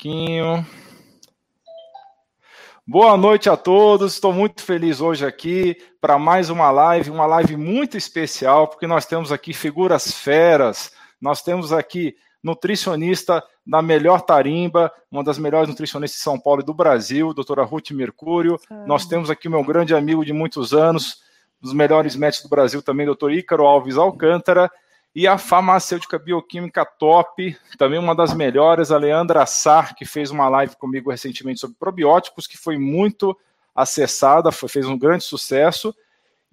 pouquinho. Boa noite a todos. Estou muito feliz hoje aqui para mais uma live, uma live muito especial, porque nós temos aqui figuras feras. Nós temos aqui nutricionista da melhor tarimba, uma das melhores nutricionistas de São Paulo e do Brasil, doutora Ruth Mercúrio. Ah. Nós temos aqui o meu grande amigo de muitos anos, dos melhores médicos do Brasil também, doutor Ícaro Alves Alcântara e a farmacêutica bioquímica top, também uma das melhores, a Leandra Sar, que fez uma live comigo recentemente sobre probióticos, que foi muito acessada, foi, fez um grande sucesso.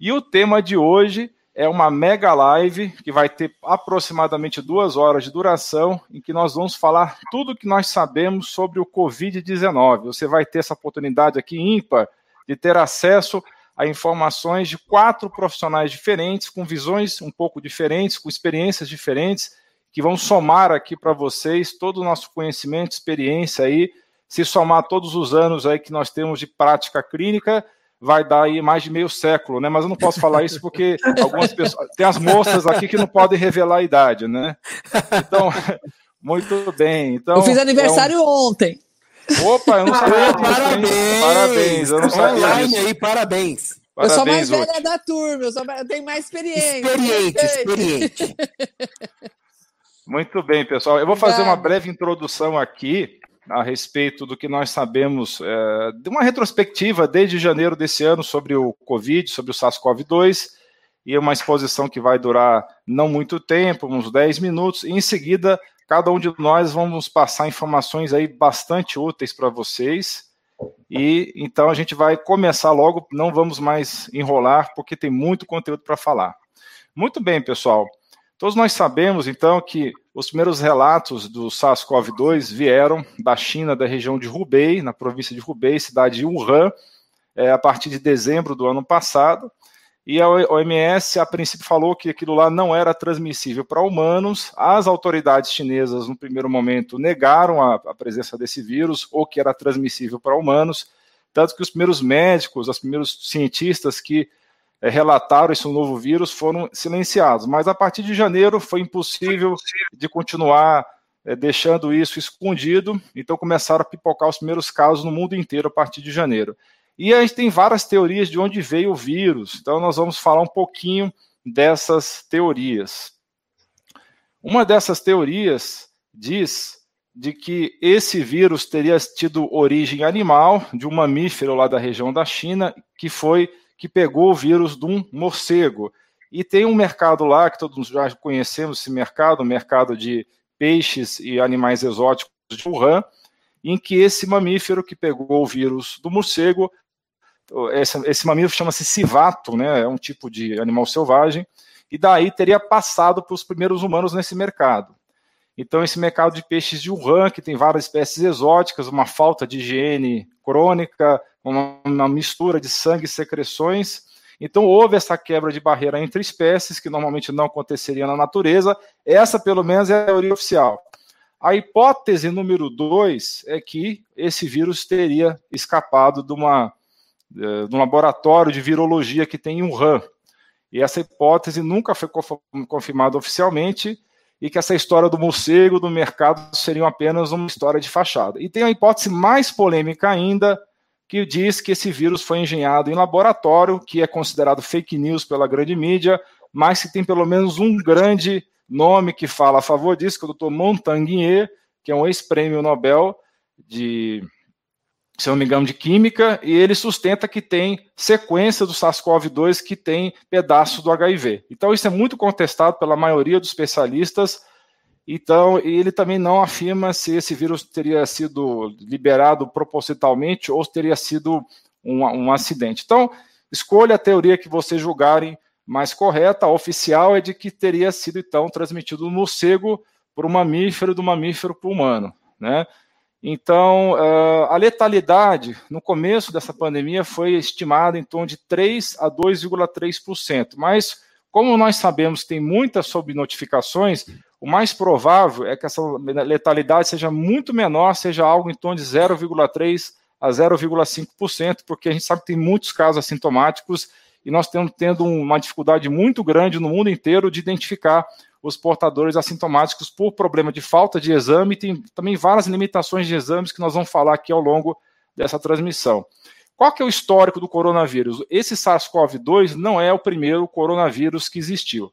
E o tema de hoje é uma mega live que vai ter aproximadamente duas horas de duração, em que nós vamos falar tudo o que nós sabemos sobre o Covid-19. Você vai ter essa oportunidade aqui ímpar de ter acesso a informações de quatro profissionais diferentes, com visões um pouco diferentes, com experiências diferentes, que vão somar aqui para vocês todo o nosso conhecimento, experiência aí. Se somar todos os anos aí que nós temos de prática clínica, vai dar aí mais de meio século, né? Mas eu não posso falar isso porque algumas pessoas. Tem as moças aqui que não podem revelar a idade, né? Então, muito bem. Então, eu fiz aniversário é um... ontem. Opa, eu não sabia disso. Parabéns! Parabéns, eu não sabia Online disso. aí, parabéns. eu sou mais velha da turma, eu, sou, eu tenho mais experiência. Experiente, experiente. Muito bem, pessoal. Eu vou fazer uma breve introdução aqui a respeito do que nós sabemos é, de uma retrospectiva desde janeiro desse ano sobre o Covid, sobre o SARS-CoV-2, e uma exposição que vai durar não muito tempo, uns 10 minutos, e em seguida Cada um de nós vamos passar informações aí bastante úteis para vocês. E então a gente vai começar logo, não vamos mais enrolar, porque tem muito conteúdo para falar. Muito bem, pessoal. Todos nós sabemos, então, que os primeiros relatos do SARS-CoV-2 vieram da China, da região de Hubei, na província de Hubei, cidade de Wuhan, é, a partir de dezembro do ano passado. E a OMS, a princípio, falou que aquilo lá não era transmissível para humanos. As autoridades chinesas, no primeiro momento, negaram a, a presença desse vírus ou que era transmissível para humanos. Tanto que os primeiros médicos, os primeiros cientistas que é, relataram esse novo vírus foram silenciados. Mas a partir de janeiro foi impossível de continuar é, deixando isso escondido, então começaram a pipocar os primeiros casos no mundo inteiro a partir de janeiro. E a gente tem várias teorias de onde veio o vírus, então nós vamos falar um pouquinho dessas teorias. Uma dessas teorias diz de que esse vírus teria tido origem animal de um mamífero lá da região da China que foi que pegou o vírus de um morcego. E tem um mercado lá que todos já conhecemos esse mercado, o mercado de peixes e animais exóticos de Wuhan, em que esse mamífero que pegou o vírus do morcego esse, esse mamífero chama-se civato, né? É um tipo de animal selvagem, e daí teria passado para os primeiros humanos nesse mercado. Então, esse mercado de peixes de Wuhan, que tem várias espécies exóticas, uma falta de higiene crônica, uma, uma mistura de sangue e secreções. Então, houve essa quebra de barreira entre espécies, que normalmente não aconteceria na natureza. Essa, pelo menos, é a teoria oficial. A hipótese número dois é que esse vírus teria escapado de uma de um laboratório de virologia que tem em Wuhan. E essa hipótese nunca foi confirmada oficialmente e que essa história do morcego do mercado seria apenas uma história de fachada. E tem a hipótese mais polêmica ainda, que diz que esse vírus foi engenhado em laboratório, que é considerado fake news pela grande mídia, mas que tem pelo menos um grande nome que fala a favor disso, que é o Dr. Montagnier, que é um ex-prêmio Nobel de se não me engano, de química, e ele sustenta que tem sequência do SARS-CoV-2 que tem pedaço do HIV. Então, isso é muito contestado pela maioria dos especialistas. Então, ele também não afirma se esse vírus teria sido liberado propositalmente ou se teria sido um, um acidente. Então, escolha a teoria que vocês julgarem mais correta. A oficial é de que teria sido, então, transmitido no morcego por um mamífero, do mamífero para o humano, né? Então, uh, a letalidade no começo dessa pandemia foi estimada em torno de 3 a 2,3%. Mas, como nós sabemos que tem muitas subnotificações, o mais provável é que essa letalidade seja muito menor, seja algo em torno de 0,3% a 0,5%, porque a gente sabe que tem muitos casos assintomáticos e nós estamos tendo uma dificuldade muito grande no mundo inteiro de identificar os portadores assintomáticos por problema de falta de exame, tem também várias limitações de exames que nós vamos falar aqui ao longo dessa transmissão. Qual que é o histórico do coronavírus? Esse SARS-CoV-2 não é o primeiro coronavírus que existiu.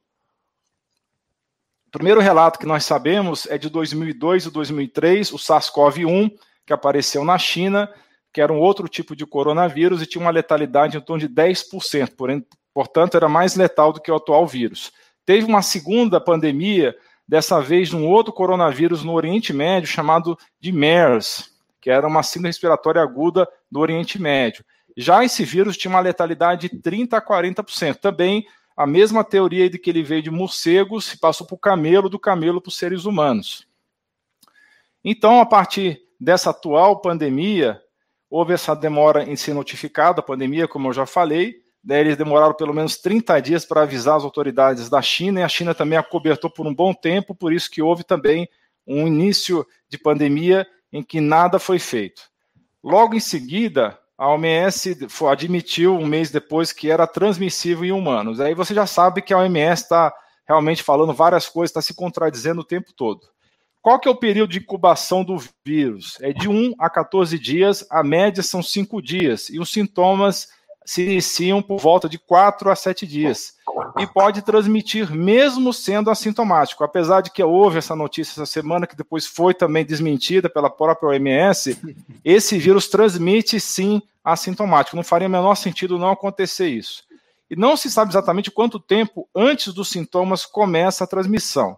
O primeiro relato que nós sabemos é de 2002 e 2003, o SARS-CoV-1, que apareceu na China, que era um outro tipo de coronavírus e tinha uma letalidade em torno de 10%, porém, portanto, era mais letal do que o atual vírus. Teve uma segunda pandemia, dessa vez um outro coronavírus no Oriente Médio, chamado de MERS, que era uma síndrome respiratória aguda do Oriente Médio. Já esse vírus tinha uma letalidade de 30% a 40%. Também a mesma teoria de que ele veio de morcegos e passou para o camelo, do camelo para os seres humanos. Então, a partir dessa atual pandemia, houve essa demora em ser notificada, a pandemia, como eu já falei, né, eles demoraram pelo menos 30 dias para avisar as autoridades da China, e a China também acobertou por um bom tempo, por isso que houve também um início de pandemia em que nada foi feito. Logo em seguida, a OMS admitiu um mês depois que era transmissível em humanos. Aí você já sabe que a OMS está realmente falando várias coisas, está se contradizendo o tempo todo. Qual que é o período de incubação do vírus? É de 1 a 14 dias, a média são 5 dias, e os sintomas se iniciam por volta de 4 a 7 dias e pode transmitir mesmo sendo assintomático. Apesar de que houve essa notícia essa semana, que depois foi também desmentida pela própria OMS, esse vírus transmite sim assintomático. Não faria o menor sentido não acontecer isso. E não se sabe exatamente quanto tempo antes dos sintomas começa a transmissão.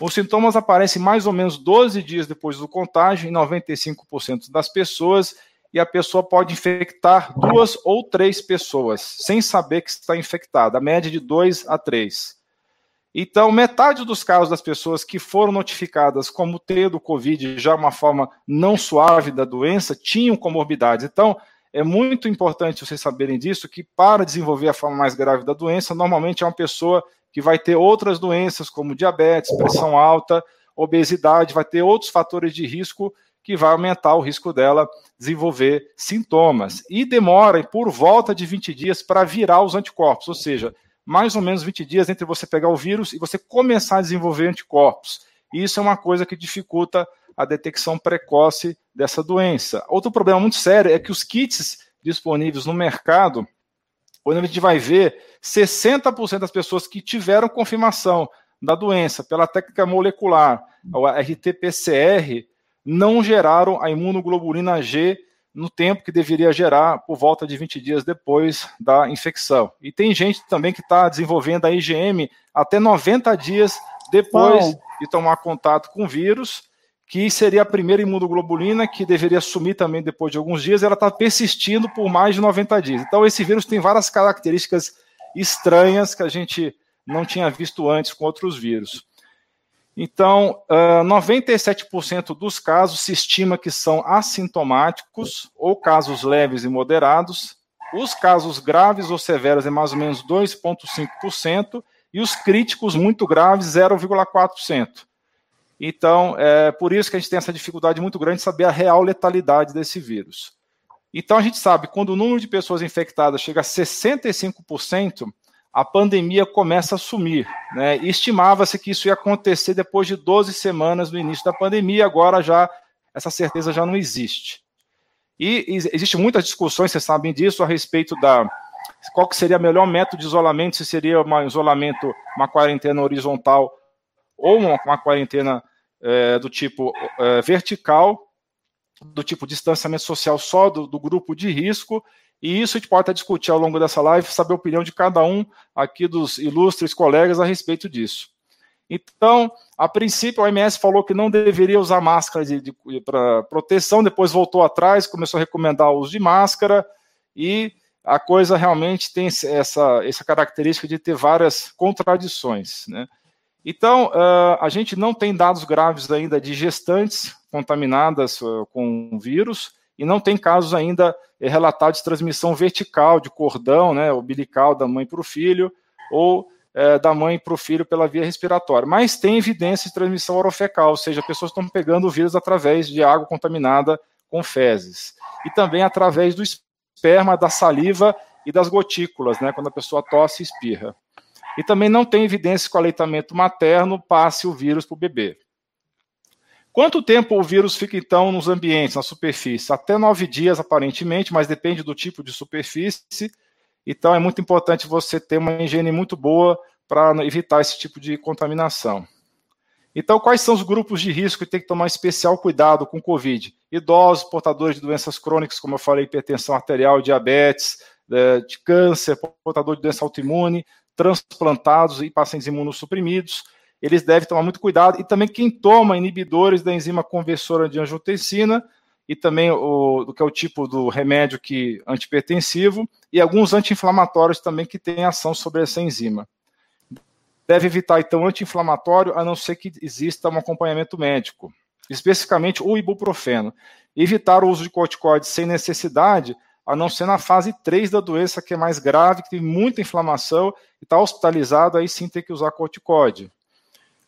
Os sintomas aparecem mais ou menos 12 dias depois do contágio em 95% das pessoas e a pessoa pode infectar duas ou três pessoas, sem saber que está infectada, a média de dois a três. Então, metade dos casos das pessoas que foram notificadas como tendo Covid, já uma forma não suave da doença, tinham comorbidades. Então, é muito importante vocês saberem disso, que para desenvolver a forma mais grave da doença, normalmente é uma pessoa que vai ter outras doenças, como diabetes, pressão alta, obesidade, vai ter outros fatores de risco que vai aumentar o risco dela desenvolver sintomas. E demora por volta de 20 dias para virar os anticorpos, ou seja, mais ou menos 20 dias entre você pegar o vírus e você começar a desenvolver anticorpos. E isso é uma coisa que dificulta a detecção precoce dessa doença. Outro problema muito sério é que os kits disponíveis no mercado, quando a gente vai ver, 60% das pessoas que tiveram confirmação da doença pela técnica molecular, o RT-PCR, não geraram a imunoglobulina G no tempo que deveria gerar por volta de 20 dias depois da infecção. E tem gente também que está desenvolvendo a IgM até 90 dias depois de tomar contato com o vírus, que seria a primeira imunoglobulina que deveria sumir também depois de alguns dias, ela está persistindo por mais de 90 dias. Então esse vírus tem várias características estranhas que a gente não tinha visto antes com outros vírus. Então, uh, 97% dos casos se estima que são assintomáticos ou casos leves e moderados. Os casos graves ou severos é mais ou menos 2,5% e os críticos muito graves 0,4%. Então, é por isso que a gente tem essa dificuldade muito grande de saber a real letalidade desse vírus. Então, a gente sabe quando o número de pessoas infectadas chega a 65%, a pandemia começa a sumir. Né? Estimava-se que isso ia acontecer depois de 12 semanas do início da pandemia, agora já essa certeza já não existe. E existe muitas discussões, vocês sabem disso, a respeito da qual que seria o melhor método de isolamento, se seria um isolamento, uma quarentena horizontal ou uma, uma quarentena é, do tipo é, vertical, do tipo distanciamento social só do, do grupo de risco, e isso a gente pode até discutir ao longo dessa live, saber a opinião de cada um aqui dos ilustres colegas a respeito disso. Então, a princípio, a OMS falou que não deveria usar máscara de, de para proteção, depois voltou atrás, começou a recomendar o uso de máscara, e a coisa realmente tem essa, essa característica de ter várias contradições. Né? Então, uh, a gente não tem dados graves ainda de gestantes contaminadas uh, com vírus, e não tem casos ainda é relatado de transmissão vertical, de cordão né, umbilical da mãe para o filho, ou é, da mãe para o filho pela via respiratória. Mas tem evidência de transmissão orofecal, ou seja, pessoas estão pegando o vírus através de água contaminada com fezes. E também através do esperma, da saliva e das gotículas, né, quando a pessoa tosse e espirra. E também não tem evidência que o aleitamento materno passe o vírus para o bebê. Quanto tempo o vírus fica, então, nos ambientes, na superfície? Até nove dias, aparentemente, mas depende do tipo de superfície. Então, é muito importante você ter uma higiene muito boa para evitar esse tipo de contaminação. Então, quais são os grupos de risco que tem que tomar especial cuidado com o Covid? Idosos, portadores de doenças crônicas, como eu falei, hipertensão arterial, diabetes, é, de câncer, portador de doença autoimune, transplantados e pacientes imunossuprimidos eles devem tomar muito cuidado. E também quem toma inibidores da enzima conversora de angiotensina, e também o que é o tipo do remédio que antipertensivo, e alguns anti-inflamatórios também que têm ação sobre essa enzima. Deve evitar, então, anti-inflamatório, a não ser que exista um acompanhamento médico, especificamente o ibuprofeno. Evitar o uso de corticoides sem necessidade, a não ser na fase 3 da doença, que é mais grave, que tem muita inflamação e está hospitalizado, aí sim tem que usar corticoide.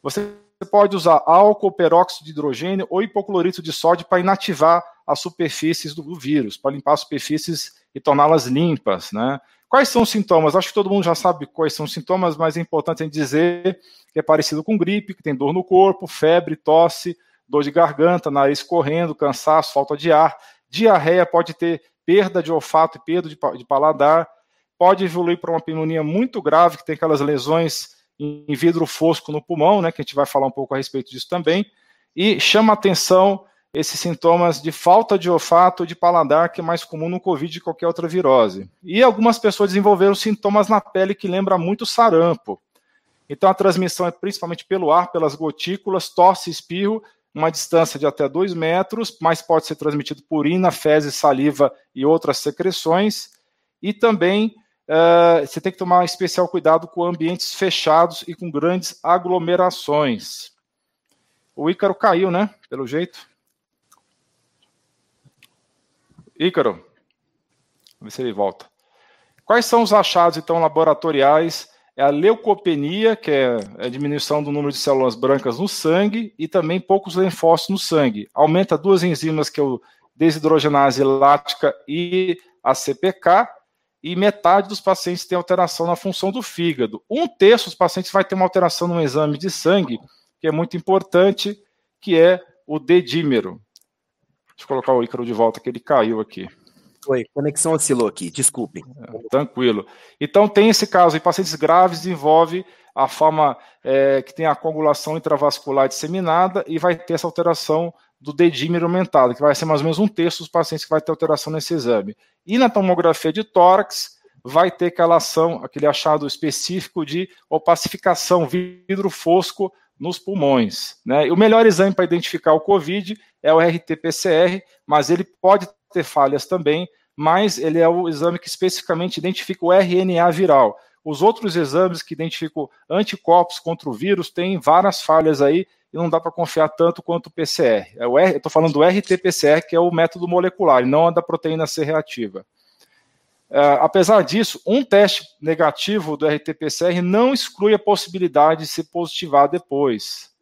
Você pode usar álcool, peróxido de hidrogênio ou hipoclorito de sódio para inativar as superfícies do vírus, para limpar as superfícies e torná-las limpas, né? Quais são os sintomas? Acho que todo mundo já sabe quais são os sintomas, mas é importante dizer que é parecido com gripe, que tem dor no corpo, febre, tosse, dor de garganta, nariz correndo, cansaço, falta de ar. Diarreia pode ter perda de olfato e perda de paladar. Pode evoluir para uma pneumonia muito grave, que tem aquelas lesões em vidro fosco no pulmão, né, que a gente vai falar um pouco a respeito disso também, e chama atenção esses sintomas de falta de olfato, de paladar, que é mais comum no Covid e qualquer outra virose. E algumas pessoas desenvolveram sintomas na pele que lembra muito sarampo. Então a transmissão é principalmente pelo ar, pelas gotículas, tosse espirro, uma distância de até 2 metros, mas pode ser transmitido por urina, fezes, saliva e outras secreções, e também uh, você tem que tomar especial cuidado com ambientes fechados e com grandes aglomerações. O Ícaro caiu, né? Pelo jeito. Ícaro, vamos ver se ele volta. Quais são os achados, então, laboratoriais? É a leucopenia, que é a diminuição do número de células brancas no sangue, e também poucos linfócitos no sangue. Aumenta duas enzimas, que é o desidrogenase lática e a CPK, e metade dos pacientes tem alteração na função do fígado. Um terço dos pacientes vai ter uma alteração no exame de sangue, que é muito importante, que é o dedímero. Deixa eu colocar o Ícaro de volta, que ele caiu aqui. Oi, conexão oscilou aqui, desculpem. É, tranquilo. Então, tem esse caso, em pacientes graves, desenvolve a forma é, que tem a coagulação intravascular disseminada e vai ter essa alteração do dedímero aumentado, que vai ser mais ou menos um terço dos pacientes que vai ter alteração nesse exame. E na tomografia de tórax, vai ter aquela ação, aquele achado específico de opacificação, vidro fosco nos pulmões. Né? E o melhor exame para identificar o COVID é o RT-PCR, mas ele pode ter falhas também, mas ele é o exame que especificamente identifica o RNA viral. Os outros exames que identificam anticorpos contra o vírus têm várias falhas aí, e não dá para confiar tanto quanto o PCR. É eu estou falando do RT-PCR, que é o método molecular, não a da proteína C reativa. Uh, apesar disso, um teste negativo do RT-PCR não exclui a possibilidade de se positivar depois.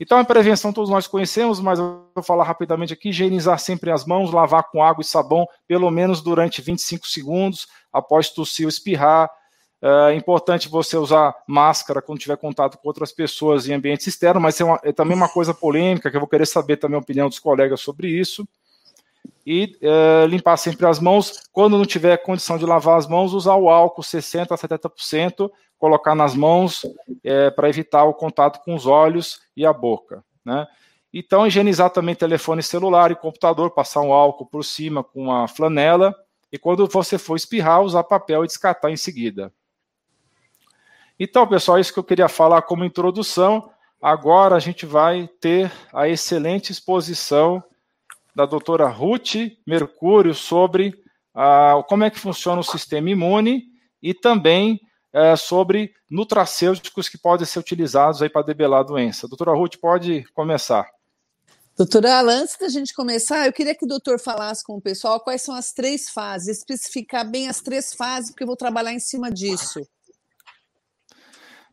Então, a prevenção todos nós conhecemos, mas eu vou falar rapidamente aqui: higienizar sempre as mãos, lavar com água e sabão, pelo menos durante 25 segundos, após tossir ou espirrar, é importante você usar máscara quando tiver contato com outras pessoas em ambientes externos, mas é, uma, é também uma coisa polêmica que eu vou querer saber também a opinião dos colegas sobre isso. E é, limpar sempre as mãos. Quando não tiver condição de lavar as mãos, usar o álcool 60% a 70%, colocar nas mãos é, para evitar o contato com os olhos e a boca. Né? Então, higienizar também telefone celular e computador, passar um álcool por cima com uma flanela. E quando você for espirrar, usar papel e descartar em seguida. Então, pessoal, isso que eu queria falar como introdução. Agora a gente vai ter a excelente exposição da doutora Ruth Mercúrio sobre ah, como é que funciona o sistema imune e também é, sobre nutracêuticos que podem ser utilizados aí para debelar a doença. Doutora Ruth, pode começar. Doutora Alan, antes da gente começar, eu queria que o doutor falasse com o pessoal quais são as três fases, especificar bem as três fases, porque eu vou trabalhar em cima disso.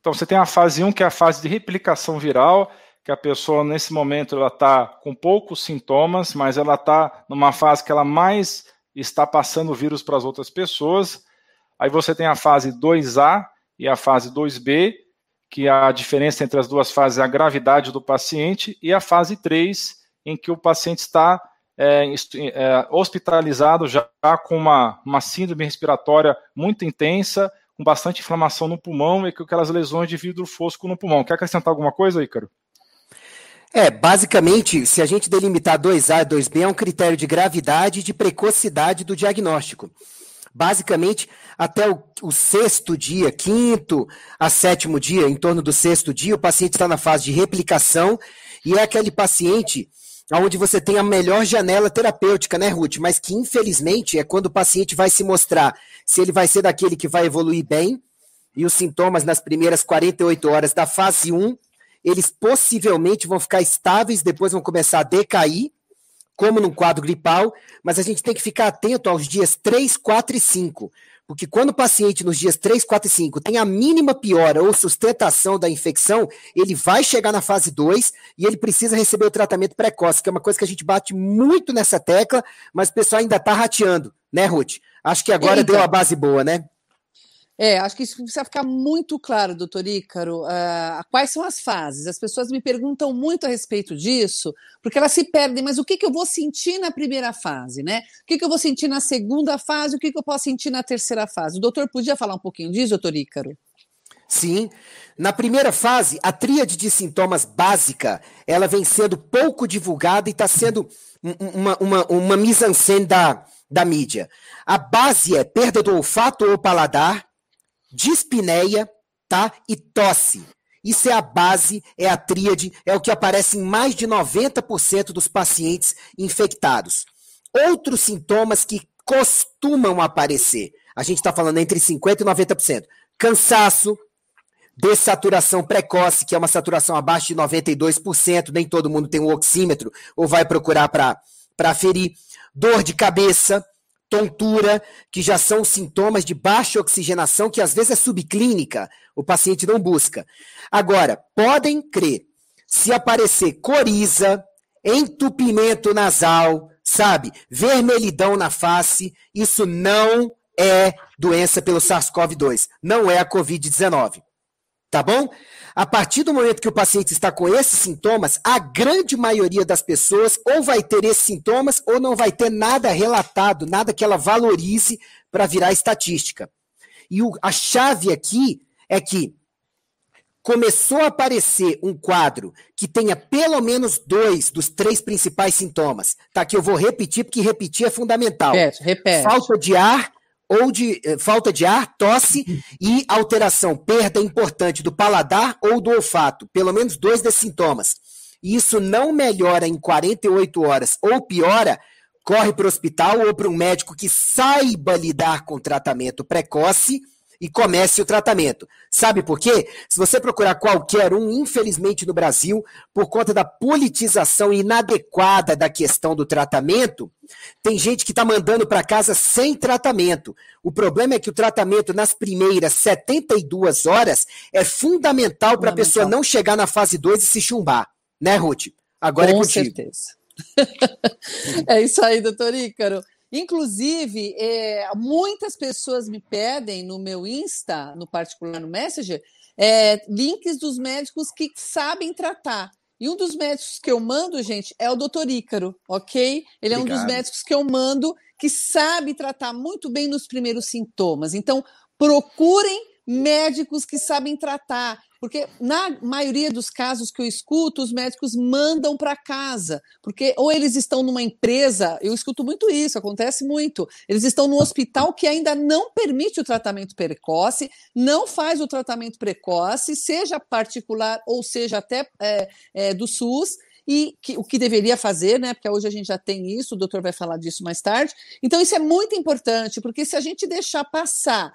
Então, você tem a fase 1, que é a fase de replicação viral, que a pessoa, nesse momento, ela está com poucos sintomas, mas ela está numa fase que ela mais está passando o vírus para as outras pessoas. Aí você tem a fase 2A, e a fase 2B, que a diferença entre as duas fases é a gravidade do paciente, e a fase 3, em que o paciente está é, é, hospitalizado já com uma, uma síndrome respiratória muito intensa, com bastante inflamação no pulmão e com aquelas lesões de vidro fosco no pulmão. Quer acrescentar alguma coisa, Ícaro? É, basicamente, se a gente delimitar 2A e 2B, é um critério de gravidade e de precocidade do diagnóstico. Basicamente, até o, o, sexto dia, quinto a sétimo dia, em torno do sexto dia, o paciente está na fase de replicação e é aquele paciente onde você tem a melhor janela terapêutica, né, Ruth? Mas que, infelizmente, é quando o paciente vai se mostrar se ele vai ser daquele que vai evoluir bem e os sintomas nas primeiras 48 horas da fase 1, eles possivelmente vão ficar estáveis, depois vão começar a decair, como num quadro gripal, mas a gente tem que ficar atento aos dias 3, 4 e 5. Porque quando o paciente nos dias 3, 4 e 5 tem a mínima piora ou sustentação da infecção, ele vai chegar na fase 2 e ele precisa receber o tratamento precoce, que é uma coisa que a gente bate muito nessa tecla, mas o pessoal ainda está rateando, né, Ruth? Acho que agora então, deu a base boa, né? É, acho que isso precisa ficar muito claro, doutor Ícaro. Uh, quais são as fases? As pessoas me perguntam muito a respeito disso, porque elas se perdem, mas o que, que eu vou sentir na primeira fase, né? O que, que eu vou sentir na segunda fase? O que, que eu posso sentir na terceira fase? O doutor podia falar um pouquinho disso, doutor Ícaro? Sim. Na primeira fase, a tríade de sintomas básica, ela vem sendo pouco divulgada e está sendo uma, uma, uma mise-en-scène da, da mídia. A base é perda do olfato ou paladar, dispneia, tá? E tosse. Isso é a base, é a tríade, é o que aparece em mais de 90% dos pacientes infectados. Outros sintomas que costumam aparecer, a gente está falando entre 50% e 90%. Cansaço, dessaturação precoce, que é uma saturação abaixo de 92%, nem todo mundo tem um oxímetro ou vai procurar para aferir. Dor de cabeça, tontura, que já são sintomas de baixa oxigenação, que às vezes é subclínica, o paciente não busca. Agora, podem crer, se aparecer coriza, entupimento nasal, sabe, vermelhidão na face, isso não é doença pelo SARS-CoV-2, não é a COVID-19. Tá bom? A partir do momento que o paciente está com esses sintomas, a grande maioria das pessoas ou vai ter esses sintomas ou não vai ter nada relatado, nada que ela valorize para virar estatística. E o, a chave aqui é que começou a aparecer um quadro que tenha pelo menos dois dos três principais sintomas. Tá? Que eu vou repetir, porque repetir é fundamental. Repete, repete. Falta de ar ou de eh, falta de ar, tosse e alteração, perda importante do paladar ou do olfato, pelo menos dois desses sintomas. Isso não melhora em 48 horas ou piora, corre para o hospital ou para um médico que saiba lidar com tratamento precoce e comece o tratamento. Sabe por quê? Se você procurar qualquer um, infelizmente no Brasil, por conta da politização inadequada da questão do tratamento, tem gente que está mandando para casa sem tratamento. O problema é que o tratamento nas primeiras 72 horas é fundamental para a pessoa não chegar na fase 2 e se chumbar. Né, Ruth? Agora é Com é contigo. certeza. é isso aí, doutor Ícaro. Inclusive, é, muitas pessoas me pedem no meu Insta, no particular no Messenger, é, links dos médicos que sabem tratar. E um dos médicos que eu mando, gente, é o doutor Ícaro, ok? Ele é Obrigado. um dos médicos que eu mando que sabe tratar muito bem nos primeiros sintomas. Então, procurem médicos que sabem tratar. Porque na maioria dos casos que eu escuto, os médicos mandam para casa, porque ou eles estão numa empresa, eu escuto muito isso, acontece muito. Eles estão no hospital que ainda não permite o tratamento precoce, não faz o tratamento precoce, seja particular ou seja até é, é, do SUS, e que, o que deveria fazer, né? Porque hoje a gente já tem isso, o doutor vai falar disso mais tarde. Então, isso é muito importante, porque se a gente deixar passar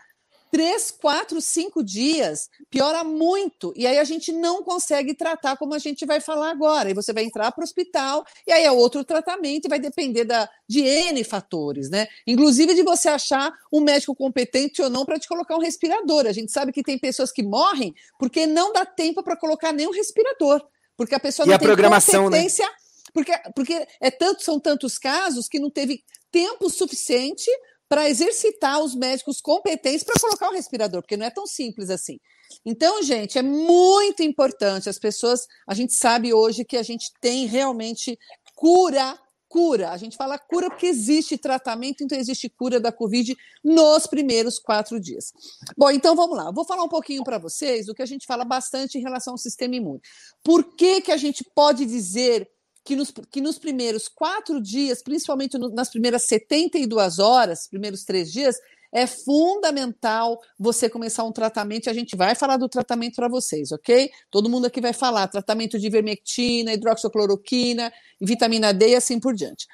três, quatro, cinco dias, piora muito. E aí a gente não consegue tratar como a gente vai falar agora. E você vai entrar para o hospital, e aí é outro tratamento, e vai depender da, de N fatores, né? Inclusive de você achar um médico competente ou não para te colocar um respirador. A gente sabe que tem pessoas que morrem porque não dá tempo para colocar nenhum respirador. Porque a pessoa e não a tem programação, né? competência. Né? Porque, porque é tanto, são tantos casos que não teve tempo suficiente para exercitar os médicos competentes para colocar o respirador, porque não é tão simples assim. Então, gente, é muito importante. As pessoas, a gente sabe hoje que a gente tem realmente cura cura. A gente fala cura porque existe tratamento, então existe cura da Covid nos primeiros quatro dias. Bom, então vamos lá. vou falar um pouquinho para vocês do que a gente fala bastante em relação ao sistema imune. Por que, que a gente pode dizer que nos, que nos primeiros quatro dias, principalmente no, nas primeiras 72 horas, primeiros três dias, é fundamental você começar um tratamento, e a gente vai falar do tratamento para vocês, ok? Todo mundo aqui vai falar tratamento de ivermectina, hidroxicloroquina, vitamina D e assim por diante.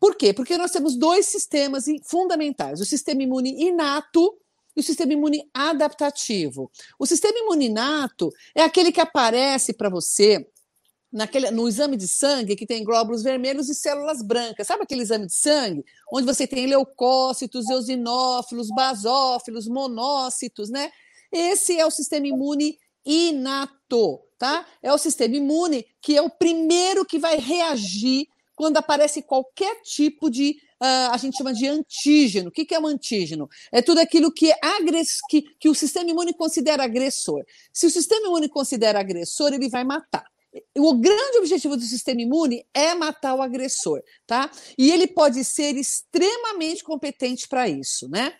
Por quê? Porque nós temos dois sistemas fundamentais: o sistema imune inato e o sistema imune adaptativo. O sistema imune inato é aquele que aparece para você naquele, no exame de sangue que tem glóbulos vermelhos e células brancas. Sabe aquele exame de sangue onde você tem leucócitos, eosinófilos, basófilos, monócitos, né? Esse é o sistema imune inato, tá? É o sistema imune que é o primeiro que vai reagir quando aparece qualquer tipo de Uh, a gente chama de antígeno. O que, que é um antígeno? É tudo aquilo que, é agress... que, que o sistema imune considera agressor. Se o sistema imune considera agressor, ele vai matar o grande objetivo do sistema imune é matar o agressor, tá? E ele pode ser extremamente competente para isso, né?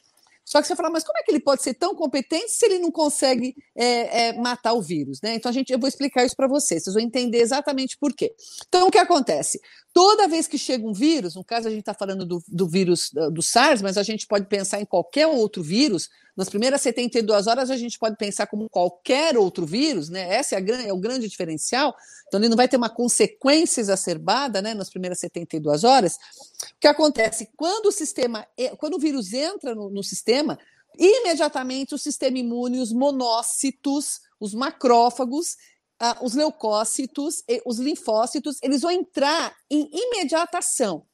Só que você fala, mas como é que ele pode ser tão competente se ele não consegue é, é, matar o vírus, né? Então a gente, eu vou explicar isso para vocês, vocês vão entender exatamente por quê. Então o que acontece? Toda vez que chega um vírus, no caso a gente está falando do, do vírus do SARS, mas a gente pode pensar em qualquer outro vírus, nas primeiras 72 horas, a gente pode pensar como qualquer outro vírus, né? Esse é, a, é, o grande diferencial. Então, ele não vai ter uma consequência exacerbada, né? Nas primeiras 72 horas. O que acontece? Quando o sistema, quando o vírus entra no, no sistema, imediatamente o sistema imune, os monócitos, os macrófagos, ah, os leucócitos, os linfócitos, eles vão entrar em imediatação.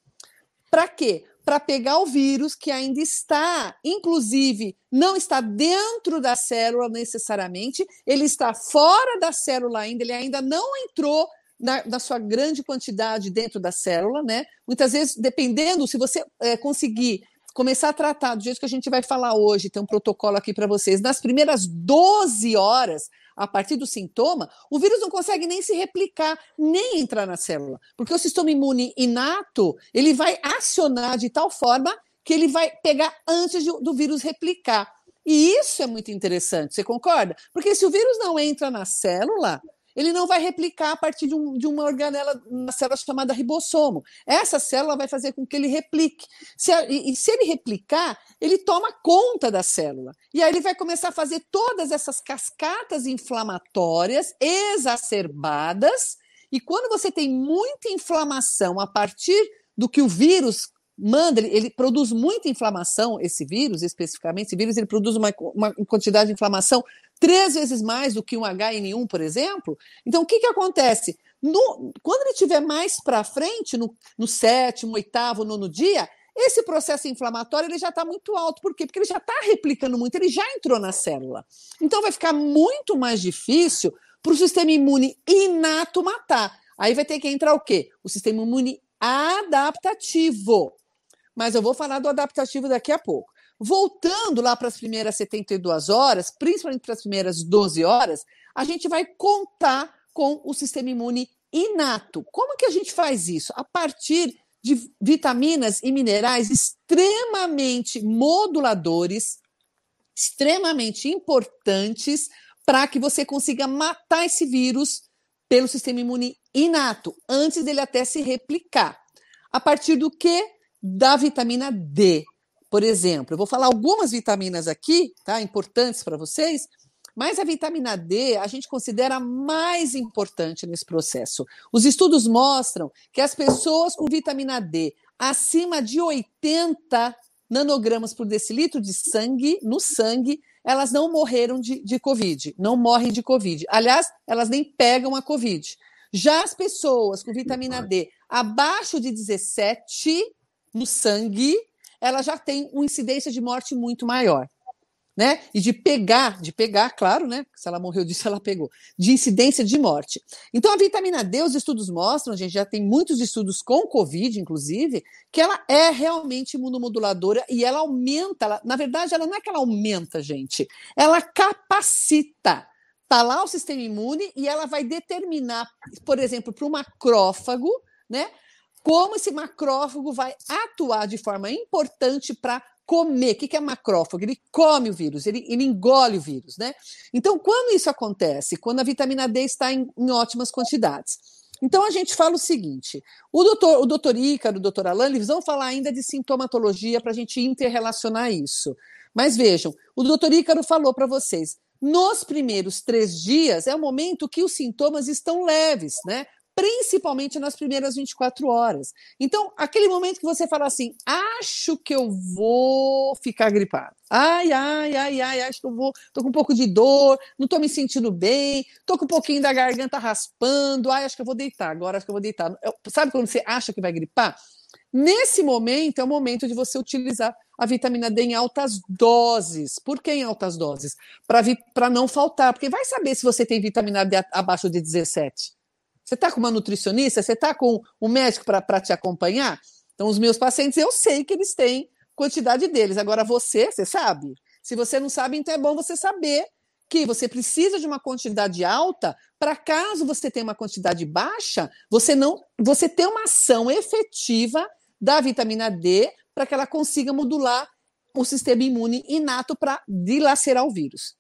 Para quê? Para pegar o vírus que ainda está, inclusive, não está dentro da célula necessariamente, ele está fora da célula ainda, ele ainda não entrou na, na sua grande quantidade dentro da célula, né? Muitas vezes, dependendo, se você é, conseguir começar a tratar do jeito que a gente vai falar hoje, tem um protocolo aqui para vocês, nas primeiras 12 horas, a partir do sintoma, o vírus não consegue nem se replicar, nem entrar na célula, porque o sistema imune inato, ele vai acionar de tal forma que ele vai pegar antes de, do vírus replicar. E isso é muito interessante, você concorda? Porque se o vírus não entra na célula, ele não vai replicar a partir de, um, de, uma organela, uma célula chamada ribossomo. Essa célula vai fazer com que ele replique. Se, e, e, se ele replicar, ele toma conta da célula. E aí ele vai começar a fazer todas essas cascatas inflamatórias exacerbadas. E quando você tem muita inflamação a partir do que o vírus manda, ele, ele, produz muita inflamação, esse vírus especificamente, esse vírus ele produz uma, uma quantidade de inflamação três vezes mais do que um HN1, por exemplo. Então, o que, que acontece? No, quando ele estiver mais para frente, no, no sétimo, oitavo, nono dia, esse processo inflamatório ele já está muito alto. Por quê? Porque ele já está replicando muito, ele já entrou na célula. Então, vai ficar muito mais difícil para o sistema imune inato matar. Aí vai ter que entrar o quê? O sistema imune adaptativo. Mas eu vou falar do adaptativo daqui a pouco. Voltando lá para as primeiras 72 horas, principalmente para as primeiras 12 horas, a gente vai contar com o sistema imune inato. Como que a gente faz isso? A partir de vitaminas e minerais extremamente moduladores, extremamente importantes para que você consiga matar esse vírus pelo sistema imune inato, antes dele até se replicar. A partir do que? Da vitamina D. Por exemplo, eu vou falar algumas vitaminas aqui, tá? Importantes para vocês, mas a vitamina D a gente considera mais importante nesse processo. Os estudos mostram que as pessoas com vitamina D acima de 80 nanogramas por decilitro de sangue, no sangue, elas não morreram de, de Covid, não morrem de Covid. Aliás, elas nem pegam a Covid. Já as pessoas com vitamina D abaixo de 17 no sangue, ela já tem uma incidência de morte muito maior. né? E de pegar, de pegar, claro, né? Se ela morreu disso, ela pegou, de incidência de morte. Então, a vitamina D, os estudos mostram, a gente já tem muitos estudos com Covid, inclusive, que ela é realmente imunomoduladora e ela aumenta, ela, na verdade, ela não é que ela aumenta, gente, ela capacita. Tá lá o sistema imune e ela vai determinar, por exemplo, para o macrófago, né? Como esse macrófago vai atuar de forma importante para comer. O que é macrófago? Ele come o vírus, ele, ele engole o vírus, né? Então, quando isso acontece? Quando a vitamina D está em, em ótimas quantidades. Então, a gente fala o seguinte: o doutor, o doutor Ícaro, o doutor Alan, eles vão falar ainda de sintomatologia para a gente interrelacionar isso. Mas vejam, o doutor Ícaro falou para vocês, nos primeiros três dias é o momento que os sintomas estão leves, né? Principalmente nas primeiras 24 horas. Então, aquele momento que você fala assim, acho que eu vou ficar gripado. Ai, ai, ai, ai, acho que eu vou, tô com um pouco de dor, não tô me sentindo bem, tô com um pouquinho da garganta raspando, ai, acho que eu vou deitar, agora acho que eu vou deitar. Eu, sabe quando você acha que vai gripar? Nesse momento é o momento de você utilizar a vitamina D em altas doses. Por que em altas doses? Para não faltar, porque vai saber se você tem vitamina D abaixo de 17. Você está com uma nutricionista? Você está com um médico para te acompanhar? Então, os meus pacientes, eu sei que eles têm quantidade deles. Agora, você, você sabe? Se você não sabe, então é bom você saber que você precisa de uma quantidade alta para caso você tenha uma quantidade baixa, você não, você ter uma ação efetiva da vitamina D para que ela consiga modular o sistema imune inato para dilacerar o vírus.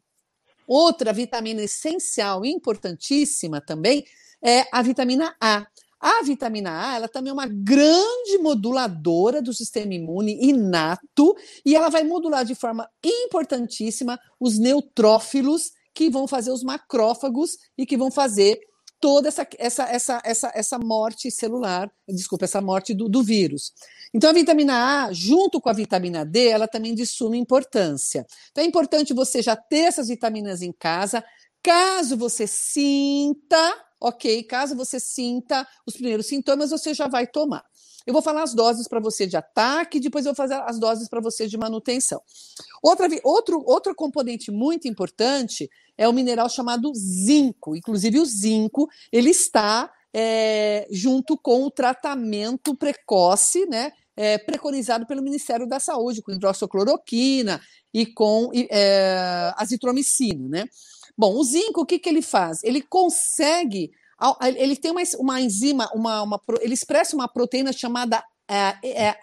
Outra vitamina essencial, importantíssima também, é a vitamina A. A vitamina A, ela também é uma grande moduladora do sistema imune inato e ela vai modular de forma importantíssima os neutrófilos que vão fazer os macrófagos e que vão fazer toda essa, essa, essa, essa, essa morte celular, desculpa, essa morte do, do vírus. Então, a vitamina A, junto com a vitamina D, ela também de suma importância. Então, é importante você já ter essas vitaminas em casa, caso você sinta ok, caso você sinta os primeiros sintomas, você já vai tomar. Eu vou falar as doses para você de ataque, depois eu vou fazer as doses para você de manutenção. Outra, outro, outro componente muito importante é o mineral chamado zinco. Inclusive, o zinco ele está é, junto com o tratamento precoce, né? É, preconizado pelo Ministério da Saúde, com hidroxicloroquina e com é, azitromicina, né? Bom, o zinco, o que, que ele faz? Ele consegue, ele tem uma, uma enzima, uma, uma, ele expressa uma proteína chamada é, é,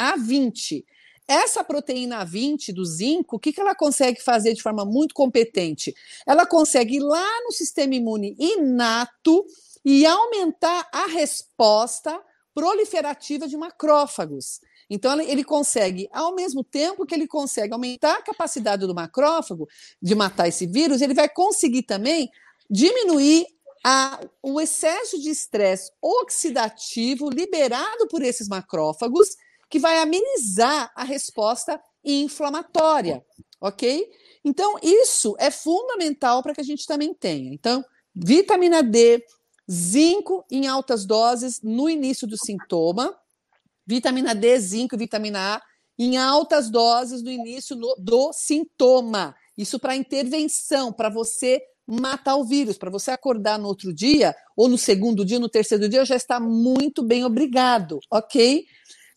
A20. Essa proteína A20 do zinco, o que, que ela consegue fazer de forma muito competente? Ela consegue ir lá no sistema imune inato e aumentar a resposta proliferativa de macrófagos. Então, ele consegue, ao mesmo tempo que ele consegue aumentar a capacidade do macrófago de matar esse vírus, ele vai conseguir também diminuir a, o excesso de estresse oxidativo liberado por esses macrófagos, que vai amenizar a resposta inflamatória, ok? Então, isso é fundamental para que a gente também tenha. Então, vitamina D, zinco em altas doses no início do sintoma, vitamina D, zinco, vitamina A, em altas doses no início no, do sintoma. Isso para intervenção, para você matar o vírus, para você acordar no outro dia, ou no segundo dia, no terceiro dia, já está muito bem, obrigado, ok?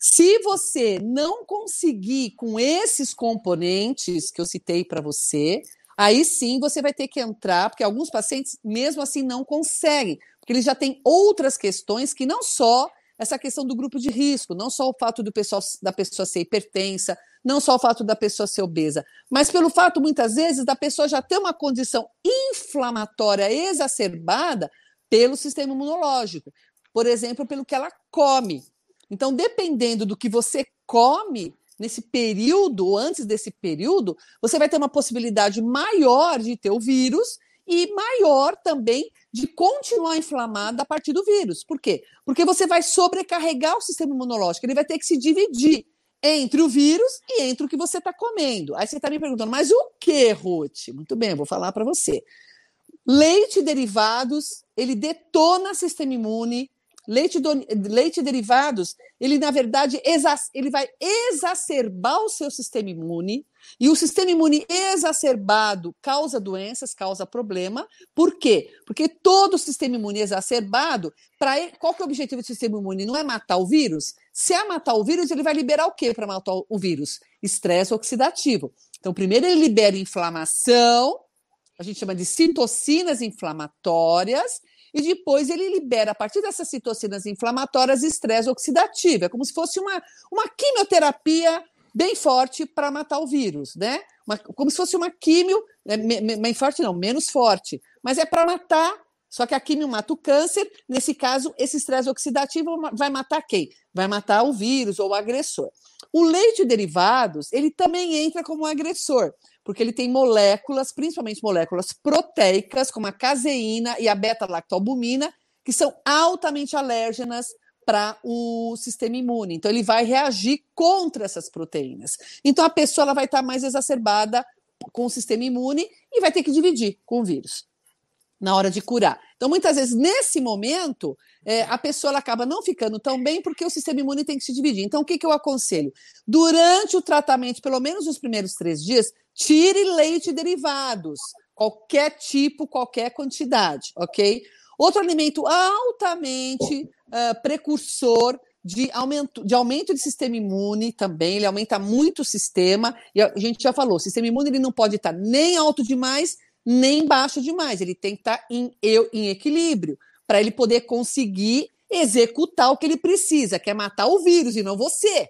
Se você não conseguir com esses componentes que eu citei para você, aí sim você vai ter que entrar, porque alguns pacientes, mesmo assim, não conseguem, porque eles já têm outras questões que não só essa questão do grupo de risco, não só o fato do pessoal, da pessoa ser hipertensa, não só o fato da pessoa ser obesa, mas pelo fato, muitas vezes, da pessoa já ter uma condição inflamatória exacerbada pelo sistema imunológico. Por exemplo, pelo que ela come. Então, dependendo do que você come nesse período, antes desse período, você vai ter uma possibilidade maior de ter o vírus e maior também de continuar inflamada a partir do vírus. Por quê? Porque você vai sobrecarregar o sistema imunológico, ele vai ter que se dividir entre o vírus e entre o que você está comendo. Aí você está me perguntando, mas o que, Ruth? Muito bem, eu vou falar para você. Leite e derivados, ele detona o sistema imune, Leite, do, leite derivados, ele na verdade ele vai exacerbar o seu sistema imune, e o sistema imune exacerbado causa doenças, causa problema. Por quê? Porque todo o sistema imune exacerbado, para qual que é o objetivo do sistema imune? Não é matar o vírus? Se é matar o vírus, ele vai liberar o quê para matar o vírus? Estresse oxidativo. Então, primeiro ele libera inflamação, a gente chama de citocinas inflamatórias, e depois ele libera, a partir dessas citocinas inflamatórias, estresse oxidativo. É como se fosse uma, uma quimioterapia bem forte para matar o vírus, né? Uma, como se fosse uma químio, é, bem forte não, menos forte, mas é para matar. Só que a químio mata o câncer, nesse caso, esse estresse oxidativo vai matar quem? Vai matar o vírus ou o agressor. O leite derivados, ele também entra como um agressor porque ele tem moléculas, principalmente moléculas proteicas, como a caseína e a beta-lactalbumina, que são altamente alérgenas para o sistema imune. Então, ele vai reagir contra essas proteínas. Então, a pessoa ela vai estar mais exacerbada com o sistema imune e vai ter que dividir com o vírus na hora de curar. Então, muitas vezes, nesse momento, é, a pessoa ela acaba não ficando tão bem porque o sistema imune tem que se dividir. Então, o que, que eu aconselho? Durante o tratamento, pelo menos nos primeiros três dias, tire leite e derivados, qualquer tipo, qualquer quantidade, ok? Outro alimento altamente uh, precursor de aumento, de aumento de sistema imune também, ele aumenta muito o sistema, e a gente já falou, o sistema imune ele não pode estar nem alto demais, nem baixo demais. Ele tem que estar em, em equilíbrio para ele poder conseguir executar o que ele precisa, que é matar o vírus e não você,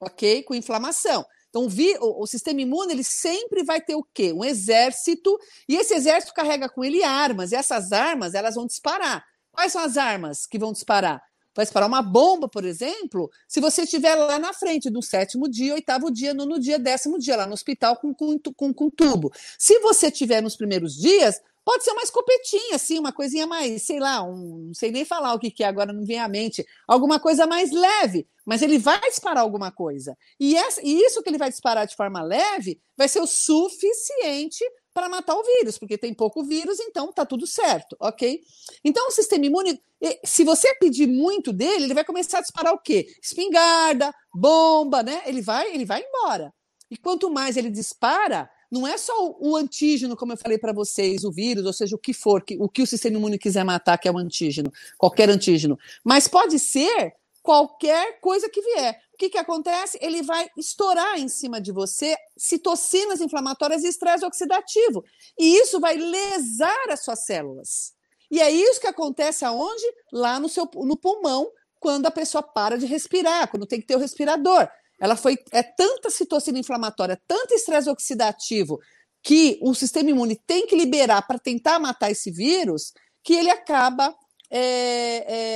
ok? Com inflamação. Então, o, o, sistema imune ele sempre vai ter o quê? Um exército, e esse exército carrega com ele armas, e essas armas elas vão disparar. Quais são as armas que vão disparar? vai disparar uma bomba, por exemplo, se você estiver lá na frente do sétimo dia, oitavo dia, nono dia, décimo dia, lá no hospital com, com, com, com tubo. Se você estiver nos primeiros dias, pode ser uma escopetinha, assim, uma coisinha mais, sei lá, um, não sei nem falar o que, que é, agora não vem à mente, alguma coisa mais leve, mas ele vai disparar alguma coisa. E, essa, e isso que ele vai disparar de forma leve vai ser o suficiente para matar o vírus, porque tem pouco vírus, então tá tudo certo, ok? Então o sistema imune, se você pedir muito dele, ele vai começar a disparar o quê? Espingarda, bomba, né? Ele vai, ele vai embora. E quanto mais ele dispara, não é só o antígeno, como eu falei para vocês, o vírus, ou seja, o que for, o que o sistema imune quiser matar, que é o antígeno, qualquer antígeno. Mas pode ser qualquer coisa que vier. O que, que acontece? Ele vai estourar em cima de você citocinas inflamatórias e estresse oxidativo. E isso vai lesar as suas células. E é isso que acontece aonde? Lá no, seu, no pulmão, quando a pessoa para de respirar, quando tem que ter o respirador. Ela foi. É tanta citocina inflamatória, tanto estresse oxidativo que o sistema imune tem que liberar para tentar matar esse vírus, que ele acaba é,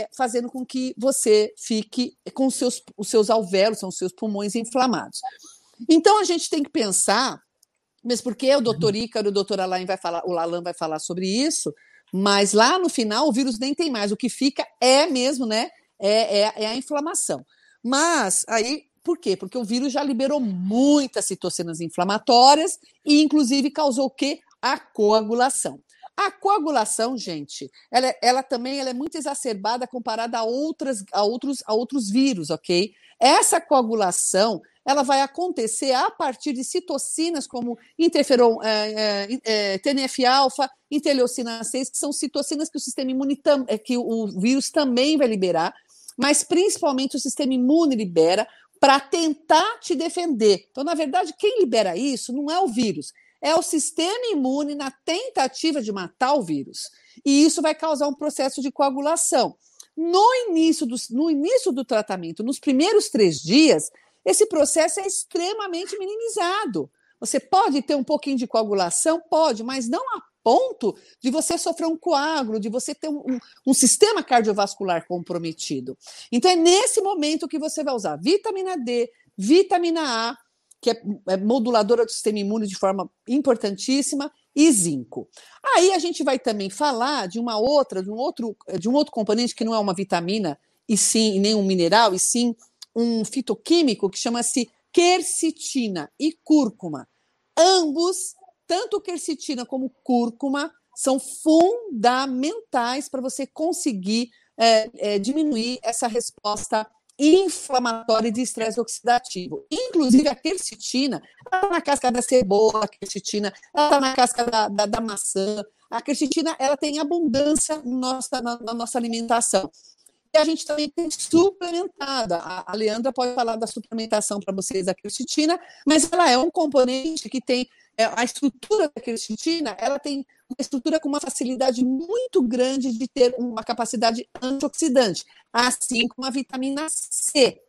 é, fazendo com que você fique com os seus, os seus alvéolos, são os seus pulmões inflamados. Então a gente tem que pensar, mesmo porque o doutor Ícaro, o doutor Alain vai falar, o Lalan vai falar sobre isso, mas lá no final o vírus nem tem mais, o que fica é mesmo, né? É, é, é a inflamação. Mas aí por quê? Porque o vírus já liberou muitas citocinas inflamatórias e, inclusive, causou o quê? A coagulação. A coagulação, gente, ela, ela também ela é muito exacerbada comparada a, outras, a, outros, a outros vírus, ok? Essa coagulação ela vai acontecer a partir de citocinas como interferon, é, é, é, TNF-alfa, interleucina 6, que são citocinas que o sistema imune tam, é, que o vírus também vai liberar, mas principalmente o sistema imune libera para tentar te defender. Então, na verdade, quem libera isso não é o vírus, é o sistema imune na tentativa de matar o vírus. E isso vai causar um processo de coagulação. No início do, no início do tratamento, nos primeiros três dias, esse processo é extremamente minimizado. Você pode ter um pouquinho de coagulação? Pode, mas não a ponto de você sofrer um coágulo, de você ter um, um, sistema cardiovascular comprometido. Então, é nesse momento que você vai usar vitamina D, vitamina A, que é, é moduladora do sistema imune de forma importantíssima, e zinco. Aí a gente vai também falar de uma outra, de um outro, de um outro componente que não é uma vitamina e sim nem um mineral, e sim um fitoquímico que chama-se quercetina e cúrcuma. Ambos, tanto quercetina como cúrcuma, são fundamentais para você conseguir é, é, diminuir essa resposta inflamatória de estresse oxidativo. Inclusive, a quercetina, ela está na casca da cebola, a quercetina, ela está na casca da, da, da, maçã. A quercetina, ela tem abundância nossa, na, na nossa alimentação. E a gente também tem suplementada. A, Leandra pode falar da suplementação para vocês da quercetina, mas ela é um componente que tem é, a estrutura da quercetina, ela tem uma estrutura com uma facilidade muito grande de ter uma capacidade antioxidante, assim como a vitamina C.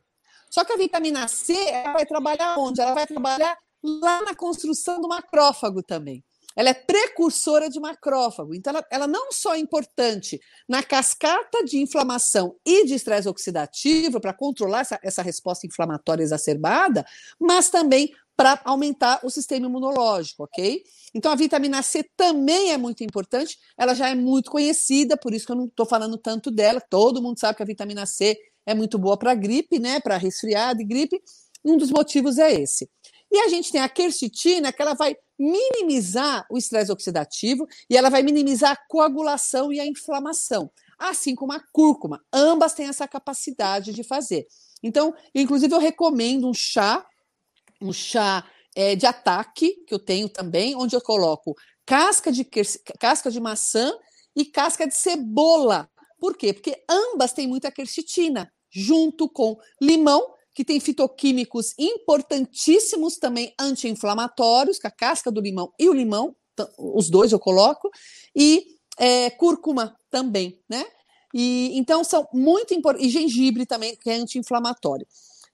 Só que a vitamina C, ela vai trabalhar onde? Ela vai trabalhar lá na construção do macrófago também ela é precursora de macrófago. Então, ela, ela, não só é importante na cascata de inflamação e de estresse oxidativo, para controlar essa, essa resposta inflamatória exacerbada, mas também para aumentar o sistema imunológico, ok? Então, a vitamina C também é muito importante, ela já é muito conhecida, por isso que eu não estou falando tanto dela. Todo mundo sabe que a vitamina C é muito boa para gripe, né? Para resfriado e gripe. Um dos motivos é esse. E a gente tem a quercetina, que ela vai minimizar o estresse oxidativo e ela vai minimizar a coagulação e a inflamação, assim como a cúrcuma. Ambas têm essa capacidade de fazer. Então, inclusive, eu recomendo um chá, um chá é, de ataque, que eu tenho também, onde eu coloco casca de, casca de maçã e casca de cebola. Por quê? Porque ambas têm muita quercetina, junto com limão que tem fitoquímicos importantíssimos também anti-inflamatórios, que a casca do limão e o limão, os dois eu coloco, e é, cúrcuma também, né? E então são muito importantes, e gengibre também, que é anti-inflamatório.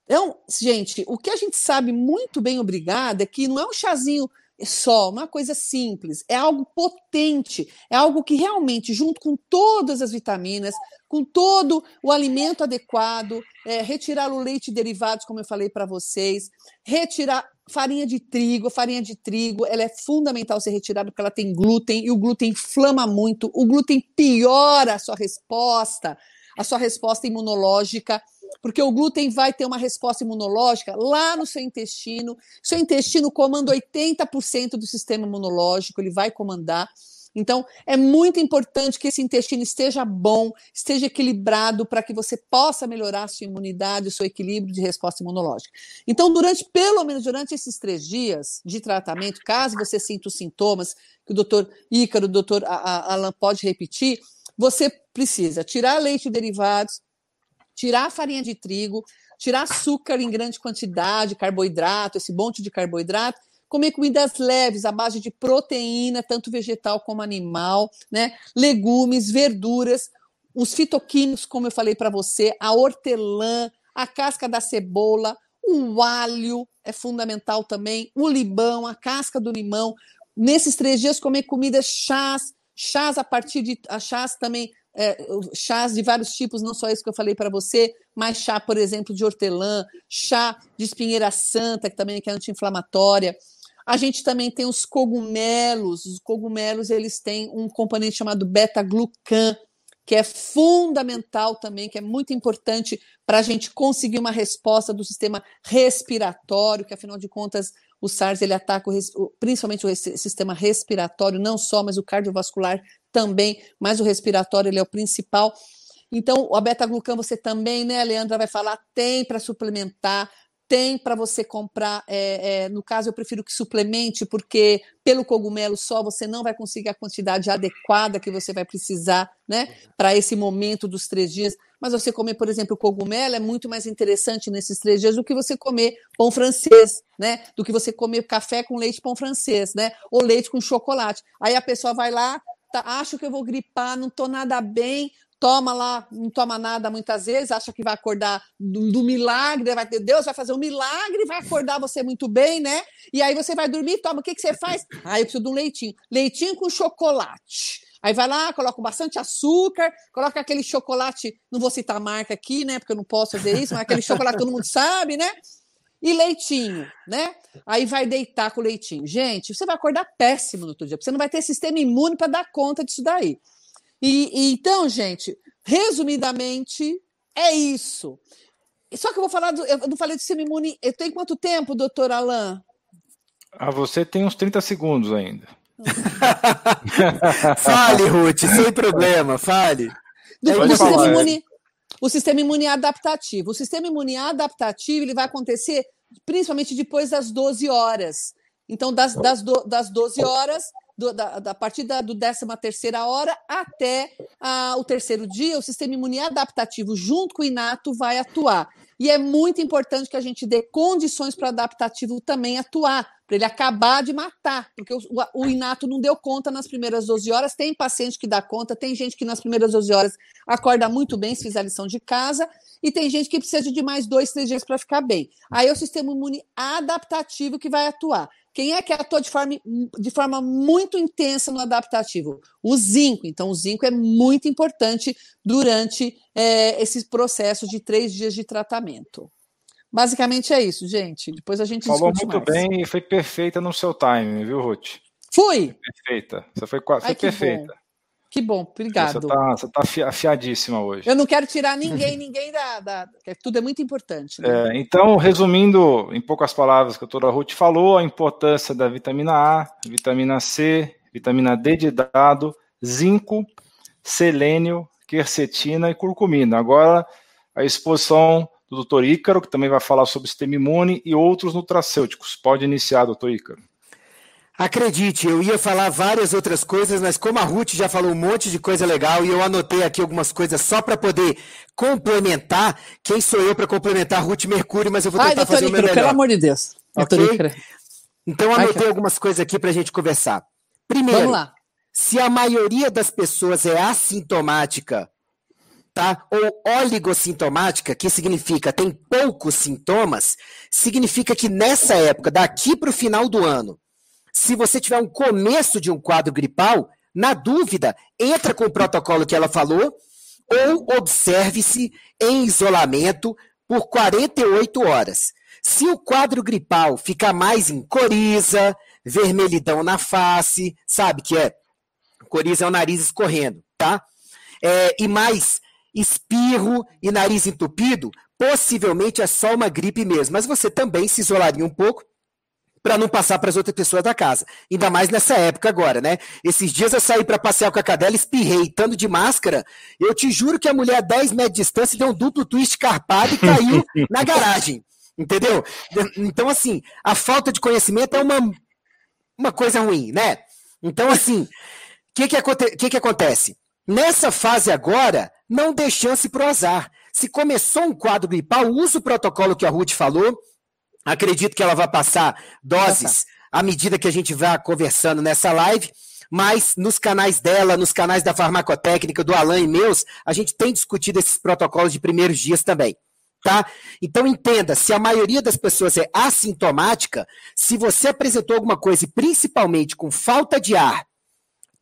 Então, gente, o que a gente sabe muito bem, obrigada, é que não é um chazinho só, uma coisa simples, é algo potente, é algo que realmente, junto com todas as vitaminas, com todo o alimento adequado, é, retirar o leite e derivados, como eu falei para vocês, retirar farinha de trigo, farinha de trigo, ela é fundamental ser retirada porque ela tem glúten e o glúten inflama muito, o glúten piora a sua resposta, a sua resposta imunológica, porque o glúten vai ter uma resposta imunológica lá no seu intestino, seu intestino comanda 80% do sistema imunológico, ele vai comandar, então, é muito importante que esse intestino esteja bom, esteja equilibrado para que você possa melhorar a sua imunidade, o seu equilíbrio de resposta imunológica. Então, durante, pelo menos durante esses três dias de tratamento, caso você sinta os sintomas, que o doutor Ícaro, o doutor Alan pode repetir, você precisa tirar leite e derivados, tirar a farinha de trigo, tirar açúcar em grande quantidade, carboidrato, esse monte de carboidrato, comer comidas leves, à base de proteína, tanto vegetal como animal, né? legumes, verduras, os fitoquímicos, como eu falei para você, a hortelã, a casca da cebola, o alho é fundamental também, o limão, a casca do limão. Nesses três dias, comer comidas chás, chás a partir de chás também, é, chás de vários tipos, não só isso que eu falei para você, mas chá, por exemplo, de hortelã, chá de espinheira santa, que também é anti-inflamatória. A gente também tem os cogumelos. Os cogumelos eles têm um componente chamado beta-glucan, que é fundamental também, que é muito importante para a gente conseguir uma resposta do sistema respiratório, que afinal de contas o SARS ele ataca o, principalmente o sistema respiratório, não só, mas o cardiovascular também, mas o respiratório ele é o principal. Então, a beta-glucan você também, né, Leandra, vai falar, tem para suplementar, tem para você comprar. É, é, no caso, eu prefiro que suplemente, porque pelo cogumelo só você não vai conseguir a quantidade adequada que você vai precisar, né, para esse momento dos três dias. Mas você comer, por exemplo, cogumelo é muito mais interessante nesses três dias do que você comer pão francês, né? Do que você comer café com leite pão francês, né? Ou leite com chocolate. Aí a pessoa vai lá, tá, acho que eu vou gripar, não estou nada bem, toma lá, não toma nada muitas vezes, acha que vai acordar do, do, milagre, vai ter Deus vai fazer um milagre, vai acordar você muito bem, né? E aí você vai dormir, toma, o que, que você faz? Ah, eu preciso de um leitinho. Leitinho com chocolate. Aí vai lá, coloca bastante açúcar, coloca aquele chocolate, não vou citar a marca aqui, né? Porque eu não posso fazer isso, mas aquele chocolate que todo mundo sabe, né? E leitinho, né? Aí vai deitar com leitinho. Gente, você vai acordar péssimo no outro dia, porque você não vai ter sistema imune para dar conta disso daí. E, e, então, gente, resumidamente, é isso. Só que eu vou falar do. Eu não falei do sistema imune. Eu tenho quanto tempo, doutor Alain? Ah, você tem uns 30 segundos ainda. fale, Ruth, sem problema, fale. Do, do sistema falar, imune, é. O sistema imune adaptativo. O sistema imune adaptativo ele vai acontecer principalmente depois das 12 horas. Então, das, das, do, das 12 horas, do, da, da partir da do 13 terceira hora até a, o terceiro dia, o sistema imune adaptativo, junto com o inato, vai atuar. E é muito importante que a gente dê condições para o adaptativo também atuar, para ele acabar de matar, porque o, o, inato não deu conta nas primeiras 12 horas. Tem paciente que dá conta, tem gente que nas primeiras 12 horas acorda muito bem se fizer a lição de casa, e tem gente que precisa de mais dois, três dias para ficar bem. Aí é o sistema imune adaptativo que vai atuar. Quem é que atua de forma, de forma muito intensa no adaptativo? O zinco. Então, o zinco é muito importante durante é, esse processo de três dias de tratamento. Basicamente é isso, gente. Depois a gente Falou muito mais. bem e foi perfeita no seu time, viu, Ruth? Fui! Perfeita. Você foi, foi Ai, perfeita. Bom. Que bom, obrigado. Você está tá afiadíssima hoje. Eu não quero tirar ninguém, ninguém da. da tudo é muito importante. Né? É, então, resumindo em poucas palavras que a doutora Ruth falou, a importância da vitamina A, vitamina C, vitamina D de dado, zinco, selênio, quercetina e curcumina. Agora, a exposição do doutor Ícaro, que também vai falar sobre sistema imune e outros nutracêuticos. Pode iniciar, doutor Ícaro. Acredite, eu ia falar várias outras coisas, mas como a Ruth já falou um monte de coisa legal e eu anotei aqui algumas coisas só para poder complementar, quem sou eu para complementar Ruth Mercúrio, mas eu vou tentar Ai, fazer o meu melhor. pelo amor de Deus. Ok? Então anotei Ai, algumas coisas aqui para a gente conversar. Primeiro, se a maioria das pessoas é assintomática, tá? Ou oligossintomática, que significa tem poucos sintomas, significa que nessa época, daqui para o final do ano, se você tiver um começo de um quadro gripal, na dúvida, entra com o protocolo que ela falou ou observe-se em isolamento por 48 horas. Se o quadro gripal ficar mais em coriza, vermelhidão na face, sabe que é? Coriza é o nariz escorrendo, tá? É, e mais espirro e nariz entupido, possivelmente é só uma gripe mesmo. Mas você também se isolaria um pouco para não passar para as outras pessoas da casa. Ainda mais nessa época agora, né? Esses dias eu saí para passear com a cadela, espirrei, estando de máscara. Eu te juro que a mulher a 10 metros de distância deu um duplo twist carpado e caiu na garagem. Entendeu? Então, assim, a falta de conhecimento é uma, uma coisa ruim, né? Então, assim, o que, que, que, que acontece? Nessa fase agora, não dê chance para o azar. Se começou um quadro gripal, use o protocolo que a Ruth falou, Acredito que ela vai passar doses à medida que a gente vai conversando nessa live, mas nos canais dela, nos canais da farmacotécnica, do Alan e meus, a gente tem discutido esses protocolos de primeiros dias também. Tá? Então entenda, se a maioria das pessoas é assintomática, se você apresentou alguma coisa, principalmente com falta de ar,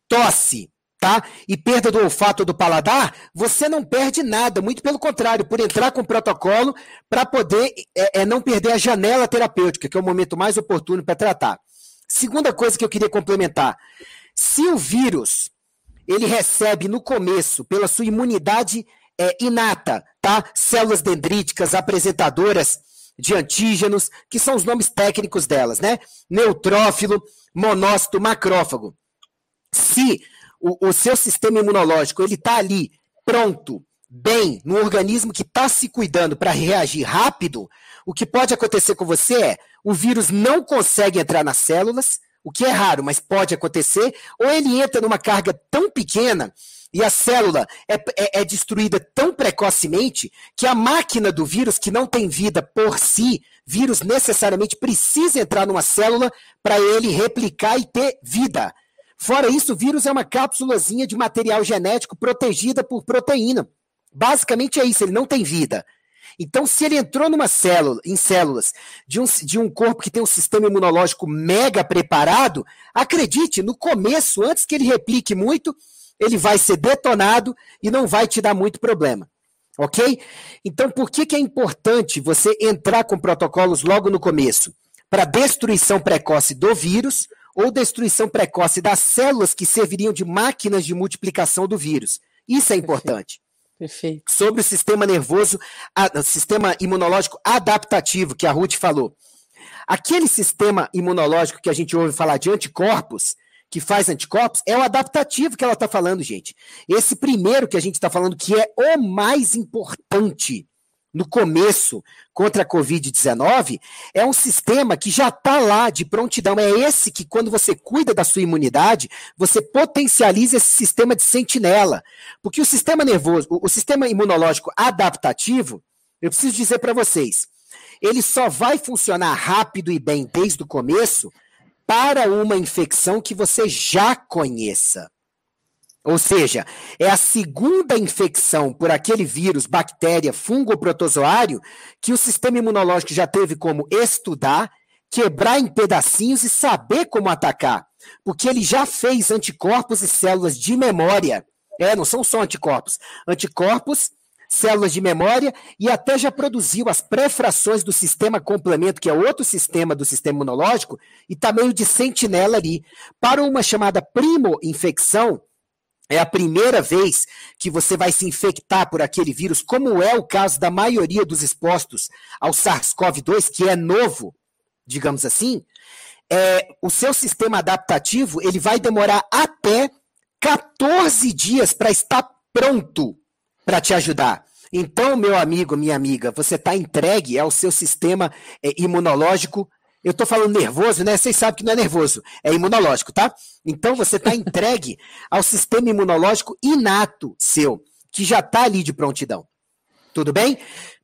tosse, tá? E perda do olfato ou do paladar, você não perde nada, muito pelo contrário, por entrar com protocolo para poder é, é, não perder a janela terapêutica, que é o momento mais oportuno para tratar. Segunda coisa que eu queria complementar: se o vírus ele recebe no começo, pela sua imunidade é, inata, tá? Células dendríticas apresentadoras de antígenos, que são os nomes técnicos delas, né? Neutrófilo, monócito, macrófago. Se o, o seu sistema imunológico ele está ali pronto, bem, no organismo que está se cuidando para reagir rápido, o que pode acontecer com você é o vírus não consegue entrar nas células, o que é raro, mas pode acontecer, ou ele entra numa carga tão pequena e a célula é, é, é, destruída tão precocemente que a máquina do vírus, que não tem vida por si, vírus necessariamente precisa entrar numa célula para ele replicar e ter vida. Fora isso, o vírus é uma cápsulazinha de material genético protegida por proteína. Basicamente é isso, ele não tem vida. Então, se ele entrou numa célula, em células de um, de um corpo que tem um sistema imunológico mega preparado, acredite, no começo, antes que ele replique muito, ele vai ser detonado e não vai te dar muito problema. Ok? Então, por que, que é importante você entrar com protocolos logo no começo? Para destruição precoce do vírus, ou destruição precoce das células que serviriam de máquinas de multiplicação do vírus. Isso é importante. Perfeito. Sobre o sistema nervoso, o sistema imunológico adaptativo que a Ruth falou. Aquele sistema imunológico que a gente ouve falar de anticorpos, que faz anticorpos, é o adaptativo que ela está falando, gente. Esse primeiro que a gente está falando, que é o mais importante no começo contra a Covid-19, é um sistema que já está lá de prontidão. É esse que, quando você cuida da sua imunidade, você potencializa esse sistema de sentinela. Porque o sistema nervoso, o, sistema imunológico adaptativo, eu preciso dizer para vocês, ele só vai funcionar rápido e bem desde o começo para uma infecção que você já conheça. Ou seja, é a segunda infecção por aquele vírus, bactéria, fungo ou protozoário que o sistema imunológico já teve como estudar, quebrar em pedacinhos e saber como atacar. Porque ele já fez anticorpos e células de memória. É, não são só anticorpos. Anticorpos, células de memória e até já produziu as pré-frações do sistema complemento, que é outro sistema do sistema imunológico, e está meio de sentinela ali. Para uma chamada primo-infecção, é a primeira vez que você vai se infectar por aquele vírus, como é o caso da maioria dos expostos ao SARS-CoV-2, que é novo, digamos assim, é, o seu sistema adaptativo ele vai demorar até 14 dias para estar pronto para te ajudar. Então, meu amigo, minha amiga, você está entregue ao seu sistema é, imunológico eu estou falando nervoso, né? Vocês sabem que não é nervoso, é imunológico, tá? Então você está entregue ao sistema imunológico inato seu, que já está ali de prontidão. Tudo bem?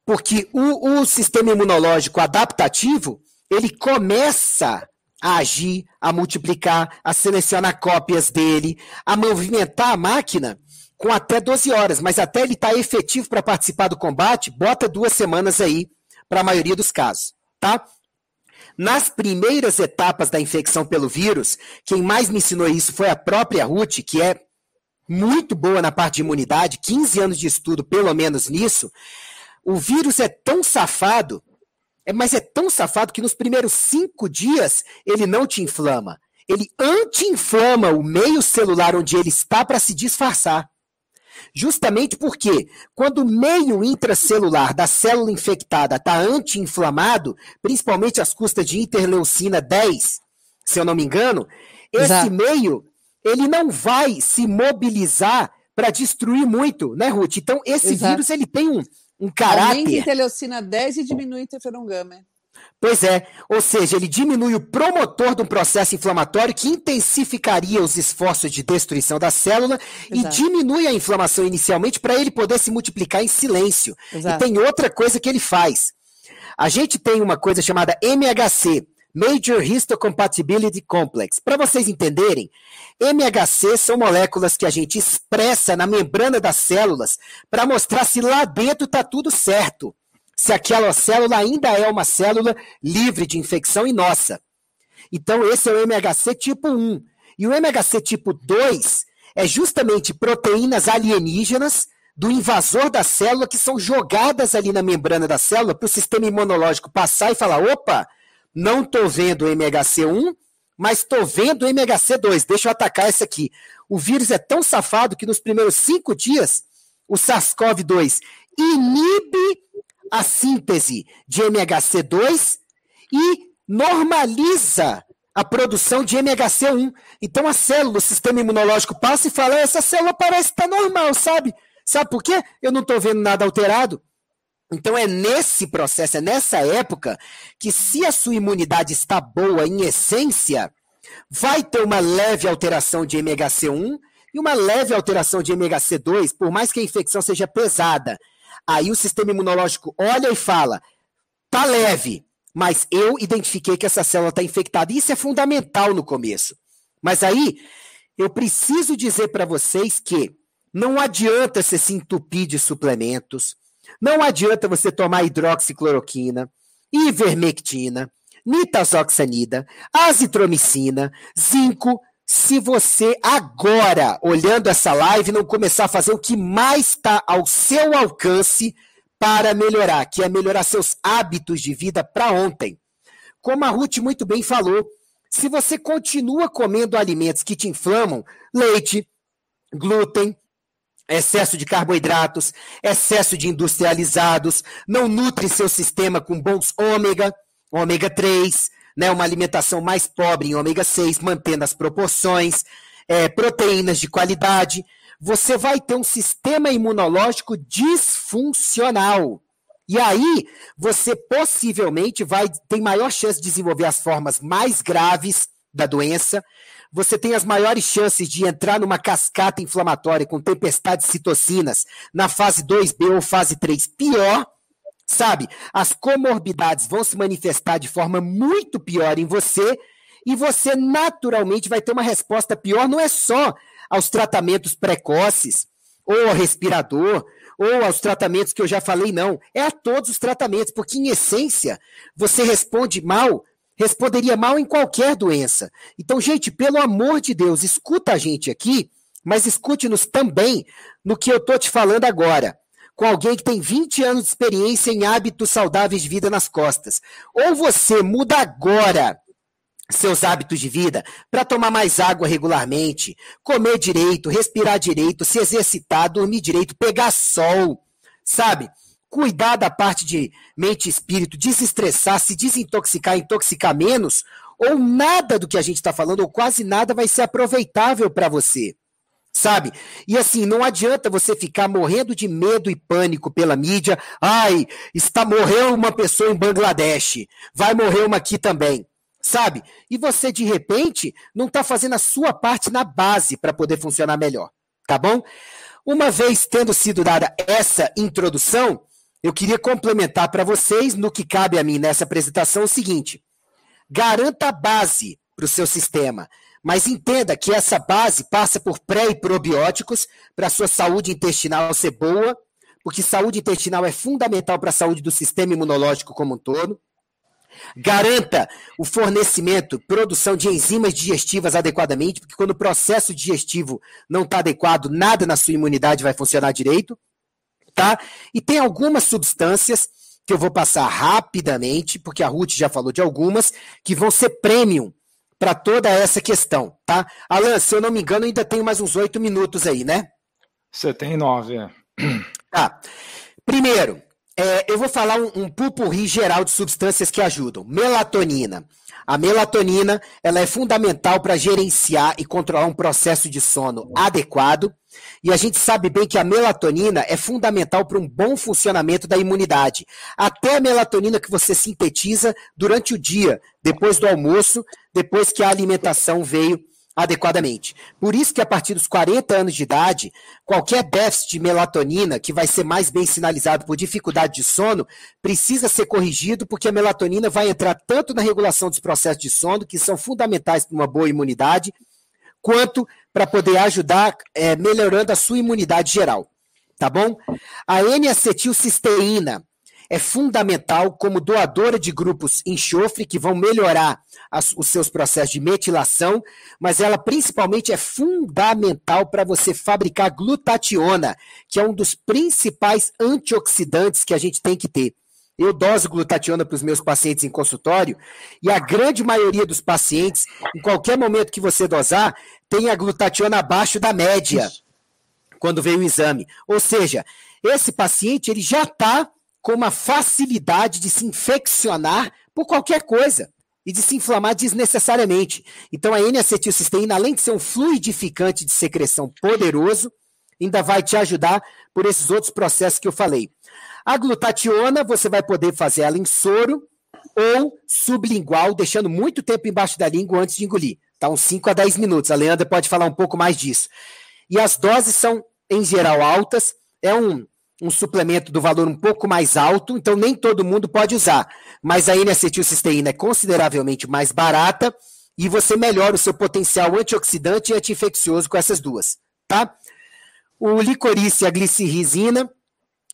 Porque o, o sistema imunológico adaptativo, ele começa a agir, a multiplicar, a selecionar cópias dele, a movimentar a máquina com até 12 horas, mas até ele estar tá efetivo para participar do combate, bota duas semanas aí para a maioria dos casos, tá? Nas primeiras etapas da infecção pelo vírus, quem mais me ensinou isso foi a própria Ruth, que é muito boa na parte de imunidade, 15 anos de estudo pelo menos nisso. O vírus é tão safado, é, mas é tão safado que nos primeiros cinco dias ele não te inflama. Ele anti-inflama o meio celular onde ele está para se disfarçar. Justamente porque, quando o meio intracelular da célula infectada está anti-inflamado, principalmente às custas de interleucina 10, se eu não me engano, esse Exato. meio ele não vai se mobilizar para destruir muito, né, Ruth? Então, esse Exato. vírus ele tem um, um caráter. Aumenta interleucina 10 e diminui interferon gama. Pois é, ou seja, ele diminui o promotor de um processo inflamatório que intensificaria os esforços de destruição da célula Exato. e diminui a inflamação inicialmente para ele poder se multiplicar em silêncio. Exato. E tem outra coisa que ele faz. A gente tem uma coisa chamada MHC, Major Histocompatibility Complex. Para vocês entenderem, MHC são moléculas que a gente expressa na membrana das células para mostrar se lá dentro está tudo certo se aquela célula ainda é uma célula livre de infecção e nossa. Então, esse é o MHC tipo 1. E o MHC tipo 2 é justamente proteínas alienígenas do invasor da célula que são jogadas ali na membrana da célula para o sistema imunológico passar e falar: opa, não estou vendo o MHC1, mas estou vendo o MHC2, deixa eu atacar esse aqui. O vírus é tão safado que nos primeiros cinco dias, o SARS-CoV-2 inibe a síntese de MHC2 e normaliza a produção de MHC1. Então a célula, o sistema imunológico passa e fala: essa célula parece estar tá normal, sabe? Sabe por quê? Eu não estou vendo nada alterado. Então é nesse processo, é nessa época, que se a sua imunidade está boa em essência, vai ter uma leve alteração de MHC1 e uma leve alteração de MHC2, por mais que a infecção seja pesada. Aí o sistema imunológico olha e fala: tá leve, mas eu identifiquei que essa célula está infectada. Isso é fundamental no começo. Mas aí eu preciso dizer para vocês que não adianta você se entupir de suplementos, não adianta você tomar hidroxicloroquina, ivermectina, nitazoxanida, azitromicina, zinco, se você agora, olhando essa live, não começar a fazer o que mais está ao seu alcance para melhorar, que é melhorar seus hábitos de vida para ontem. Como a Ruth muito bem falou, se você continua comendo alimentos que te inflamam, leite, glúten, excesso de carboidratos, excesso de industrializados, não nutre seu sistema com bons ômega, ômega 3, né, uma alimentação mais pobre em ômega 6, mantendo as proporções, é, proteínas de qualidade, você vai ter um sistema imunológico disfuncional. E aí, você possivelmente vai ter maior chance de desenvolver as formas mais graves da doença. Você tem as maiores chances de entrar numa cascata inflamatória com tempestade de citocinas na fase 2B ou fase 3 pior. Sabe? As comorbidades vão se manifestar de forma muito pior em você e você naturalmente vai ter uma resposta pior, não é só aos tratamentos precoces, ou ao respirador, ou aos tratamentos que eu já falei, não. É a todos os tratamentos, porque em essência, você responde mal, responderia mal em qualquer doença. Então, gente, pelo amor de Deus, escuta a gente aqui, mas escute-nos também no que eu estou te falando agora com alguém que tem 20 anos de experiência em hábitos saudáveis de vida nas costas. Ou você muda agora seus hábitos de vida para tomar mais água regularmente, comer direito, respirar direito, se exercitar, dormir direito, pegar sol, sabe? Cuidar da parte de mente e espírito, desestressar, se desintoxicar, intoxicar menos, ou nada do que a gente está falando, ou quase nada, vai ser aproveitável para você sabe? E assim, não adianta você ficar morrendo de medo e pânico pela mídia. Ai, está morreu uma pessoa em Bangladesh, vai morrer uma aqui também, sabe? E você de repente não está fazendo a sua parte na base para poder funcionar melhor, tá bom? Uma vez tendo sido dada essa introdução, eu queria complementar para vocês no que cabe a mim nessa apresentação o seguinte: garanta a base para o seu sistema. Mas entenda que essa base passa por pré e probióticos para a sua saúde intestinal ser boa, porque saúde intestinal é fundamental para a saúde do sistema imunológico como um todo. Garanta o fornecimento, produção de enzimas digestivas adequadamente, porque quando o processo digestivo não está adequado, nada na sua imunidade vai funcionar direito. Tá? E tem algumas substâncias que eu vou passar rapidamente, porque a Ruth já falou de algumas, que vão ser premium para toda essa questão, tá? Alan, se eu não me engano, ainda tenho mais uns oito minutos aí, né? Você tem nove, é. Tá. Primeiro, é, eu vou falar um, um pupurri geral de substâncias que ajudam. Melatonina. A melatonina ela é fundamental para gerenciar e controlar um processo de sono adequado. E a gente sabe bem que a melatonina é fundamental para um bom funcionamento da imunidade. Até a melatonina que você sintetiza durante o dia, depois do almoço, depois que a alimentação veio adequadamente. Por isso que a partir dos 40 anos de idade, qualquer déficit de melatonina, que vai ser mais bem sinalizado por dificuldade de sono, precisa ser corrigido, porque a melatonina vai entrar tanto na regulação dos processos de sono, que são fundamentais para uma boa imunidade, quanto para poder ajudar é, melhorando a sua imunidade geral. Tá bom? A N-acetilcisteína é fundamental como doadora de grupos enxofre que vão melhorar as, os seus processos de metilação, mas ela principalmente é fundamental para você fabricar glutationa, que é um dos principais antioxidantes que a gente tem que ter. Eu doso glutationa para os meus pacientes em consultório e a grande maioria dos pacientes, em qualquer momento que você dosar, tem a glutationa abaixo da média quando vem o exame. Ou seja, esse paciente ele já está com uma facilidade de se infeccionar por qualquer coisa e de se inflamar desnecessariamente. Então, a N-acetilcisteína, além de ser um fluidificante de secreção poderoso, ainda vai te ajudar por esses outros processos que eu falei. A glutationa, você vai poder fazer ela em soro ou sublingual, deixando muito tempo embaixo da língua antes de engolir. Tá uns 5 a 10 minutos. A Leandra pode falar um pouco mais disso. E as doses são, em geral, altas. É um um suplemento do valor um pouco mais alto, então nem todo mundo pode usar. Mas a N-acetilcisteína é consideravelmente mais barata e você melhora o seu potencial antioxidante e anti-infeccioso com essas duas, tá? O licorice e a glicirrizina,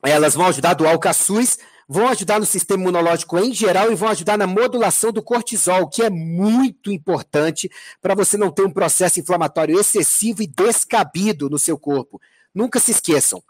elas vão ajudar do alcaçuz, vão ajudar no sistema imunológico em geral e vão ajudar na modulação do cortisol, que é muito importante para você não ter um processo inflamatório excessivo e descabido no seu corpo. Nunca se esqueçam,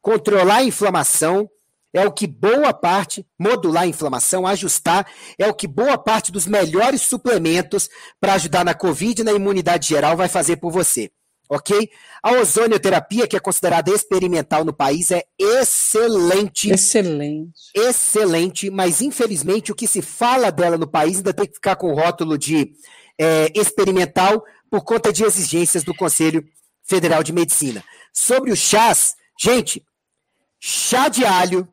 Controlar a inflamação é o que boa parte, modular a inflamação, ajustar, é o que boa parte dos melhores suplementos para ajudar na Covid e na imunidade geral vai fazer por você. Ok? A ozonioterapia, que é considerada experimental no país, é excelente. Excelente. Excelente, mas infelizmente o que se fala dela no país ainda tem que ficar com o rótulo de é, experimental por conta de exigências do Conselho Federal de Medicina. Sobre os chás, gente, chá de alho,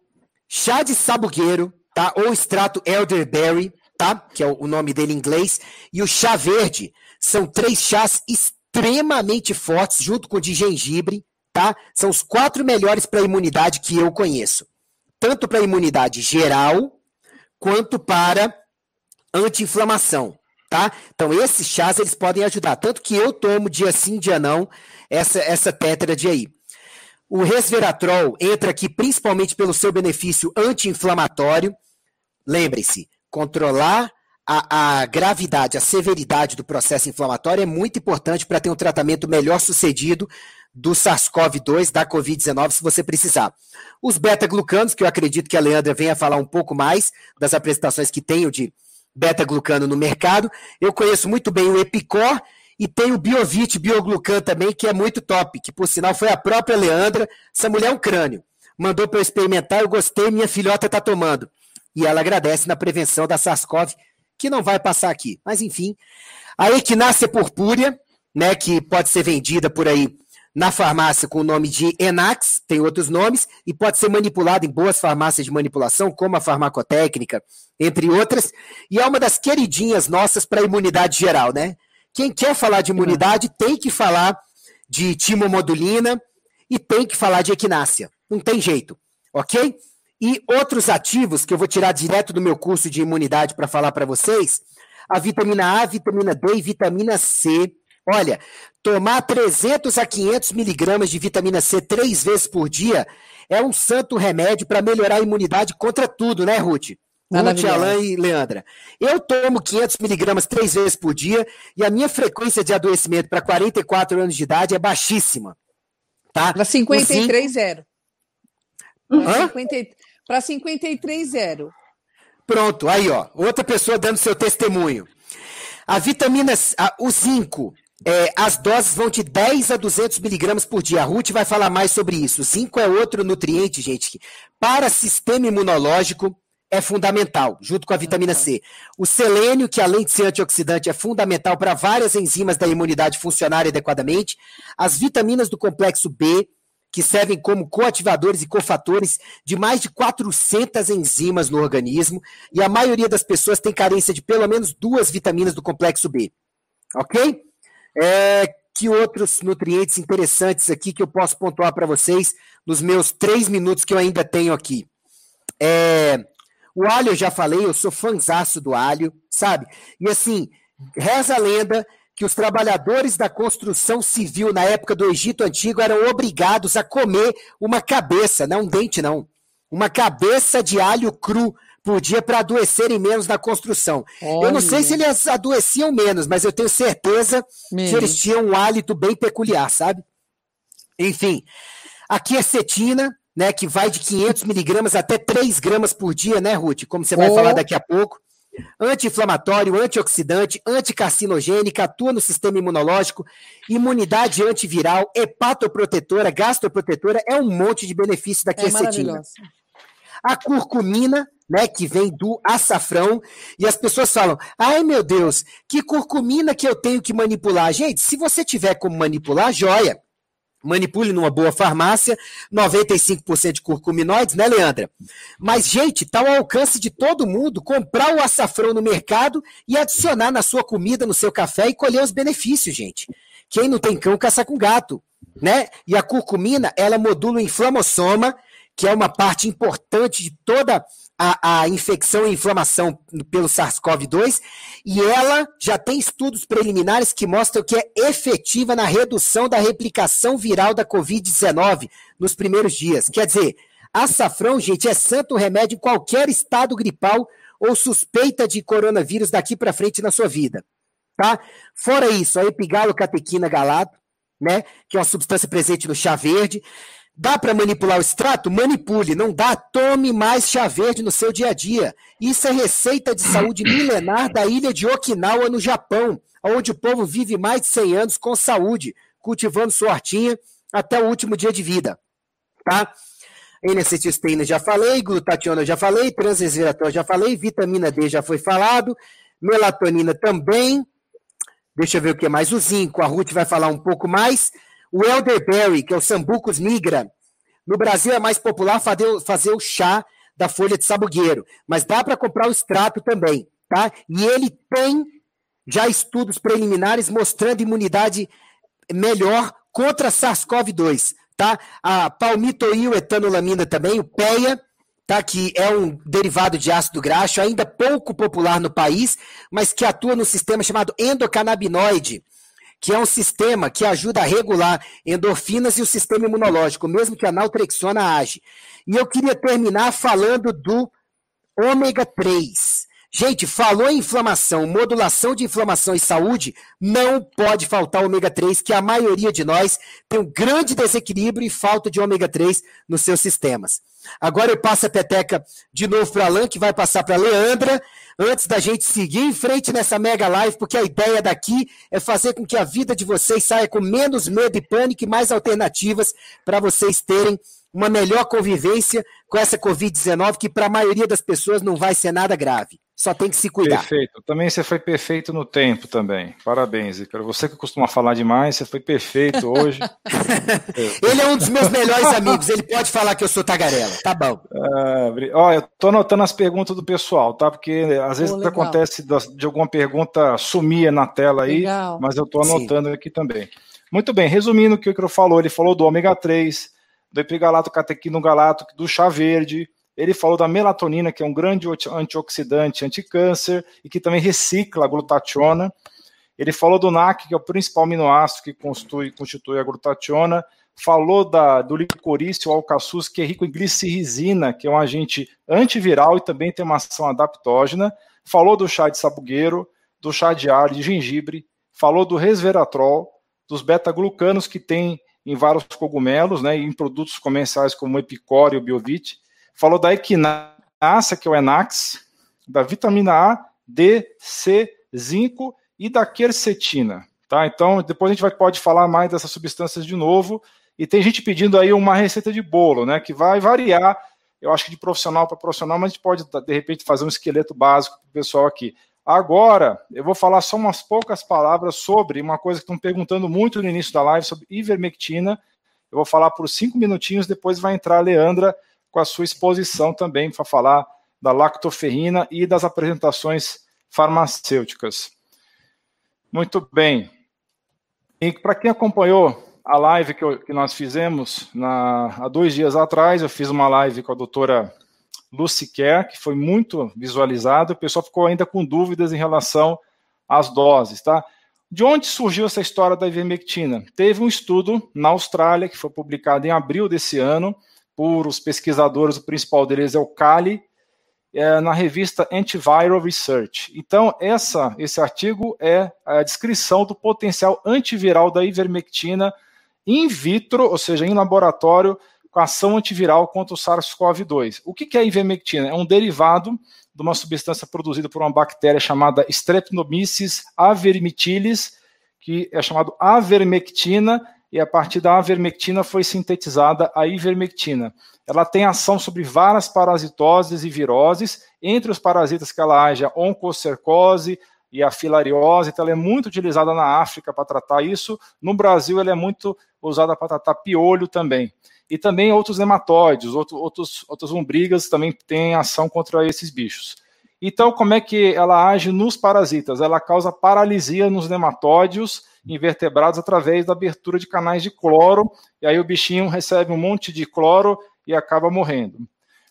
chá de sabugueiro, tá? Ou extrato elderberry, tá? Que é o nome dele em inglês, e o chá verde são três chás extremamente fortes, junto com o de gengibre, tá? São os quatro melhores para imunidade que eu conheço. Tanto para imunidade geral, quanto para anti-inflamação, tá? Então, esses chás, eles podem ajudar. Tanto que eu tomo dia sim, dia não, essa, essa tétrade aí. O resveratrol entra aqui principalmente pelo seu benefício anti-inflamatório. Lembre-se, controlar a, a, gravidade, a severidade do processo inflamatório é muito importante para ter um tratamento melhor sucedido do SARS-CoV-2, da Covid-19, se você precisar. Os beta-glucanos, que eu acredito que a Leandra venha falar um pouco mais das apresentações que tenho de beta-glucano no mercado. Eu conheço muito bem o Epicor e tem o Biovit Bioglucan também, que é muito top, que por sinal foi a própria Leandra. Essa mulher é um crânio. Mandou para eu experimentar, eu gostei, minha filhota está tomando. E ela agradece na prevenção da SARS-CoV que não vai passar aqui. Mas enfim, a equinácea purpúrea, né, que pode ser vendida por aí na farmácia com o nome de Enax, tem outros nomes, e pode ser manipulada em boas farmácias de manipulação, como a farmacotécnica, entre outras, e é uma das queridinhas nossas para a imunidade geral, né? Quem quer falar de imunidade tem que falar de timomodulina e tem que falar de equinácea. Não tem jeito, ok? E outros ativos que eu vou tirar direto do meu curso de imunidade para falar para vocês, a vitamina A, vitamina D e vitamina C. Olha, tomar 300 a 500 miligramas de vitamina C três vezes por dia é um santo remédio para melhorar a imunidade contra tudo, né, Ruth? Ruth, Alain e Leandra. Eu tomo 500 miligramas três vezes por dia e a minha frequência de adoecimento para 44 anos de idade é baixíssima. Tá? Para 53, zero. Hã? 50, para 53,0. Pronto, aí ó, outra pessoa dando seu testemunho. A vitamina, a, o zinco, é, as doses vão de 10 a 200 miligramas por dia. A Ruth vai falar mais sobre isso. O zinco é outro nutriente, gente, que para sistema imunológico é fundamental, junto com a vitamina C. O selênio, que além de ser antioxidante, é fundamental para várias enzimas da imunidade funcionarem adequadamente. As vitaminas do complexo B, que servem como coativadores e cofatores de mais de 400 enzimas no organismo, e a maioria das pessoas tem carência de pelo menos duas vitaminas do complexo B. Ok? É, que outros nutrientes interessantes aqui que eu posso pontuar para vocês nos meus três minutos que eu ainda tenho aqui? É, o alho eu já falei, eu sou fãzaço do alho, sabe? E assim, reza a lenda que os trabalhadores da construção civil na época do Egito Antigo eram obrigados a comer uma cabeça, não um dente não, uma cabeça de alho cru por dia para adoecerem menos na construção. Olha. Eu não sei se eles adoeciam menos, mas eu tenho certeza que eles tinham um hálito bem peculiar, sabe? Enfim, aqui é cetina, né, que vai de 500 miligramas até 3 gramas por dia, né, Ruth? Como você vai oh. falar daqui a pouco anti-inflamatório, antioxidante, anticarcinogênico, atua no sistema imunológico, imunidade antiviral, hepatoprotetora, gastroprotetora, é um monte de benefício da é quercetina. A curcumina, né, que vem do açafrão, e as pessoas falam: "Ai, meu Deus, que curcumina que eu tenho que manipular". Gente, se você tiver como manipular, joia manipule numa boa farmácia, 95% de curcuminoides, né, Leandra? Mas, gente, está ao alcance de todo mundo comprar o açafrão no mercado e adicionar na sua comida, no seu café e colher os benefícios, gente. Quem não tem cão, caça com gato, né? E a curcumina, ela modula o inflamossoma, que é uma parte importante de toda a, a infecção e inflamação pelo SARS-CoV-2, e ela já tem estudos preliminares que mostram que é efetiva na redução da replicação viral da Covid-19 nos primeiros dias. Quer dizer, açafrão, gente, é santo remédio em qualquer estado gripal ou suspeita de coronavírus daqui para frente na sua vida. Tá? Fora isso, a epigalocatequina galato, né, que é uma substância presente no chá verde, Dá para manipular o extrato? Manipule. Não dá? Tome mais chá verde no seu dia a dia. Isso é receita de saúde milenar da ilha de Okinawa, no Japão, onde o povo vive mais de 100 anos com saúde, cultivando sua hortinha até o último dia de vida, tá? N-acetilcisteína já falei, glutationa já falei, transresveratrol já falei, vitamina D já foi falado, melatonina também. Deixa eu ver o que mais. O zinco, a Ruth vai falar um pouco mais. O elderberry, que é o Sambucus nigra. No Brasil é mais popular fazer, fazer o chá da folha de sabugueiro, mas dá para comprar o extrato também, tá? E ele tem já estudos preliminares mostrando imunidade melhor contra SARS-CoV-2 tá? A palmitoil-etanolamina também, o PEA, tá? Que é um derivado de ácido graxo, ainda pouco popular no país, mas que atua no sistema chamado endocannabinoide, que é um sistema que ajuda a regular endorfinas e o sistema imunológico, mesmo que a naltrexona age. E eu queria terminar falando do ômega 3. Gente, falou em inflamação, modulação de inflamação e saúde, não pode faltar ômega 3, que a maioria de nós tem um grande desequilíbrio e falta de ômega 3 nos seus sistemas. Agora eu passo a peteca de novo para Alan, que vai passar para Leandra, antes da gente seguir em frente nessa mega live, porque a ideia daqui é fazer com que a vida de vocês saia com menos medo e pânico e mais alternativas para vocês terem uma melhor convivência com essa Covid-19, que para a maioria das pessoas não vai ser nada grave. Só tem que se cuidar. Perfeito. Também você foi perfeito no tempo também. Parabéns, Ícaro. Você que costuma falar demais, você foi perfeito hoje. ele é um dos meus melhores amigos. Ele pode falar que eu sou tagarela. Tá bom. Uh, ó, eu tô anotando as perguntas do pessoal, tá? Porque às vezes oh, acontece de alguma pergunta sumir na tela aí, legal. mas eu tô anotando Sim. aqui também. Muito bem, resumindo o que o Ícaro falou, ele falou do ômega 3, do epigalato catequino galato, do chá verde, ele falou da melatonina, que é um grande antioxidante anticâncer e que também recicla a glutationa. Ele falou do NAC, que é o principal aminoácido que constitui, constitui a glutationa. Falou da, do licorício alcaçuz, que é rico em glicerrizina, que é um agente antiviral e também tem uma ação adaptógena. Falou do chá de sabugueiro, do chá de alho, de gengibre. Falou do resveratrol, dos beta-glucanos que tem em vários cogumelos, né, em produtos comerciais como o Epicor e o Biovit falou da equinácea, que é o Enax, da vitamina A, D, C, zinco e da quercetina. Tá? Então, depois a gente vai, pode falar mais dessas substâncias de novo. E tem gente pedindo aí uma receita de bolo, né? Que vai variar, eu acho que de profissional para profissional, mas a gente pode, de repente, fazer um esqueleto básico para o pessoal aqui. Agora, eu vou falar só umas poucas palavras sobre uma coisa que estão perguntando muito no início da live, sobre ivermectina. Eu vou falar por cinco minutinhos, depois vai entrar a Leandra com a sua exposição também para falar da lactoferrina e das apresentações farmacêuticas. Muito bem. E para quem acompanhou a live que, eu, que nós fizemos na, há dois dias atrás, eu fiz uma live com a doutora Lucy Kerr, que foi muito visualizada, o pessoal ficou ainda com dúvidas em relação às doses, tá? De onde surgiu essa história da ivermectina? Teve um estudo na Austrália, que foi publicado em abril desse ano, por os pesquisadores, o principal deles é o Cali, é, na revista Antiviral Research. Então, essa, esse artigo é a descrição do potencial antiviral da ivermectina in vitro, ou seja, em laboratório, com ação antiviral contra o SARS-CoV-2. O que é a ivermectina? É um derivado de uma substância produzida por uma bactéria chamada Streptomyces avermitilis, que é chamado avermectina, e a partir da avermectina foi sintetizada a ivermectina. Ela tem ação sobre várias parasitoses e viroses, entre os parasitas que ela age a oncocercose e a filariose, então ela é muito utilizada na África para tratar isso. No Brasil ela é muito usada para tratar piolho também. E também outros nematóides, outros, outros, outras umbrigas também têm ação contra esses bichos. Então, como é que ela age nos parasitas? Ela causa paralisia nos nematóides, invertebrados através da abertura de canais de cloro, e aí o bichinho recebe um monte de cloro e acaba morrendo.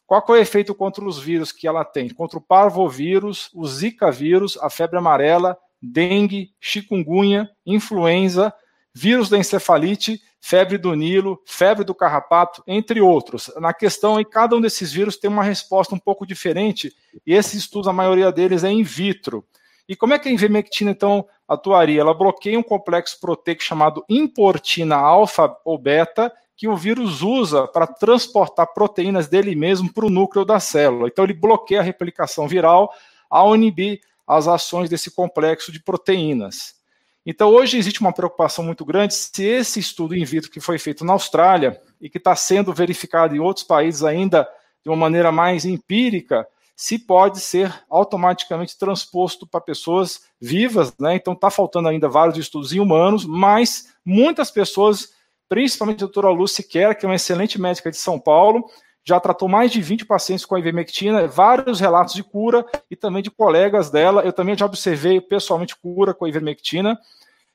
Qual é o efeito contra os vírus que ela tem? Contra o parvovírus, o zika vírus, a febre amarela, dengue, chikungunya, influenza, vírus da encefalite, febre do Nilo, febre do carrapato, entre outros. Na questão, em cada um desses vírus tem uma resposta um pouco diferente, e esses estudos, a maioria deles é in vitro. E como é que a ivermectina, então, atuaria? Ela bloqueia um complexo proteico chamado importina alfa ou beta, que o vírus usa para transportar proteínas dele mesmo para o núcleo da célula. Então, ele bloqueia a replicação viral ao inibir as ações desse complexo de proteínas. Então, hoje existe uma preocupação muito grande se esse estudo in vitro que foi feito na Austrália e que está sendo verificado em outros países ainda de uma maneira mais empírica, se pode ser automaticamente transposto para pessoas vivas, né? Então está faltando ainda vários estudos em humanos, mas muitas pessoas, principalmente a doutora Lucy Kerr, que é uma excelente médica de São Paulo, já tratou mais de 20 pacientes com a ivermectina, vários relatos de cura e também de colegas dela. Eu também já observei pessoalmente cura com a ivermectina.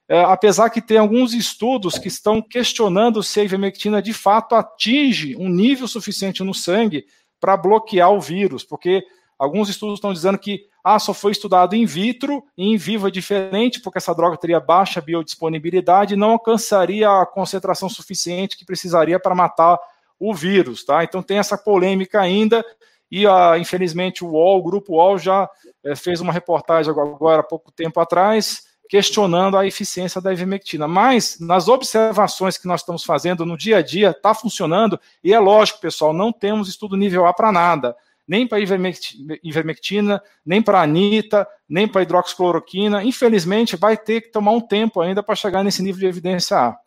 É, apesar que tem alguns estudos que estão questionando se a ivermectina de fato atinge um nível suficiente no sangue para bloquear o vírus, porque alguns estudos estão dizendo que ah, só foi estudado in vitro e em vivo é diferente, porque essa droga teria baixa biodisponibilidade e não alcançaria a concentração suficiente que precisaria para matar o vírus, tá? Então tem essa polêmica ainda, e ah, infelizmente o UOL, o grupo UOL já é, fez uma reportagem agora há pouco tempo atrás, questionando a eficiência da ivermectina. Mas, nas observações que nós estamos fazendo no dia a dia, está funcionando, e é lógico, pessoal, não temos estudo nível A para nada. Nem para ivermectina, nem para anita, nem para hidroxicloroquina. Infelizmente, vai ter que tomar um tempo ainda para chegar nesse nível de evidência A.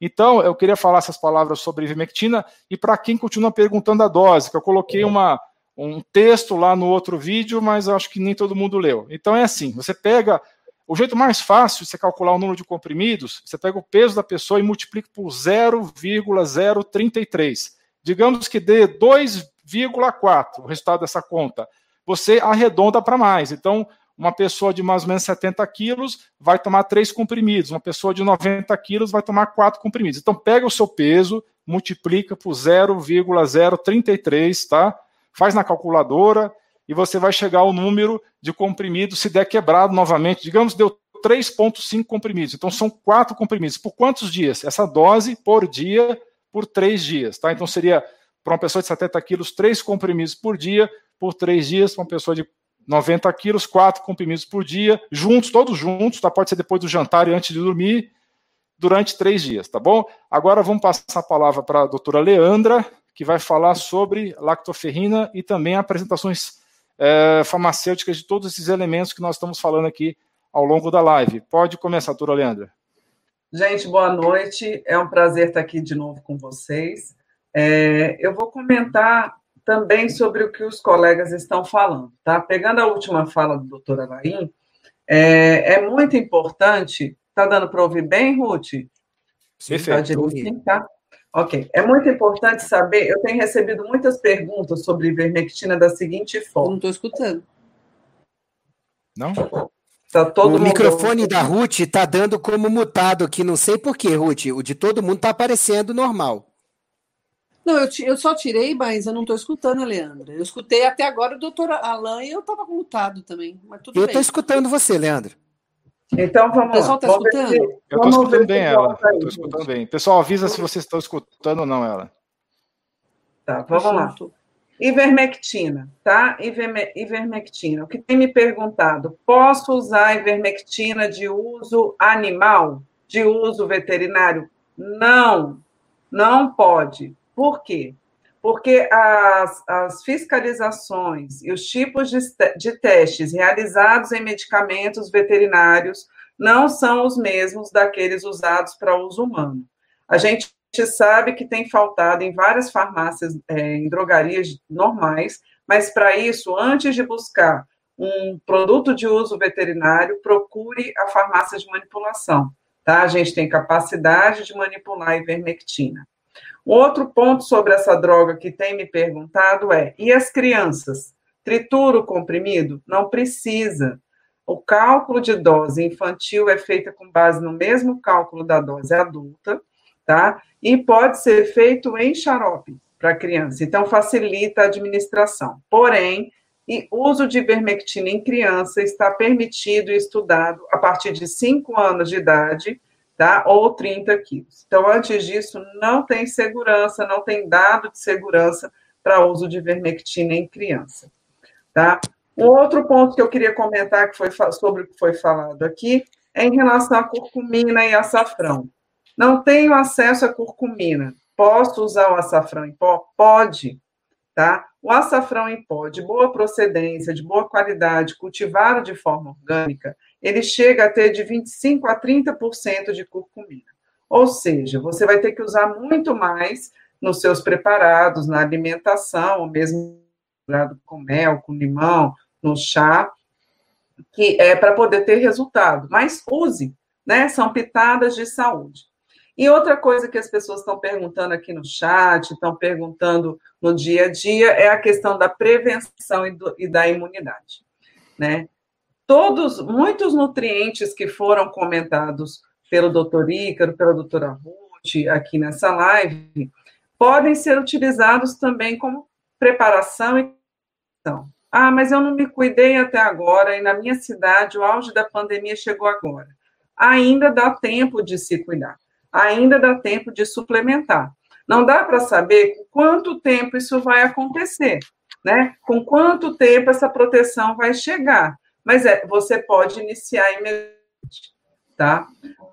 Então, eu queria falar essas palavras sobre ivermectina e para quem continua perguntando a dose, que eu coloquei uma, um texto lá no outro vídeo, mas acho que nem todo mundo leu. Então é assim, você pega o jeito mais fácil de você calcular o número de comprimidos, você pega o peso da pessoa e multiplica por 0,033. Digamos que dê 2,4 o resultado dessa conta. Você arredonda para mais. Então, uma pessoa de mais ou menos 70 quilos vai tomar três comprimidos, uma pessoa de 90 quilos vai tomar quatro comprimidos. Então, pega o seu peso, multiplica por 0,033, tá? Faz na calculadora e você vai chegar ao número de comprimidos se der quebrado novamente. Digamos, deu 3,5 comprimidos. Então, são quatro comprimidos. Por quantos dias? Essa dose por dia, por três dias, tá? Então, seria para uma pessoa de 70 quilos, três comprimidos por dia, por três dias, para uma pessoa de 90 quilos, quatro comprimidos por dia, juntos, todos juntos, tá? Pode ser depois do jantar e antes de dormir, durante três dias, tá bom? Agora vamos passar a palavra para a doutora Leandra, que vai falar sobre lactoferrina e também apresentações é, farmacêuticas de todos esses elementos que nós estamos falando aqui ao longo da live. Pode começar, doutora Leandra. Gente, boa noite. É um prazer estar aqui de novo com vocês. É, eu vou comentar também sobre o que os colegas estão falando, tá? Pegando a última fala do doutor Alain, é, é muito importante. Tá dando para ouvir bem, Ruth? Perfeito. Sim, tá? Ok. É muito importante saber. Eu tenho recebido muitas perguntas sobre ivermectina da seguinte forma. Não estou escutando. Não? Tá todo o microfone da Ruth está dando como mutado aqui, não sei por quê, Ruth. O de todo mundo está aparecendo normal. Não, eu, eu só tirei, mas eu não estou escutando a Leandra. Eu escutei até agora o doutor Alain e eu estava mutado também. Mas tudo eu estou escutando você, Leandra. Então vamos lá. O pessoal está escutando? Se... Eu estou escutando bem ela. Estou escutando bem. Pessoal, avisa se vocês estão escutando ou não ela. Tá, vamos lá. Ivermectina, tá? Ivermectina. O que tem me perguntado? Posso usar ivermectina de uso animal? De uso veterinário? Não, não pode. Por quê? Porque as, as fiscalizações e os tipos de, de testes realizados em medicamentos veterinários não são os mesmos daqueles usados para uso humano. A gente sabe que tem faltado em várias farmácias, é, em drogarias normais, mas para isso, antes de buscar um produto de uso veterinário, procure a farmácia de manipulação. Tá? A gente tem capacidade de manipular a ivermectina. Outro ponto sobre essa droga que tem me perguntado é: e as crianças? Tritura o comprimido? Não precisa. O cálculo de dose infantil é feito com base no mesmo cálculo da dose adulta, tá? E pode ser feito em xarope para criança, então facilita a administração. Porém, o uso de ivermectina em criança está permitido e estudado a partir de 5 anos de idade tá? Ou 30 quilos. Então, antes disso, não tem segurança, não tem dado de segurança para uso de vermectina em criança, tá? Um outro ponto que eu queria comentar que foi sobre o que foi falado aqui é em relação à curcumina e açafrão. Não tenho acesso à curcumina. Posso usar o açafrão em pó? Pode, tá? o açafrão em pó de boa procedência, de boa qualidade, cultivado de forma orgânica, ele chega a ter de 25 a 30% de curcumina. Ou seja, você vai ter que usar muito mais nos seus preparados, na alimentação, ou mesmo com mel, com limão, no chá, que é para poder ter resultado. Mas use, né? São pitadas de saúde. E outra coisa que as pessoas estão perguntando aqui no chat, estão perguntando no dia a dia, é a questão da prevenção e, do, e da imunidade, né? Todos, muitos nutrientes que foram comentados pelo doutor Ícaro, pela doutora Ruth, aqui nessa live, podem ser utilizados também como preparação e ah, mas eu não me cuidei até agora e na minha cidade o auge da pandemia chegou agora. Ainda dá tempo de se cuidar, ainda dá tempo de suplementar. Não dá para saber quanto tempo isso vai acontecer, né? Com quanto tempo essa proteção vai chegar. Mas é, você pode iniciar imediatamente, tá?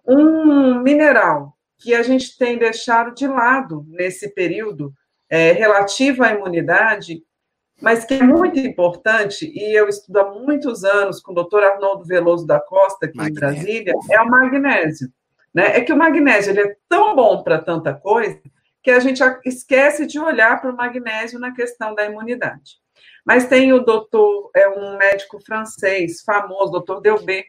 Um mineral que a gente tem deixado de lado nesse período é, relativo à imunidade mas que é muito importante, e eu estudo há muitos anos com o doutor Arnoldo Veloso da Costa, aqui magnésio. em Brasília, é o magnésio. Né? É que o magnésio ele é tão bom para tanta coisa que a gente esquece de olhar para o magnésio na questão da imunidade. Mas tem o doutor, é um médico francês famoso, doutor Delbé,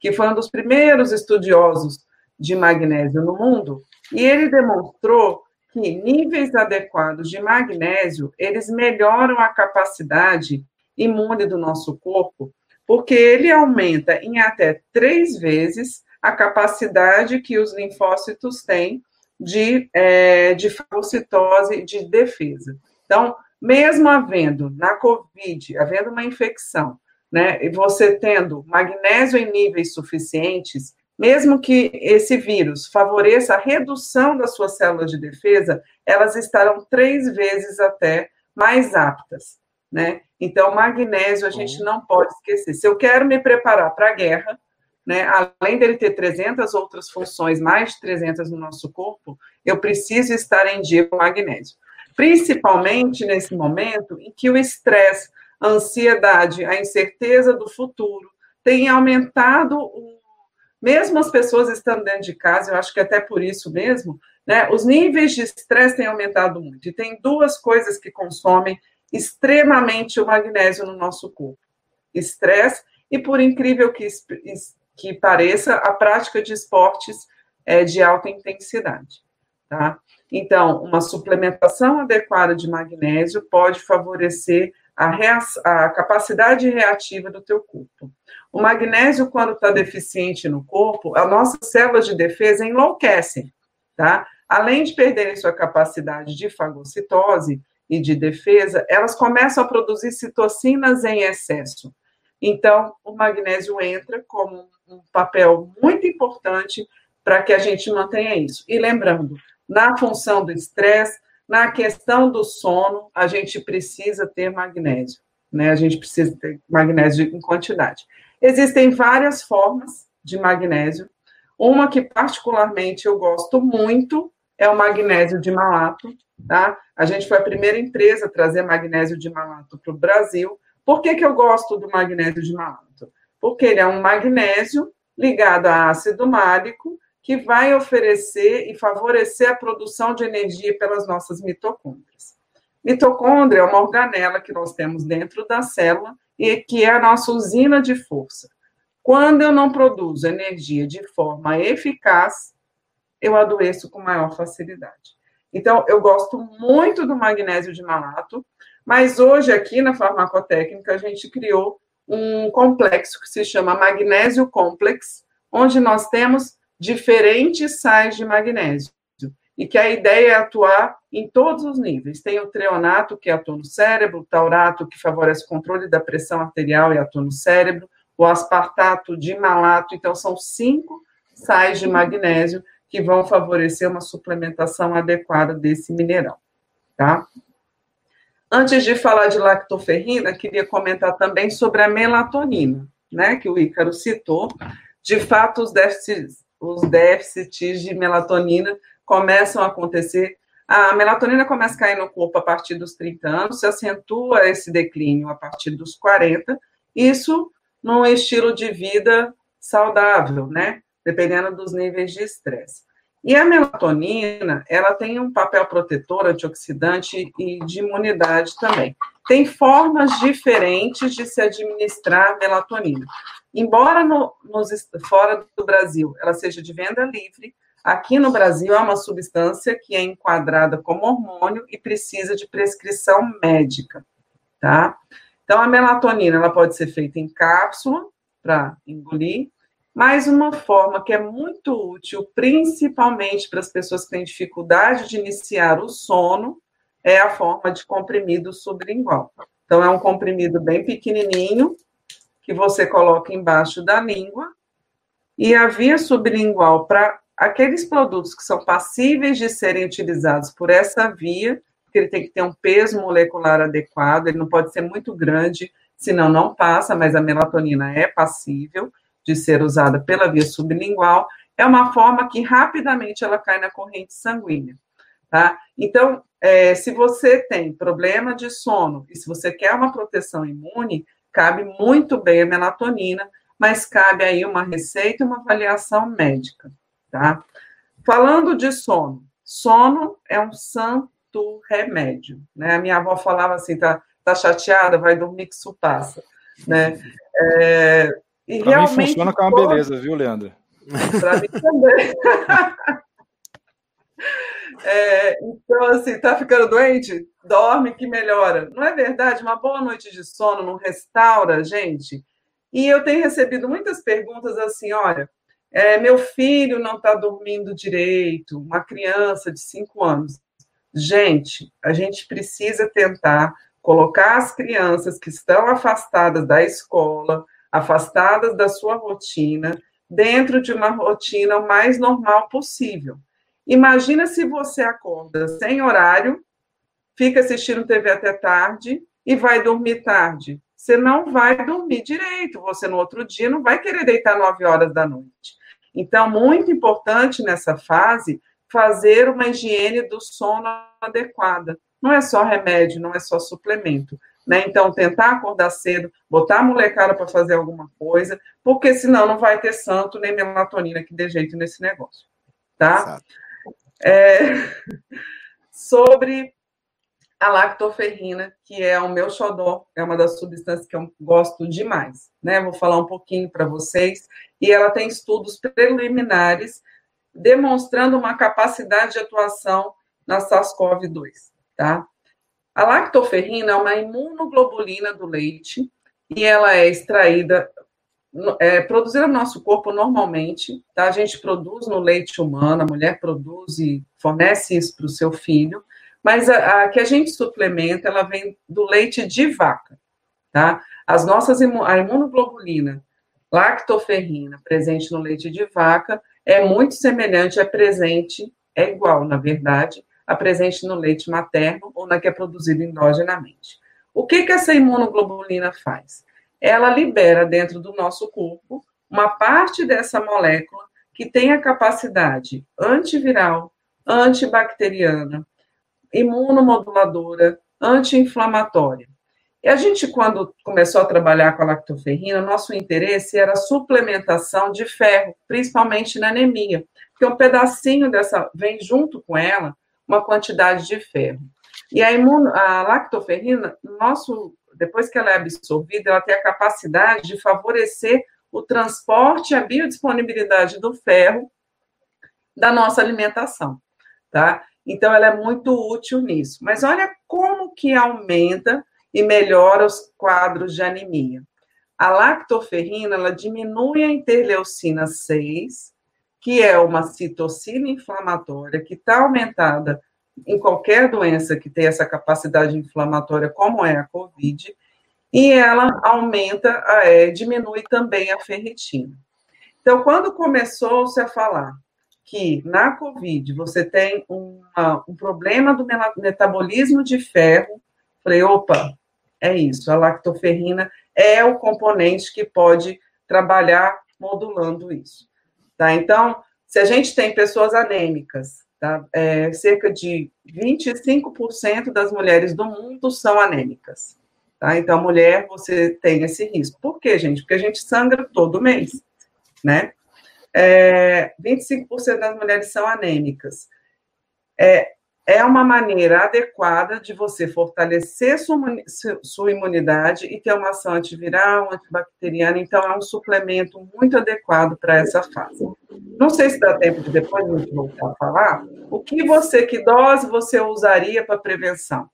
que foi um dos primeiros estudiosos de magnésio no mundo, e ele demonstrou que níveis adequados de magnésio, eles melhoram a capacidade imune do nosso corpo, porque ele aumenta em até três vezes a capacidade que os linfócitos têm de, é, de fagocitose, de defesa. Então, mesmo havendo na COVID, havendo uma infecção, né, e você tendo magnésio em níveis suficientes, mesmo que esse vírus favoreça a redução das suas células de defesa, elas estarão três vezes até mais aptas, né? Então, magnésio a gente não pode esquecer. Se eu quero me preparar para a guerra, né, além dele ter 300 outras funções, mais de 300 no nosso corpo, eu preciso estar em dia com magnésio. Principalmente nesse momento em que o estresse, a ansiedade, a incerteza do futuro tem aumentado o mesmo as pessoas estando dentro de casa, eu acho que até por isso mesmo, né, os níveis de estresse têm aumentado muito. E tem duas coisas que consomem extremamente o magnésio no nosso corpo: estresse e, por incrível que, que pareça, a prática de esportes é, de alta intensidade. Tá? Então, uma suplementação adequada de magnésio pode favorecer a, a capacidade reativa do teu corpo. O magnésio, quando está deficiente no corpo, as nossas células de defesa enlouquecem, tá? Além de perderem sua capacidade de fagocitose e de defesa, elas começam a produzir citocinas em excesso. Então, o magnésio entra como um papel muito importante para que a gente mantenha isso. E lembrando, na função do estresse, na questão do sono, a gente precisa ter magnésio, né? A gente precisa ter magnésio em quantidade. Existem várias formas de magnésio. Uma que particularmente eu gosto muito é o magnésio de malato, tá? A gente foi a primeira empresa a trazer magnésio de malato para o Brasil. Por que, que eu gosto do magnésio de malato? Porque ele é um magnésio ligado a ácido málico que vai oferecer e favorecer a produção de energia pelas nossas mitocôndrias. Mitocôndria é uma organela que nós temos dentro da célula e que é a nossa usina de força. Quando eu não produzo energia de forma eficaz, eu adoeço com maior facilidade. Então, eu gosto muito do magnésio de malato, mas hoje aqui na farmacotécnica a gente criou um complexo que se chama magnésio complex, onde nós temos diferentes sais de magnésio. E que a ideia é atuar em todos os níveis. Tem o treonato, que atua no cérebro, o taurato, que favorece o controle da pressão arterial e atua no cérebro, o aspartato de malato. Então, são cinco sais de magnésio que vão favorecer uma suplementação adequada desse mineral, tá? Antes de falar de lactoferrina, queria comentar também sobre a melatonina, né, que o Ícaro citou. De fato, os déficits os déficits de melatonina começam a acontecer A melatonina começa a cair no corpo a partir dos 30 anos, se acentua esse declínio a partir dos 40, isso num estilo de vida saudável, né? Dependendo dos níveis de estresse. E a melatonina, ela tem um papel protetor, antioxidante e de imunidade também. Tem formas diferentes de se administrar melatonina. Embora no, nos, fora do Brasil ela seja de venda livre, aqui no Brasil é uma substância que é enquadrada como hormônio e precisa de prescrição médica, tá? Então, a melatonina ela pode ser feita em cápsula para engolir, mas uma forma que é muito útil, principalmente para as pessoas que têm dificuldade de iniciar o sono, é a forma de comprimido sublingual. Então, é um comprimido bem pequenininho, que você coloca embaixo da língua, e a via sublingual para aqueles produtos que são passíveis de serem utilizados por essa via, porque ele tem que ter um peso molecular adequado, ele não pode ser muito grande, senão não passa, mas a melatonina é passível de ser usada pela via sublingual, é uma forma que rapidamente ela cai na corrente sanguínea, tá? Então, é, se você tem problema de sono e se você quer uma proteção imune, cabe muito bem a melatonina, mas cabe aí uma receita e uma avaliação médica, tá? Falando de sono, sono é um santo remédio, né? A minha avó falava assim, tá, tá chateada, vai dormir que isso passa, né? É, e pra realmente. Mim funciona com uma beleza, viu, Leandro? Para mim também. é, então, assim, tá ficando doente? Dorme que melhora. Não é verdade? Uma boa noite de sono não restaura, gente? E eu tenho recebido muitas perguntas assim: olha, é, meu filho não está dormindo direito, uma criança de 5 anos. Gente, a gente precisa tentar colocar as crianças que estão afastadas da escola, afastadas da sua rotina, dentro de uma rotina o mais normal possível. Imagina se você acorda sem horário, fica assistindo TV até tarde e vai dormir tarde. Você não vai dormir direito, você no outro dia não vai querer deitar nove horas da noite. Então, muito importante nessa fase fazer uma higiene do sono adequada. Não é só remédio, não é só suplemento. Né? Então, tentar acordar cedo, botar a molecada para fazer alguma coisa, porque senão não vai ter santo nem melatonina que dê jeito nesse negócio. Tá? É... Sobre a lactoferrina, que é o meu xodó, é uma das substâncias que eu gosto demais, né? Vou falar um pouquinho para vocês. E ela tem estudos preliminares demonstrando uma capacidade de atuação na SARS-CoV-2, tá? A lactoferrina é uma imunoglobulina do leite e ela é extraída, é produzida no nosso corpo normalmente, tá? A gente produz no leite humano, a mulher produz e fornece isso para o seu filho, mas a, a, que a gente suplementa, ela vem do leite de vaca, tá? As nossas, a imunoglobulina, lactoferrina, presente no leite de vaca, é muito semelhante, é presente, é igual, na verdade, a presente no leite materno ou na que é produzida endogenamente. O que, que essa imunoglobulina faz? Ela libera dentro do nosso corpo uma parte dessa molécula que tem a capacidade antiviral, antibacteriana, imunomoduladora, anti-inflamatória. E a gente, quando começou a trabalhar com a lactoferrina, nosso interesse era a suplementação de ferro, principalmente na anemia, porque um pedacinho dessa vem junto com ela uma quantidade de ferro. E a, imuno, a lactoferrina, nosso, depois que ela é absorvida, ela tem a capacidade de favorecer o transporte e a biodisponibilidade do ferro da nossa alimentação, tá? Então, ela é muito útil nisso. Mas olha como que aumenta e melhora os quadros de anemia. A lactoferrina, ela diminui a interleucina 6, que é uma citocina inflamatória que está aumentada em qualquer doença que tem essa capacidade inflamatória, como é a COVID, e ela aumenta, é, diminui também a ferritina. Então, quando começou-se a falar que na COVID você tem uma, um problema do metabolismo de ferro, falei, opa, é isso, a lactoferrina é o componente que pode trabalhar modulando isso. Tá? Então, se a gente tem pessoas anêmicas, Tá? É, cerca de 25% das mulheres do mundo são anêmicas. Tá? Então, mulher, você tem esse risco. Por quê, gente? Porque a gente sangra todo mês, né? É, 25% das mulheres são anêmicas. É, é uma maneira adequada de você fortalecer sua, imunidade e ter uma ação antiviral, antibacteriana. Então, é um suplemento muito adequado para essa fase. Não sei se dá tempo de depois a gente voltar a falar. O que você, que dose você usaria para prevenção?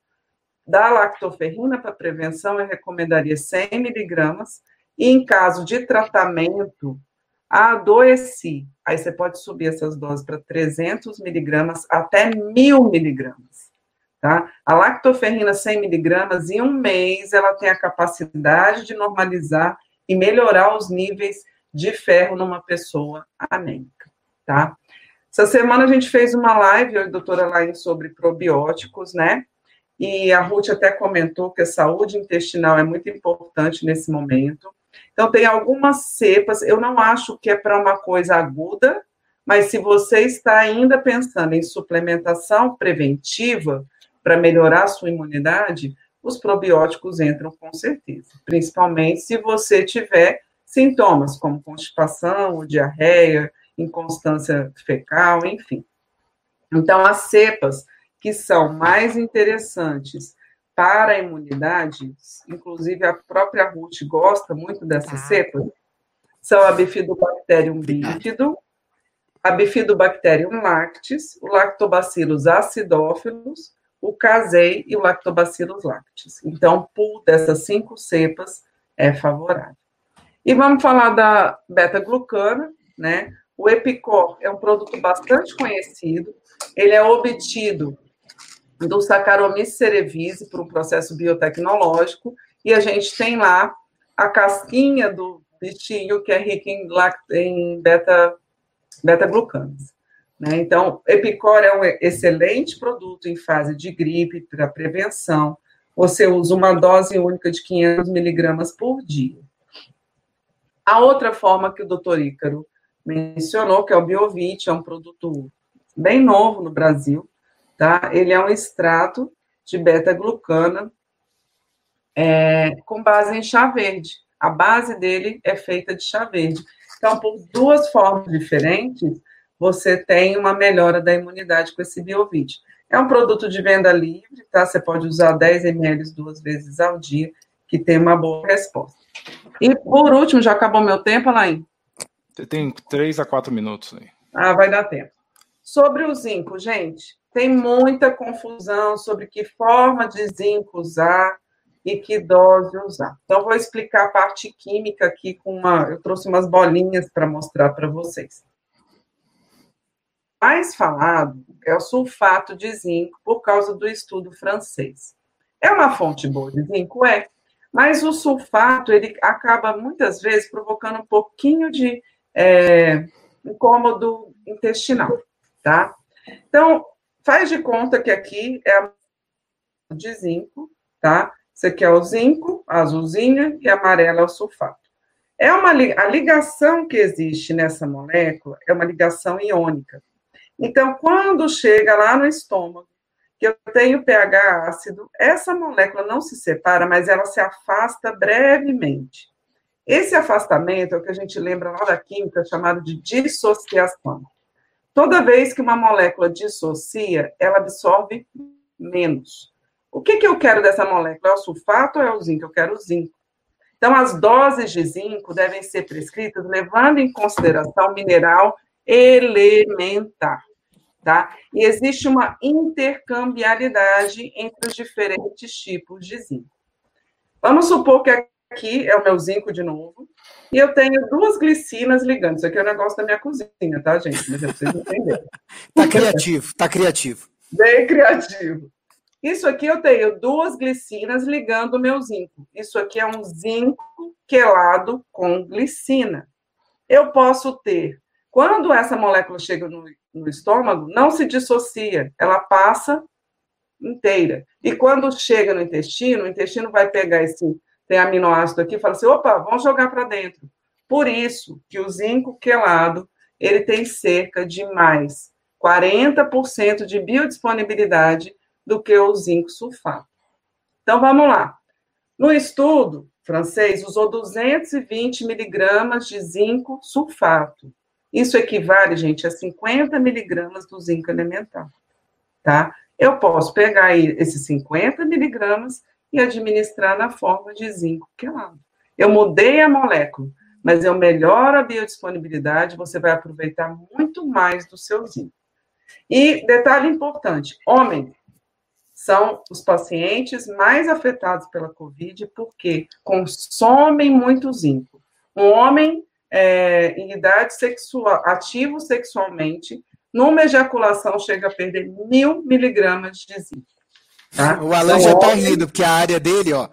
Da lactoferrina para prevenção, eu recomendaria 100 miligramas. E em caso de tratamento, adoeci. Aí você pode subir essas doses para 300 miligramas até 1000 miligramas. Tá? A lactoferrina 100 miligramas, em um mês, ela tem a capacidade de normalizar e melhorar os níveis de ferro numa pessoa anêmica, tá? Essa semana a gente fez uma live, eu e a doutora Laine, sobre probióticos, né? E a Ruth até comentou que a saúde intestinal é muito importante nesse momento. Então, tem algumas cepas, eu não acho que é para uma coisa aguda, mas se você está ainda pensando em suplementação preventiva para melhorar a sua imunidade, os probióticos entram com certeza, principalmente se você tiver sintomas como constipação, diarreia, inconstância fecal, enfim. Então, as cepas que são mais interessantes para a imunidade, inclusive a própria Ruth gosta muito dessa ah. cepa, são a Bifidobacterium bífido, a Bifidobacterium lactis, o Lactobacillus acidófilos, o casei e o Lactobacillus lactis. Então, o pool dessas cinco cepas é favorável. E vamos falar da beta-glucana, né? O Epicor é um produto bastante conhecido, ele é obtido do Saccharomyces cerevisiae por um processo biotecnológico, e a gente tem lá a casquinha do bichinho que é rica em, em beta, beta-glucanas. Né? Então, Epicor é um excelente produto em fase de gripe para prevenção. Você usa uma dose única de 500 miligramas por dia. A outra forma que o doutor Ícaro mencionou, que é o Biovit, é um produto bem novo no Brasil, tá? Ele é um extrato de beta-glucana é, com base em chá verde. A base dele é feita de chá verde. Então, por duas formas diferentes, você tem uma melhora da imunidade com esse Biovit. É um produto de venda livre, tá? Você pode usar 10 ml duas vezes ao dia, que tem uma boa resposta. E por último, já acabou meu tempo, Alain? Você tem 3 a 4 minutos aí. Ah, vai dar tempo. Sobre o zinco, gente, tem muita confusão sobre que forma de zinco usar e que dose usar. Então, vou explicar a parte química aqui com uma. Eu trouxe umas bolinhas para mostrar para vocês. Mais falado é o sulfato de zinco, por causa do estudo francês. É uma fonte boa de zinco? É. Mas o sulfato, ele acaba muitas vezes provocando um pouquinho de é, incômodo intestinal, tá? Então, faz de conta que aqui é a de zinco, tá? Isso aqui é o zinco, azulzinha, e amarela é o sulfato. É uma, a ligação que existe nessa molécula é uma ligação iônica. Então, quando chega lá no estômago, que eu tenho pH ácido, essa molécula não se separa, mas ela se afasta brevemente. Esse afastamento é o que a gente lembra lá da química, chamado de dissociação. Toda vez que uma molécula dissocia, ela absorve menos. O que, que eu quero dessa molécula? É o sulfato ou é o zinco? Eu quero o zinco. Então, as doses de zinco devem ser prescritas levando em consideração o mineral elementar, tá? E existe uma intercambialidade entre os diferentes tipos de zinco. Vamos supor que aqui é o meu zinco de novo, e eu tenho duas glicinas ligando. Isso aqui é o um negócio da minha cozinha, tá, gente? Mas é pra vocês entenderem. tá criativo, tá criativo. Bem criativo. Isso aqui eu tenho duas glicinas ligando o meu zinco. Isso aqui é um zinco quelado com glicina. Eu posso ter, quando essa molécula chega no, no estômago, não se dissocia, ela passa inteira. E quando chega no intestino, o intestino vai pegar esse tem aminoácido aqui, fala assim, opa, vamos jogar para dentro. Por isso que o zinco quelado, ele tem cerca de mais 40% de biodisponibilidade do que o zinco sulfato. Então, vamos lá. No estudo francês, usou 220 miligramas de zinco sulfato. Isso equivale, gente, a 50 miligramas do zinco elemental, tá? Eu posso pegar esses 50 miligramas e administrar na forma de zinco quelado. Eu mudei a molécula, mas eu melhoro a biodisponibilidade, você vai aproveitar muito mais do seu zinco. E detalhe importante: homem são os pacientes mais afetados pela Covid porque consomem muito zinco. Um homem é, em idade sexual, ativo sexualmente, numa ejaculação chega a perder mil miligramas de zinco. Tá? O Alan então, já está rindo, porque a área dele, ó.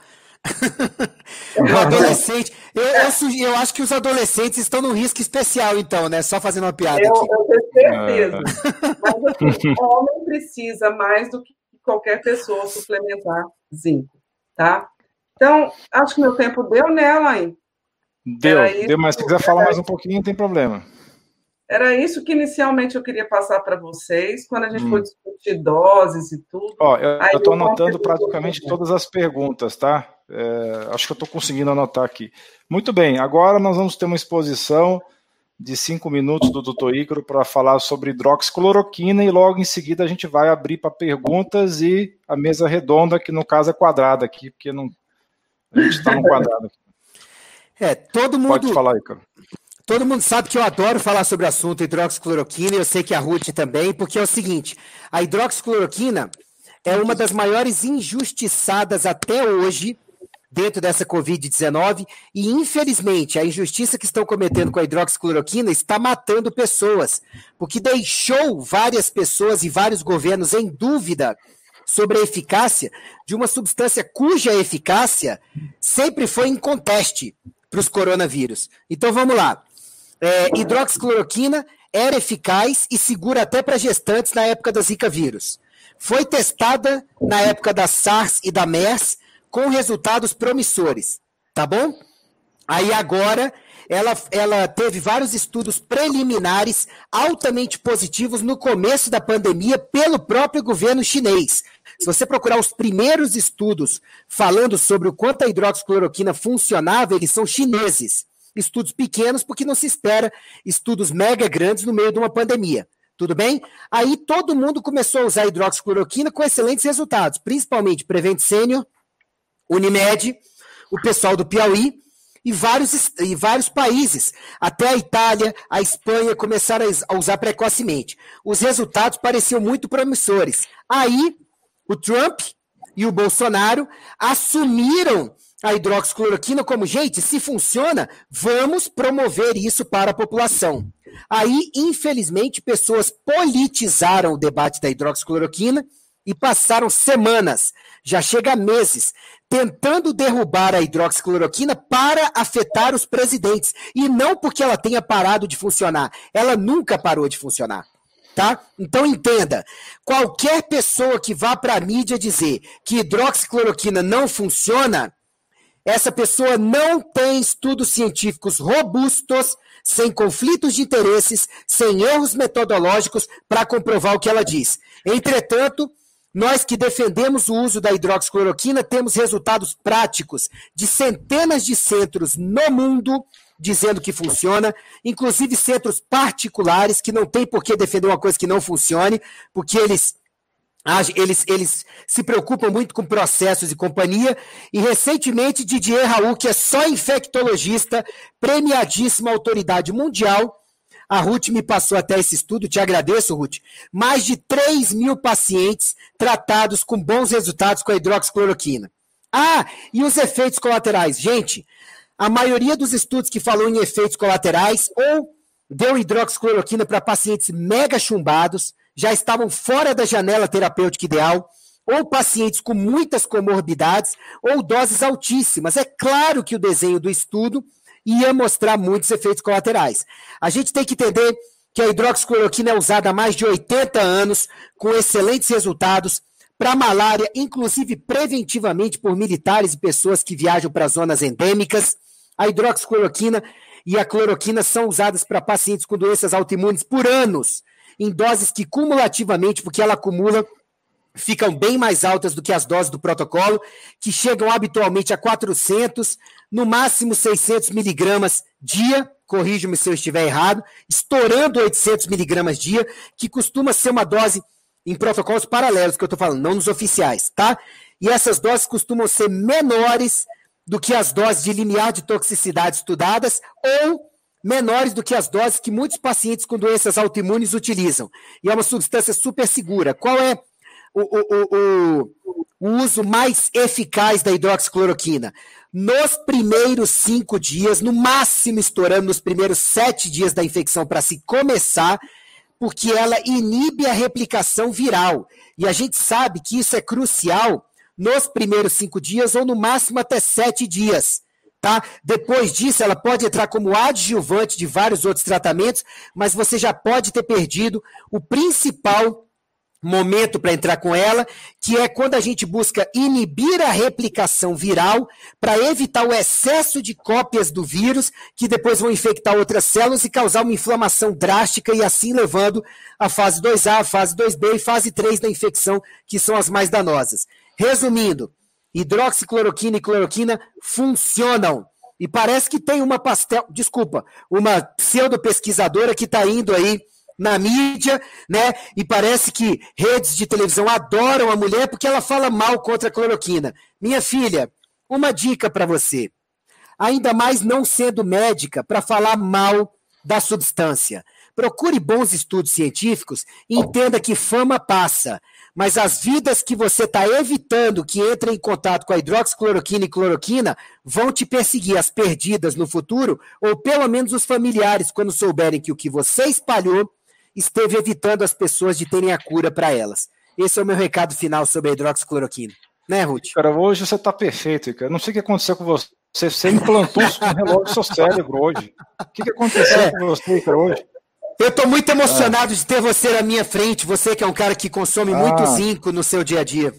o adolescente. Eu, eu, eu, acho que os adolescentes estão num risco especial, então, né? Só fazendo uma piada. Eu, aqui. eu tenho certeza. Ah. Mas assim, o homem precisa mais do que qualquer pessoa suplementar zinco, tá? Então, acho que meu tempo deu nela aí. Deu, deu, mas se quiser falar mais um pouquinho, não tem problema. Era isso que inicialmente eu queria passar para vocês, quando a gente hum. for discutir doses e tudo. Ó, eu estou anotando praticamente todas as perguntas, tá? É, acho que eu estou conseguindo anotar aqui. Muito bem, agora nós vamos ter uma exposição de cinco minutos do doutor Ícaro para falar sobre hidroxicloroquina e logo em seguida a gente vai abrir para perguntas e a mesa redonda, que no caso é quadrada aqui, porque não, a gente está no quadrado. É, todo mundo. Pode falar, Ícaro. Todo mundo sabe que eu adoro falar sobre o assunto hidroxicloroquina, eu sei que a Ruth também, porque é o seguinte: a hidroxicloroquina é uma das maiores injustiçadas até hoje dentro dessa Covid-19, e infelizmente a injustiça que estão cometendo com a hidroxicloroquina está matando pessoas, porque deixou várias pessoas e vários governos em dúvida sobre a eficácia de uma substância cuja eficácia sempre foi em conteste para os coronavírus. Então vamos lá. É, hidroxicloroquina era eficaz e segura até para gestantes na época da Zika vírus. Foi testada na época da SARS e da MERS com resultados promissores, tá bom? Aí agora ela, ela teve vários estudos preliminares altamente positivos no começo da pandemia pelo próprio governo chinês. Se você procurar os primeiros estudos falando sobre o quanto a hidroxicloroquina funcionava, eles são chineses estudos pequenos, porque não se espera estudos mega grandes no meio de uma pandemia. Tudo bem? Aí todo mundo começou a usar hidroxicloroquina com excelentes resultados, principalmente Prevent Senior, Unimed, o pessoal do Piauí e vários, e vários países. Até a Itália, a Espanha começaram a usar precocemente. Os resultados pareciam muito promissores. Aí, o Trump e o Bolsonaro assumiram a hidroxicloroquina como, gente, se funciona, vamos promover isso para a população. Aí, infelizmente, pessoas politizaram o debate da hidroxicloroquina e passaram semanas, já chega meses, tentando derrubar a hidroxicloroquina para afetar os presidentes. E não porque ela tenha parado de funcionar. Ela nunca parou de funcionar. Tá? Então entenda, qualquer pessoa que vá para a mídia dizer que hidroxicloroquina não funciona, essa pessoa não tem estudos científicos robustos, sem conflitos de interesses, sem erros metodológicos para comprovar o que ela diz. Entretanto, nós que defendemos o uso da hidroxicloroquina temos resultados práticos de centenas de centros no mundo dizendo que funciona, inclusive centros particulares que não tem por que defender uma coisa que não funcione, porque eles eles, eles se preocupam muito com processos e companhia. E recentemente, Didier Raul, que é só infectologista, premiadíssima autoridade mundial, a Ruth me passou até esse estudo, te agradeço, Ruth. Mais de 3 mil pacientes tratados com bons resultados com a hidroxicloroquina. Ah, e os efeitos colaterais? Gente, a maioria dos estudos que falam em efeitos colaterais ou deu hidroxicloroquina para pacientes mega chumbados, já estavam fora da janela terapêutica ideal, ou pacientes com muitas comorbidades, ou doses altíssimas. É claro que o desenho do estudo ia mostrar muitos efeitos colaterais. A gente tem que entender que a hidroxicloroquina é usada há mais de 80 anos, com excelentes resultados para malária, inclusive preventivamente por militares e pessoas que viajam para zonas endêmicas. A hidroxicloroquina e a cloroquina são usadas para pacientes com doenças autoimunes por anos em doses que cumulativamente, porque ela acumula ficam bem mais altas do que as doses do protocolo, que chegam habitualmente a 400, no máximo 600 miligramas dia, corrija-me se eu estiver errado, estourando 800 miligramas dia, que costuma ser uma dose em protocolos paralelos, que eu estou falando, não nos oficiais, tá? E essas doses costumam ser menores do que as doses de limiar de toxicidade estudadas ou menores do que as doses que muitos pacientes com doenças autoimunes utilizam. E é uma substância super segura. Qual é o, o, o, o uso mais eficaz da hidroxicloroquina? Nos primeiros cinco dias, no máximo estourando nos primeiros sete dias da infecção para se começar, porque ela inibe a replicação viral. E a gente sabe que isso é crucial nos primeiros cinco dias ou no máximo até sete dias. Tá? Depois disso, ela pode entrar como adjuvante de vários outros tratamentos, mas você já pode ter perdido o principal momento para entrar com ela, que é quando a gente busca inibir a replicação viral para evitar o excesso de cópias do vírus, que depois vão infectar outras células e causar uma inflamação drástica e assim levando a fase 2A, a fase 2B e fase 3 da infecção, que são as mais danosas. Resumindo, hidroxicloroquina e cloroquina funcionam. E parece que tem uma pastel, desculpa, uma pseudo pesquisadora que está indo aí na mídia, né? E parece que redes de televisão adoram a mulher porque ela fala mal contra a cloroquina. Minha filha, uma dica para você. Ainda mais não sendo médica para falar mal da substância. Procure bons estudos científicos e entenda que fama passa, mas as vidas que você está evitando que entrem em contato com a hidroxicloroquina e cloroquina vão te perseguir, as perdidas no futuro, ou pelo menos os familiares, quando souberem que o que você espalhou esteve evitando as pessoas de terem a cura para elas. Esse é o meu recado final sobre a hidroxicloroquina. Né, Ruth? Cara, hoje você está perfeito, cara. Não sei o que aconteceu com você. Você implantou um relógio no seu cérebro hoje. O que, que aconteceu é. com você, cara, hoje? Eu estou muito emocionado é. de ter você na minha frente, você que é um cara que consome ah. muito zinco no seu dia a dia.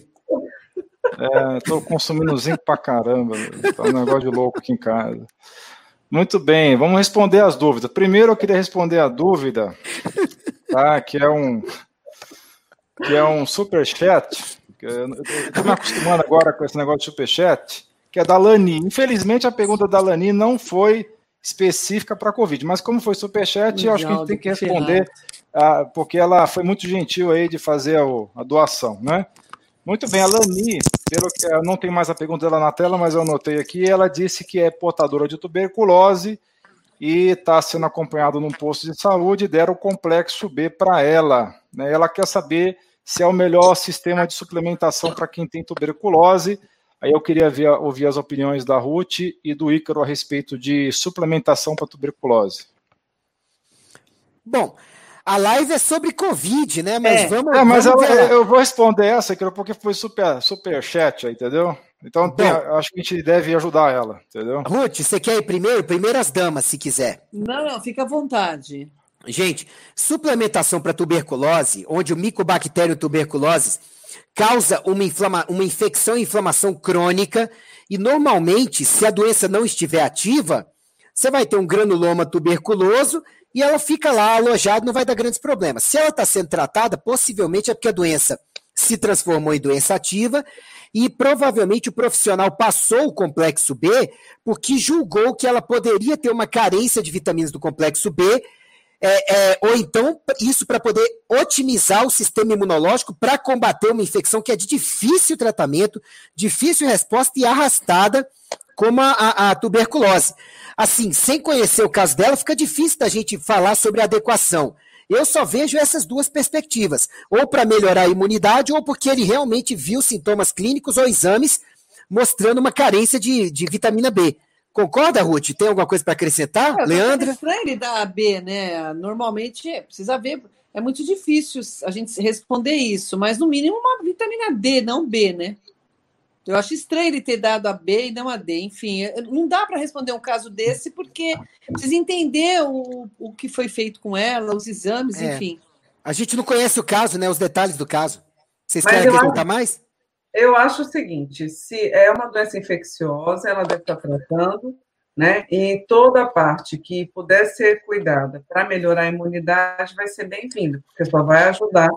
É, estou consumindo zinco pra caramba. Tá um negócio de louco aqui em casa. Muito bem, vamos responder as dúvidas. Primeiro eu queria responder a dúvida, tá, que é um que é um super chat. Eu estou me acostumando agora com esse negócio de super chat, que é da Lani. Infelizmente a pergunta da Lani não foi específica para a Covid, mas como foi super chat, eu acho que a gente tem que responder, ah, porque ela foi muito gentil aí de fazer a, a doação, né? Muito bem, a Lani, pelo que eu não tem mais a pergunta dela na tela, mas eu anotei aqui, ela disse que é portadora de tuberculose e está sendo acompanhada num posto de saúde e deram o complexo B para ela. Né? Ela quer saber se é o melhor sistema de suplementação para quem tem tuberculose. Aí eu queria ver, ouvir as opiniões da Ruth e do Ícaro a respeito de suplementação para tuberculose. Bom, a live é sobre Covid, né? Mas é. vamos. É, mas vamos eu, eu, vou responder essa, porque foi super, super chat, entendeu? Então tem, acho que a gente deve ajudar ela, entendeu? Ruth, você quer ir primeiro? Primeiro as damas, se quiser. Não, não, fica à vontade. Gente, suplementação para tuberculose, onde o micobactério tuberculose causa uma, inflama, uma infecção e inflamação crônica, e normalmente, se a doença não estiver ativa, você vai ter um granuloma tuberculoso e ela fica lá alojada, não vai dar grandes problemas. Se ela está sendo tratada, possivelmente é porque a doença se transformou em doença ativa e provavelmente o profissional passou o complexo B porque julgou que ela poderia ter uma carência de vitaminas do complexo B, é, é, ou então isso para poder otimizar o sistema imunológico para combater uma infecção que é de difícil tratamento, difícil resposta e arrastada, como a, a, a tuberculose assim, sem conhecer o caso dela, fica difícil da gente falar sobre adequação. Eu só vejo essas duas perspectivas, ou para melhorar a imunidade, ou porque ele realmente viu sintomas clínicos ou exames mostrando uma carência de, de vitamina B. Concorda, Ruth? Tem alguma coisa para acrescentar, é, Leandra? É estranho ele dar B, né? Normalmente é, precisa ver. É muito difícil a gente responder isso, mas no mínimo uma vitamina D, não B, né? Eu acho estranho ele ter dado a B e não a D. Enfim, não dá para responder um caso desse porque precisa entender o, o que foi feito com ela, os exames, é. enfim. A gente não conhece o caso, né? Os detalhes do caso. Vocês Mas querem acrescentar acho, mais? Eu acho o seguinte: se é uma doença infecciosa, ela deve estar tratando. né? E toda a parte que puder ser cuidada para melhorar a imunidade vai ser bem-vinda, porque só vai ajudar,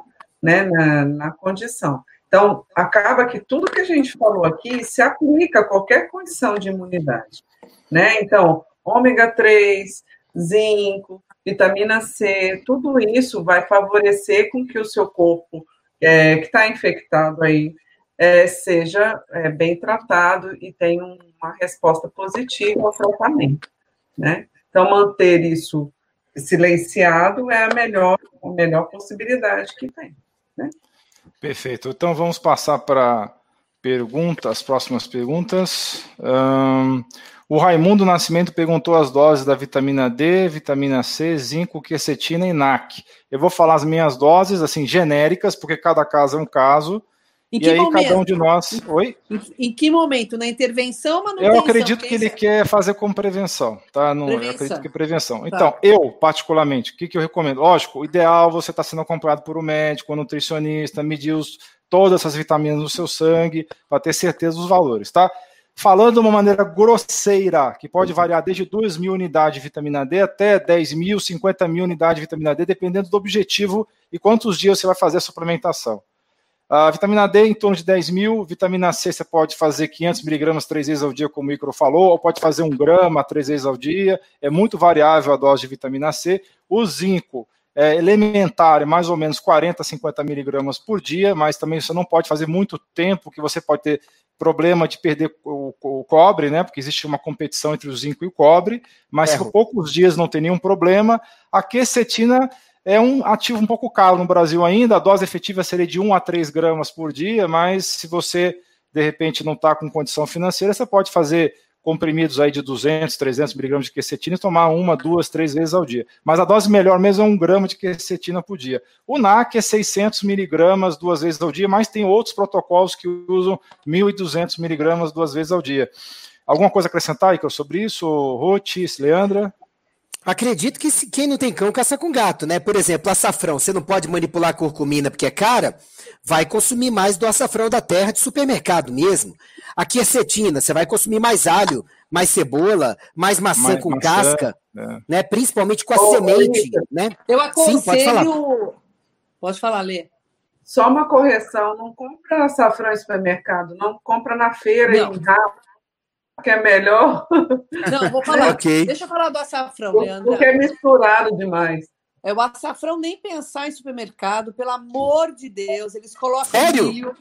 né, na, na condição. Então, acaba que tudo que a gente falou aqui se aplica a qualquer condição de imunidade, né? Então, ômega 3, zinco, vitamina C, tudo isso vai favorecer com que o seu corpo, é, que está infectado aí, é, seja é, bem tratado e tenha uma resposta positiva ao tratamento, né? Então, manter isso silenciado é a melhor, a melhor possibilidade que tem, né? Perfeito. Então, vamos passar para perguntas, próximas perguntas. Um, o Raimundo Nascimento perguntou as doses da vitamina D, vitamina C, zinco, quercetina e NAC. Eu vou falar as minhas doses, assim, genéricas, porque cada caso é um caso. Em e aí momento? cada um de nós. Oi? Em, em que momento? Na intervenção, manutenção? Eu acredito que ele quer fazer como prevenção, tá? Não, prevenção. Eu acredito que é prevenção. Tá. Então, eu, particularmente, o que, que eu recomendo? Lógico, o ideal é você está sendo acompanhado por um médico, um nutricionista, medir os, todas essas vitaminas no seu sangue, para ter certeza dos valores, tá? falando de uma maneira grosseira, que pode variar desde 2 mil unidades de vitamina D até 10 mil, 50 mil unidades de vitamina D, dependendo do objetivo e quantos dias você vai fazer a suplementação. A vitamina D em torno de 10 mil, vitamina C você pode fazer 500 miligramas três vezes ao dia, como o Micro falou, ou pode fazer um grama três vezes ao dia, é muito variável a dose de vitamina C. O zinco é elementar, é mais ou menos 40 a 50 miligramas por dia, mas também você não pode fazer muito tempo, que você pode ter problema de perder o, o, cobre, né? Porque existe uma competição entre o zinco e o cobre, mas por poucos dias não tem nenhum problema. A quercetina é um ativo um pouco caro no Brasil ainda, a dose efetiva seria de 1 a 3 gramas por dia, mas se você de repente não está com condição financeira, você pode fazer comprimidos aí de 200, 300 miligramas de quercetina e tomar uma, duas, três vezes ao dia. Mas a dose melhor mesmo é um grama de quercetina por dia. O NAC é 600 miligramas duas vezes ao dia, mas tem outros protocolos que usam 1.200 miligramas duas vezes ao dia. Alguma coisa a acrescentar, Icaro, sobre isso? Ruth, Leandra? Acredito que quem não tem cão caça com gato, né? Por exemplo, açafrão, você não pode manipular a curcumina porque é cara, vai consumir mais do açafrão da terra de supermercado mesmo. A quercetina, você vai consumir mais alho, mais cebola, mais maçã mais com maçã, casca, é. né? Principalmente com a oh, semente, né? Eu aconselho... Sim, pode falar. Pode falar, Lê. Só uma correção, não compra açafrão em supermercado, não compra na feira não. em rabo que é melhor. Não, vou falar. okay. Deixa eu falar do açafrão, Leandro. Porque é misturado demais. É o açafrão nem pensar em supermercado, pelo amor de Deus, eles colocam Sério? milho.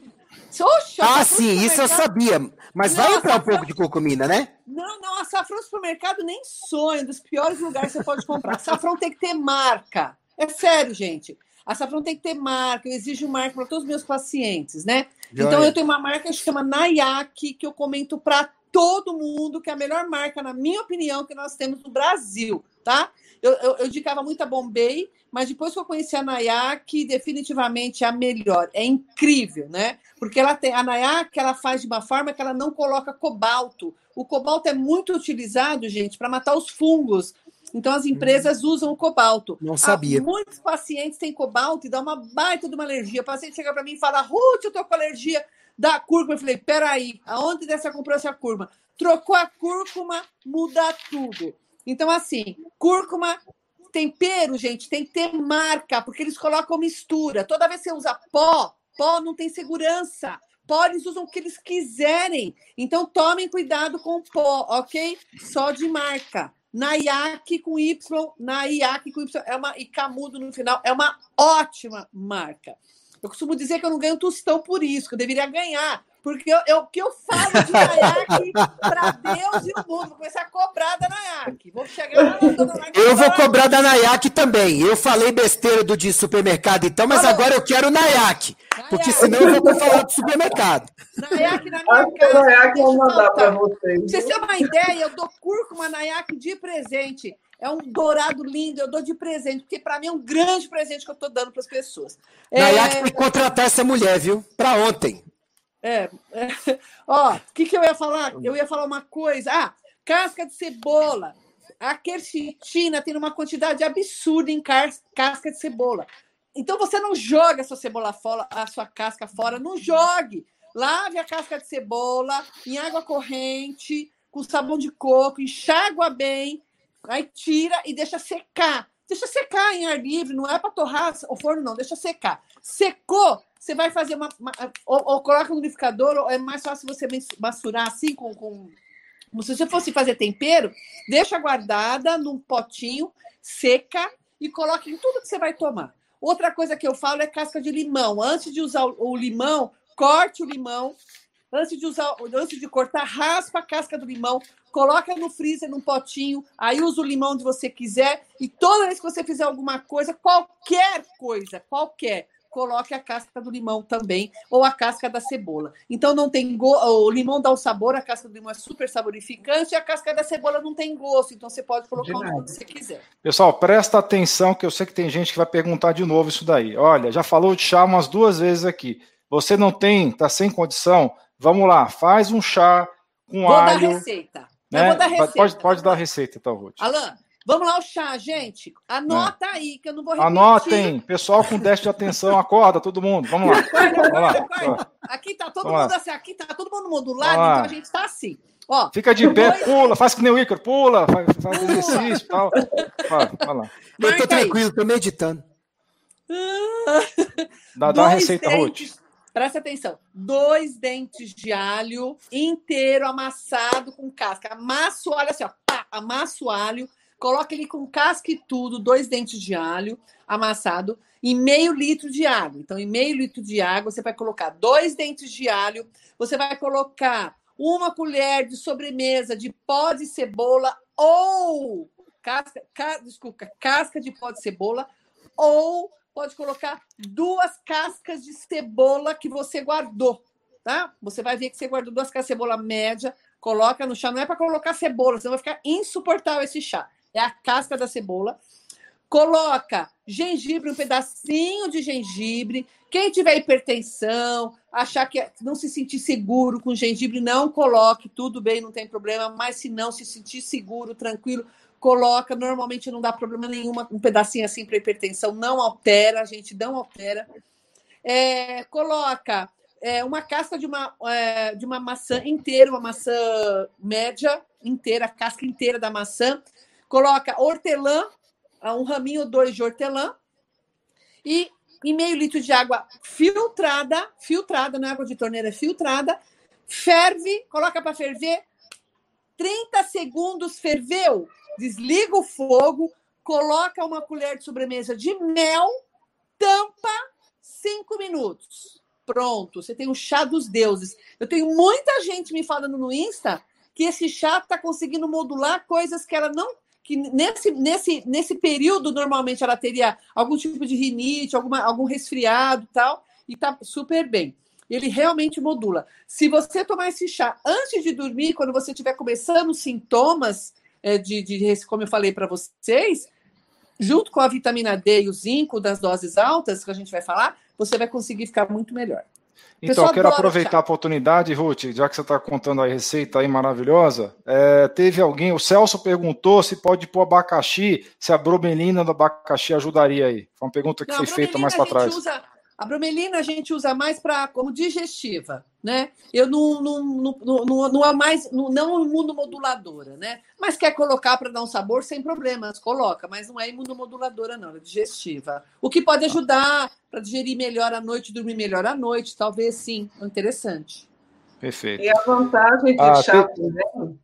Oxa, ah, sim, isso eu sabia. Mas não, vai entrar açafrão... um pouco de curcumina, né? Não, não, açafrão no supermercado nem sonho, dos piores lugares que você pode comprar. Açafrão tem que ter marca. É sério, gente. Açafrão tem que ter marca, eu exijo marca para todos os meus pacientes, né? Então eu tenho uma marca que chama Nayak, que eu comento para todo mundo, que é a melhor marca, na minha opinião, que nós temos no Brasil, tá? Eu, eu, eu indicava muito a Bombay, mas depois que eu conheci a Nayak, definitivamente é a melhor. É incrível, né? Porque ela tem a Nayak, ela faz de uma forma que ela não coloca cobalto. O cobalto é muito utilizado, gente, para matar os fungos. Então as empresas hum. usam o cobalto. Não sabia. Há muitos pacientes têm cobalto e dá uma baita de uma alergia. O paciente chega para mim e fala: Ruth, eu tô com alergia da cúrcuma. Eu falei, peraí, aonde dessa comprou essa cúrcuma? Trocou a cúrcuma, muda tudo. Então, assim, cúrcuma, tempero, gente, tem que ter marca, porque eles colocam mistura. Toda vez que você usa pó, pó não tem segurança. Pó eles usam o que eles quiserem. Então, tomem cuidado com o pó, ok? Só de marca. Nayak com Y, Nayak com Y, é uma, e Camudo no final, é uma ótima marca. Eu costumo dizer que eu não ganho tostão por isso, que eu deveria ganhar. Porque eu, eu, que eu falo de Nayak para Deus e o mundo. Vou começar a cobrar da Nayak. Vou chegar lá Eu vou cobrar da Nayak também. Eu falei besteira do de supermercado então, mas Falou. agora eu quero Nayak. Porque senão eu vou falar do supermercado. Nayak na minha casa. Nayak eu vou mandar para vocês. Pra vocês terem uma ideia, eu dou cúrcuma Nayak de presente. É um dourado lindo, eu dou de presente, porque para mim é um grande presente que eu estou dando para as pessoas. Nayak é... contratar essa mulher, viu? Para ontem. É, é. Ó, o que, que eu ia falar? Eu ia falar uma coisa. Ah, casca de cebola. A quercetina tem uma quantidade absurda em casca de cebola. Então você não joga a sua cebola fora, a sua casca fora, não jogue. Lave a casca de cebola em água corrente, com sabão de coco, enxágua bem, aí tira e deixa secar. Deixa secar em ar livre, não é para torrar o forno, não, deixa secar. Secou, você vai fazer uma. uma ou, ou, coloca no liquidificador, ou é mais fácil você misturar assim com, com. Como se você fosse fazer tempero, deixa guardada num potinho, seca e coloque em tudo que você vai tomar. Outra coisa que eu falo é casca de limão. Antes de usar o limão, corte o limão. Antes de usar, antes de cortar, raspa a casca do limão, coloca no freezer num potinho, aí usa o limão onde você quiser e toda vez que você fizer alguma coisa, qualquer coisa, qualquer, coloque a casca do limão também, ou a casca da cebola. Então não tem go... o limão dá o sabor, a casca do limão é super saborificante, e a casca da cebola não tem gosto, então você pode colocar o que você quiser. Pessoal, presta atenção, que eu sei que tem gente que vai perguntar de novo isso daí. Olha, já falou de chá umas duas vezes aqui. Você não tem, tá sem condição? Vamos lá, faz um chá com vou alho. Dar receita. Né? vou dar receita. Pode, pode dar receita, então, Ruth. Alan, Vamos lá, o chá, gente. Anota é. aí, que eu não vou repetir. Anotem. Pessoal com déficit de atenção, acorda todo mundo. Vamos lá. Vamos lá. Aqui tá todo Vamos mundo lá. assim, aqui tá todo mundo modulado, então a gente tá assim. Ó, Fica de pé, dois... pula, faz que nem o Ícaro, pula, faz, faz exercício e tal. Vai, vai lá. Eu tô tranquilo, tô meditando. Dá, dá a receita, dentes, Ruth. Presta atenção. Dois dentes de alho inteiro amassado com casca. Amasso, olha assim, ó, pá, amasso o alho Coloque ele com casca e tudo, dois dentes de alho amassado e meio litro de água. Então, em meio litro de água, você vai colocar dois dentes de alho, você vai colocar uma colher de sobremesa de pó de cebola ou casca, ca, desculpa, casca de pó de cebola ou pode colocar duas cascas de cebola que você guardou, tá? Você vai ver que você guardou duas cascas de cebola média, coloca no chá, não é para colocar cebola, senão vai ficar insuportável esse chá é a casca da cebola. Coloca gengibre, um pedacinho de gengibre. Quem tiver hipertensão, achar que não se sentir seguro com gengibre, não coloque, tudo bem, não tem problema. Mas se não se sentir seguro, tranquilo, coloca. Normalmente não dá problema nenhum, um pedacinho assim para hipertensão, não altera, a gente não altera. É, coloca é, uma casca de uma, é, de uma maçã inteira, uma maçã média inteira, a casca inteira da maçã coloca hortelã, um raminho ou dois de hortelã, e em meio litro de água filtrada, filtrada, não é água de torneira, é filtrada, ferve, coloca para ferver, 30 segundos ferveu, desliga o fogo, coloca uma colher de sobremesa de mel, tampa, cinco minutos. Pronto, você tem o chá dos deuses. Eu tenho muita gente me falando no Insta que esse chá está conseguindo modular coisas que ela não que nesse, nesse, nesse período, normalmente, ela teria algum tipo de rinite, alguma, algum resfriado tal, e tá super bem. Ele realmente modula. Se você tomar esse chá antes de dormir, quando você estiver começando sintomas de, de, como eu falei para vocês, junto com a vitamina D e o zinco das doses altas, que a gente vai falar, você vai conseguir ficar muito melhor. Então, eu quero aproveitar a oportunidade, Ruth, já que você está contando a receita aí maravilhosa. É, teve alguém, o Celso perguntou se pode pôr abacaxi, se a bromelina do abacaxi ajudaria aí. Foi uma pergunta que Não, foi feita mais para trás. Usa, a bromelina a gente usa mais para como digestiva, né? Eu não, não, não, não, não é mais, não, não imunomoduladora, né? Mas quer colocar para dar um sabor sem problemas, coloca, mas não é imunomoduladora, não, é digestiva. O que pode ajudar para digerir melhor à noite, dormir melhor à noite, talvez sim, é interessante. Perfeito. E a vantagem de ah, chá, tem... né?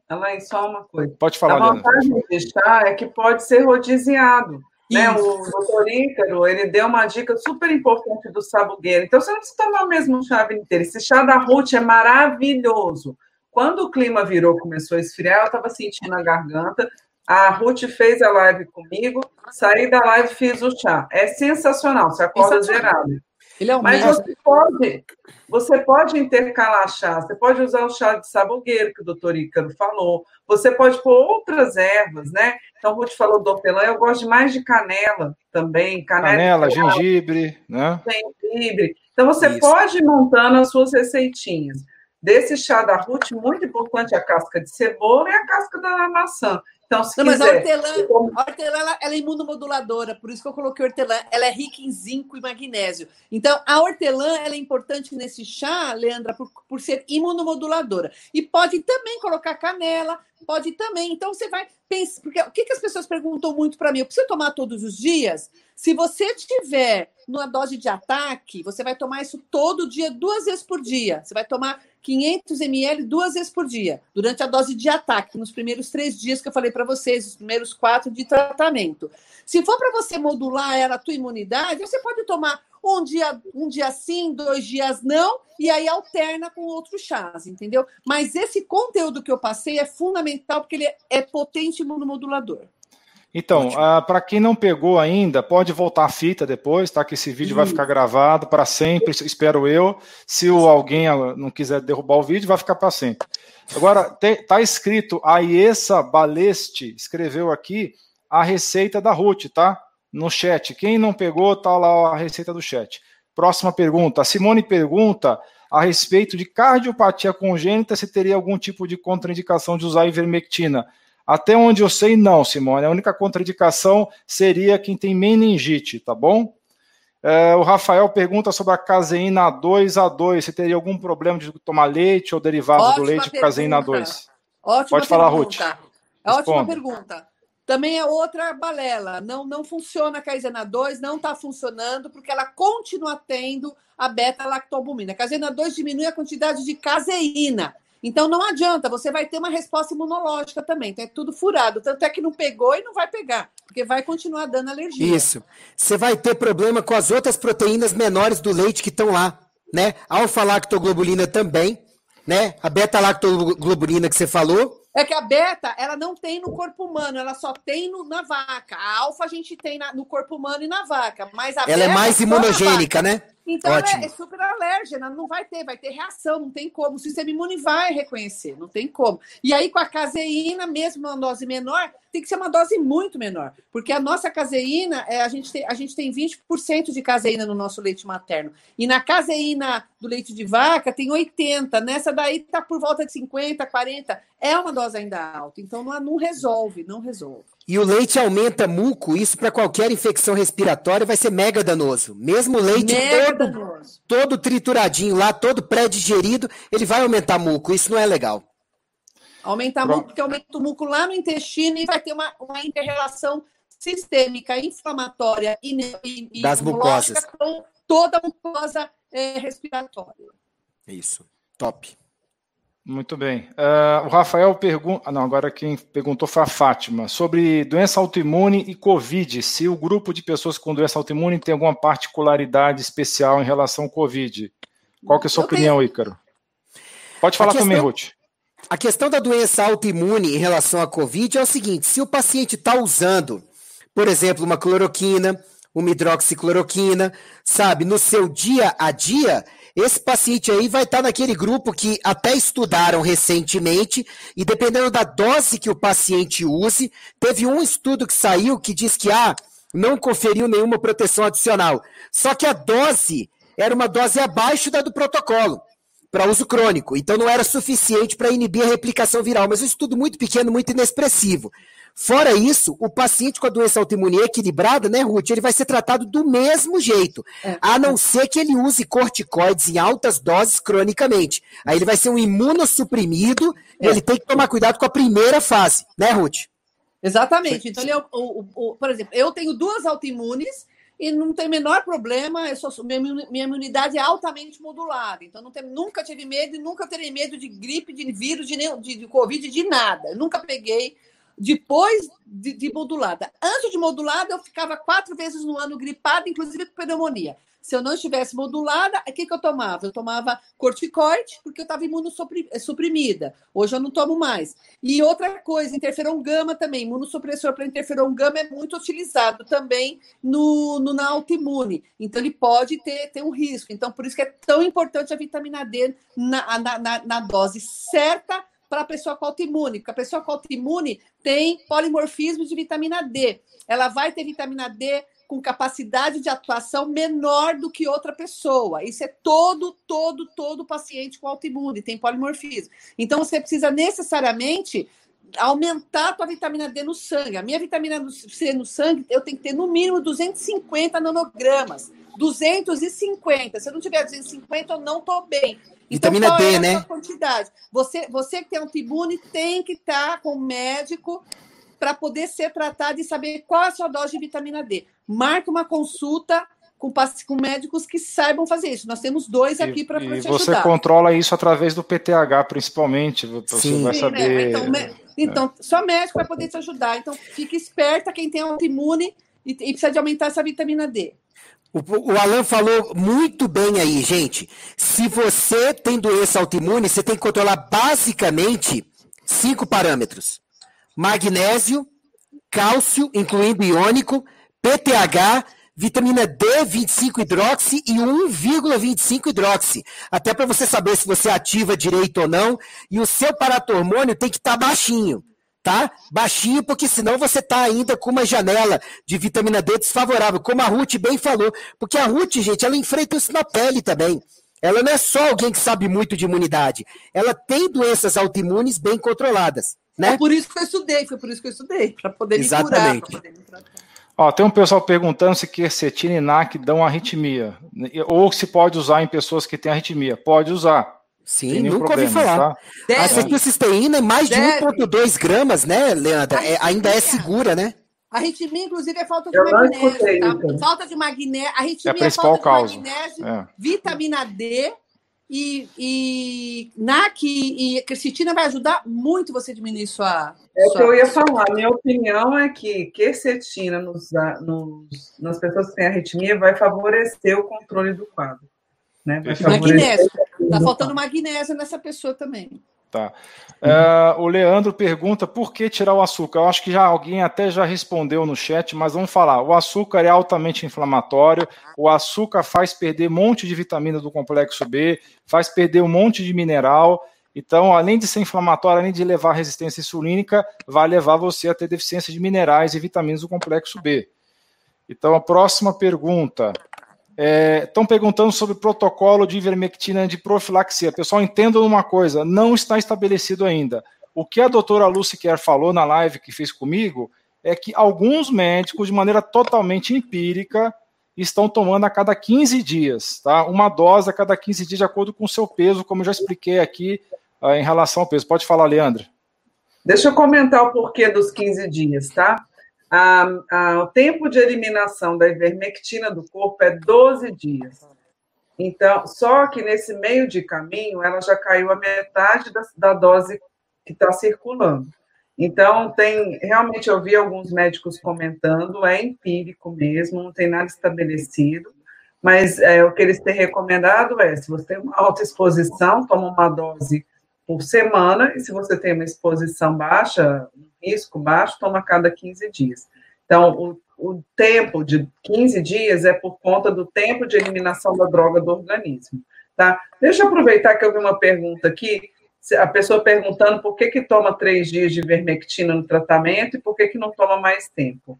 Ela é só uma coisa. Pode falar, A vantagem Leandro. de chá é que pode ser rodiziado. Né? O doutor Ícaro, ele deu uma dica super importante do sabugueiro. Então, você não precisa tomar o mesmo chá inteiro. Esse chá da Ruth é maravilhoso. Quando o clima virou, começou a esfriar, eu estava sentindo a garganta. A Ruth fez a live comigo, saí da live fiz o chá. É sensacional, você acorda zerado. Ele é um Mas você pode, você pode intercalar chá, você pode usar o chá de sabugueiro, que o doutor Ícaro falou, você pode pôr outras ervas, né? Então, o Ruth falou do hortelã, eu gosto mais de canela também. Canela, canela gengibre, né? Gengibre. Então, você Isso. pode ir montando as suas receitinhas. Desse chá da Ruth, muito importante a casca de cebola e a casca da maçã. Então, se não, quiser, mas a hortelã, como... a hortelã ela, ela, é imunomoduladora, por isso que eu coloquei hortelã. Ela é rica em zinco e magnésio. Então, a hortelã ela é importante nesse chá, Leandra, por, por ser imunomoduladora. E pode também colocar canela, pode também. Então, você vai pensar. Porque o que, que as pessoas perguntam muito para mim? Eu preciso tomar todos os dias? Se você tiver numa dose de ataque, você vai tomar isso todo dia, duas vezes por dia. Você vai tomar 500 ml duas vezes por dia, durante a dose de ataque, nos primeiros três dias que eu falei para vocês, os primeiros quatro de tratamento. Se for para você modular ela, a tua imunidade, você pode tomar um dia, um dia sim, dois dias não, e aí alterna com outros chás, entendeu? Mas esse conteúdo que eu passei é fundamental porque ele é potente imunomodulador. Então, uh, ah, para quem não pegou ainda, pode voltar a fita depois, tá? Que esse vídeo vai ficar gravado para sempre, espero eu. Se o, alguém ah, não quiser derrubar o vídeo, vai ficar para sempre. Agora, te, tá escrito, a Iessa Baleste escreveu aqui a receita da Ruth, tá? No chat. Quem não pegou, tá lá a receita do chat. Próxima pergunta. A Simone pergunta a respeito de cardiopatia congênita, se teria algum tipo de contraindicação de usar ivermectina. Até onde eu sei, não, Simone. A única contraindicação seria quem tem meningite, tá bom? É, o Rafael pergunta sobre a caseína 2A2. Se teria algum problema de tomar leite ou derivado Ótima do leite pergunta. caseína 2? Ótima Pode falar, pergunta. Ruth. É ótima pergunta. Também é outra balela. Não, não funciona a caseína 2, não está funcionando, porque ela continua tendo a beta-lactobumina. A caseína 2 diminui a quantidade de caseína. Então não adianta, você vai ter uma resposta imunológica também. Então é tudo furado. Tanto é que não pegou e não vai pegar, porque vai continuar dando alergia. Isso. Você vai ter problema com as outras proteínas menores do leite que estão lá, né? Alfa-lactoglobulina também, né? A beta-lactoglobulina que você falou. É que a beta, ela não tem no corpo humano, ela só tem no, na vaca. A alfa a gente tem na, no corpo humano e na vaca, mas a Ela é mais imunogênica, né? Então é, é, super alérgena, não vai ter, vai ter reação, não tem como. O sistema imune vai reconhecer, não tem como. E aí, com a caseína, mesmo uma dose menor, tem que ser uma dose muito menor, porque a nossa caseína, é, a, gente tem, a gente tem 20% de caseína no nosso leite materno. E na caseína do leite de vaca tem 80%, nessa daí está por volta de 50%, 40%. É uma dose ainda alta, então não, não resolve, não resolve. E o leite aumenta muco, isso para qualquer infecção respiratória vai ser mega danoso. Mesmo o leite todo, todo trituradinho lá, todo pré-digerido, ele vai aumentar muco. Isso não é legal. Aumentar muco, porque aumenta o muco lá no intestino e vai ter uma, uma inter-relação sistêmica, inflamatória e, e das mucosas com toda a mucosa é, respiratória. Isso, top. Muito bem. Uh, o Rafael pergunta. Ah, não, agora quem perguntou foi a Fátima. Sobre doença autoimune e Covid. Se o grupo de pessoas com doença autoimune tem alguma particularidade especial em relação ao Covid. Qual que é a sua Eu opinião, tenho... Ícaro? Pode falar questão... também, Ruth. A questão da doença autoimune em relação à Covid é o seguinte: se o paciente está usando, por exemplo, uma cloroquina, uma hidroxicloroquina, sabe, no seu dia a dia, esse paciente aí vai estar naquele grupo que até estudaram recentemente, e dependendo da dose que o paciente use, teve um estudo que saiu que diz que ah, não conferiu nenhuma proteção adicional. Só que a dose era uma dose abaixo da do protocolo para uso crônico, então não era suficiente para inibir a replicação viral, mas um estudo muito pequeno, muito inexpressivo. Fora isso, o paciente com a doença autoimune equilibrada, né, Ruth, ele vai ser tratado do mesmo jeito, é. a não ser que ele use corticoides em altas doses cronicamente. Aí ele vai ser um imunossuprimido é. e ele tem que tomar cuidado com a primeira fase, né, Ruth? Exatamente. Então, ele é o, o, o, por exemplo, eu tenho duas autoimunes e não tem menor problema, eu sou, minha, imunidade é altamente modulada. Então, não tem, nunca tive medo e nunca terei medo de gripe, de vírus, de, de, de Covid, de nada. Eu nunca peguei depois de, de, modulada. Antes de modulada, eu ficava quatro vezes no ano gripada, inclusive com pneumonia. Se eu não estivesse modulada, o que, que eu tomava? Eu tomava corticoide, porque eu estava imunossuprimida. Hoje eu não tomo mais. E outra coisa, interferon gama também. Imunossupressor para interferon gama é muito utilizado também no, no, na autoimune. Então, ele pode ter, ter um risco. Então, por isso que é tão importante a vitamina D na, na, na, na dose certa para a pessoa com autoimune, porque a pessoa com autoimune tem polimorfismo de vitamina D. Ela vai ter vitamina D com capacidade de atuação menor do que outra pessoa. Isso é todo, todo, todo paciente com autoimune, tem polimorfismo. Então, você precisa necessariamente aumentar a tua vitamina D no sangue. A minha vitamina C no sangue, eu tenho que ter no mínimo 250 nanogramas. 250. Se eu não tiver 250, eu não estou bem. Então, vitamina D, é né? Quantidade? Você, você que tem autoimune tem que estar tá com o médico para poder ser tratado e saber qual é a sua dose de vitamina D. Marque uma consulta com, com médicos que saibam fazer isso. Nós temos dois aqui para te ajudar. E você controla isso através do PTH, principalmente. Você Sim. vai saber... Sim, né? Então, então só médico vai poder te ajudar. Então, fique esperta quem tem autoimune e, e precisa de aumentar essa vitamina D. O, o Alan falou muito bem aí, gente. Se você tem doença autoimune, você tem que controlar basicamente cinco parâmetros: magnésio, cálcio, incluindo iônico, PTH, vitamina D, 25 hidroxi e 1,25 hidroxi. Até para você saber se você ativa direito ou não. E o seu paratormônio tem que estar tá baixinho tá? Baixinho, porque senão você tá ainda com uma janela de vitamina D desfavorável, como a Ruth bem falou. Porque a Ruth, gente, ela enfrenta isso na pele também. Ela não é só alguém que sabe muito de imunidade. Ela tem doenças autoimunes bem controladas, né? É por isso que eu estudei, foi por isso que eu estudei, para poder Exatamente. me curar, poder me tratar. Ó, tem um pessoal perguntando se quercetina e NAC dão arritmia. Ou se pode usar em pessoas que têm arritmia. Pode usar. Sim, nunca ouvi falar. Tá? A cetocisteína é mais de 1,2 gramas, né, Leandra? É, ainda é segura, né? A arritmia, inclusive, é falta de Eu magnésio. Tá? Falta de magnésio. A arritmia é, a é falta causa. de magnésio, é. vitamina D e, e NAC e quercetina vai ajudar muito você a diminuir sua. É o que eu ia falar. Minha opinião é que quercetina nos, nos, nas pessoas que têm arritmia vai favorecer o controle do quadro. Né? Magnésio. Está faltando magnésio nessa pessoa também. Tá. Uh, o Leandro pergunta por que tirar o açúcar. Eu acho que já alguém até já respondeu no chat, mas vamos falar. O açúcar é altamente inflamatório. O açúcar faz perder um monte de vitamina do complexo B, faz perder um monte de mineral. Então, além de ser inflamatório, além de levar resistência insulínica, vai levar você a ter deficiência de minerais e vitaminas do complexo B. Então, a próxima pergunta. Estão é, perguntando sobre protocolo de ivermectina de profilaxia. Pessoal, entendam uma coisa: não está estabelecido ainda. O que a doutora Lucy Kerr falou na live que fez comigo é que alguns médicos, de maneira totalmente empírica, estão tomando a cada 15 dias, tá? Uma dose a cada 15 dias, de acordo com o seu peso, como eu já expliquei aqui uh, em relação ao peso. Pode falar, Leandro. Deixa eu comentar o porquê dos 15 dias, tá? A, a, o tempo de eliminação da ivermectina do corpo é 12 dias. Então, só que nesse meio de caminho, ela já caiu a metade da, da dose que está circulando. Então, tem realmente eu vi alguns médicos comentando, é empírico mesmo, não tem nada estabelecido, mas é, o que eles têm recomendado é: se você tem uma alta exposição, toma uma dose por semana, e se você tem uma exposição baixa, risco baixo, toma cada 15 dias. Então, o, o tempo de 15 dias é por conta do tempo de eliminação da droga do organismo. Tá? Deixa eu aproveitar que eu vi uma pergunta aqui, a pessoa perguntando por que, que toma três dias de ivermectina no tratamento e por que, que não toma mais tempo.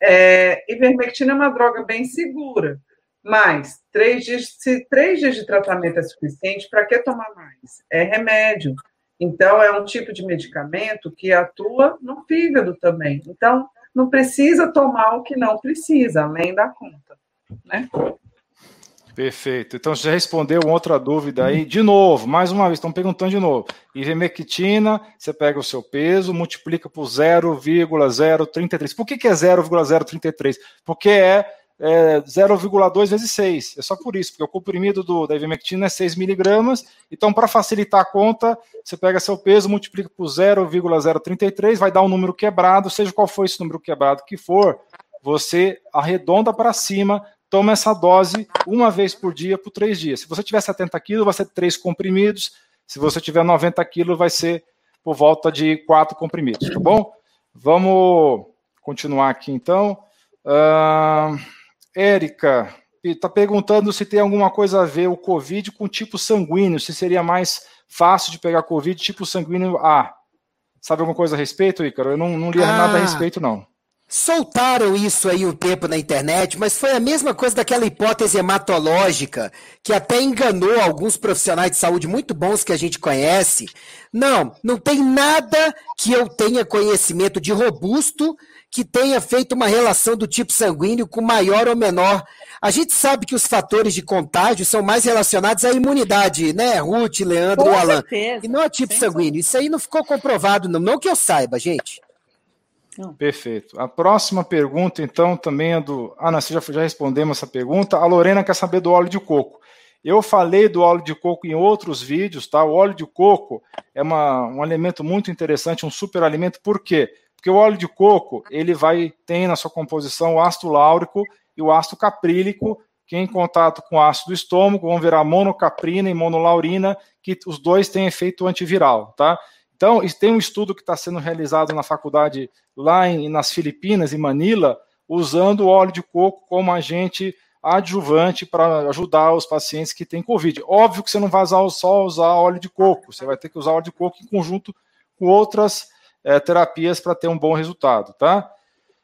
É, ivermectina é uma droga bem segura, mas três dias, se três dias de tratamento é suficiente, para que tomar mais? É remédio. Então, é um tipo de medicamento que atua no fígado também. Então, não precisa tomar o que não precisa, além da conta. Né? Perfeito. Então, já respondeu outra dúvida aí. De novo, mais uma vez, estão perguntando de novo. Ivermectina, você pega o seu peso, multiplica por 0,033. Por que, que é 0,033? Porque é é 0,2 vezes 6. É só por isso, porque o comprimido do, da ivermectina é 6 miligramas. Então, para facilitar a conta, você pega seu peso, multiplica por 0,033, vai dar um número quebrado, seja qual for esse número quebrado que for, você arredonda para cima, toma essa dose uma vez por dia por três dias. Se você tiver 70 quilos, vai ser três comprimidos. Se você tiver 90 quilos, vai ser por volta de quatro comprimidos, tá bom? Vamos continuar aqui então. Uh... Érica está perguntando se tem alguma coisa a ver o Covid com tipo sanguíneo, se seria mais fácil de pegar Covid tipo sanguíneo A. Sabe alguma coisa a respeito, Ícaro? Eu não, não li ah, nada a respeito, não. Soltaram isso aí um tempo na internet, mas foi a mesma coisa daquela hipótese hematológica que até enganou alguns profissionais de saúde muito bons que a gente conhece. Não, não tem nada que eu tenha conhecimento de robusto que tenha feito uma relação do tipo sanguíneo com maior ou menor. A gente sabe que os fatores de contágio são mais relacionados à imunidade, né, Ruth, Leandro, com Alan? Certeza. E não a tipo sanguíneo. Isso aí não ficou comprovado, não, não que eu saiba, gente. Não. Perfeito. A próxima pergunta, então, também é do. Ah, nós já, já respondemos essa pergunta. A Lorena quer saber do óleo de coco. Eu falei do óleo de coco em outros vídeos, tá? O óleo de coco é uma, um alimento muito interessante, um super alimento. Por quê? Porque o óleo de coco, ele vai tem na sua composição o ácido láurico e o ácido caprílico, que em contato com o ácido do estômago vão virar monocaprina e monolaurina, que os dois têm efeito antiviral, tá? Então, tem um estudo que está sendo realizado na faculdade lá em, nas Filipinas, em Manila, usando o óleo de coco como agente adjuvante para ajudar os pacientes que têm Covid. Óbvio que você não vai usar, só usar óleo de coco, você vai ter que usar óleo de coco em conjunto com outras é, terapias para ter um bom resultado, tá?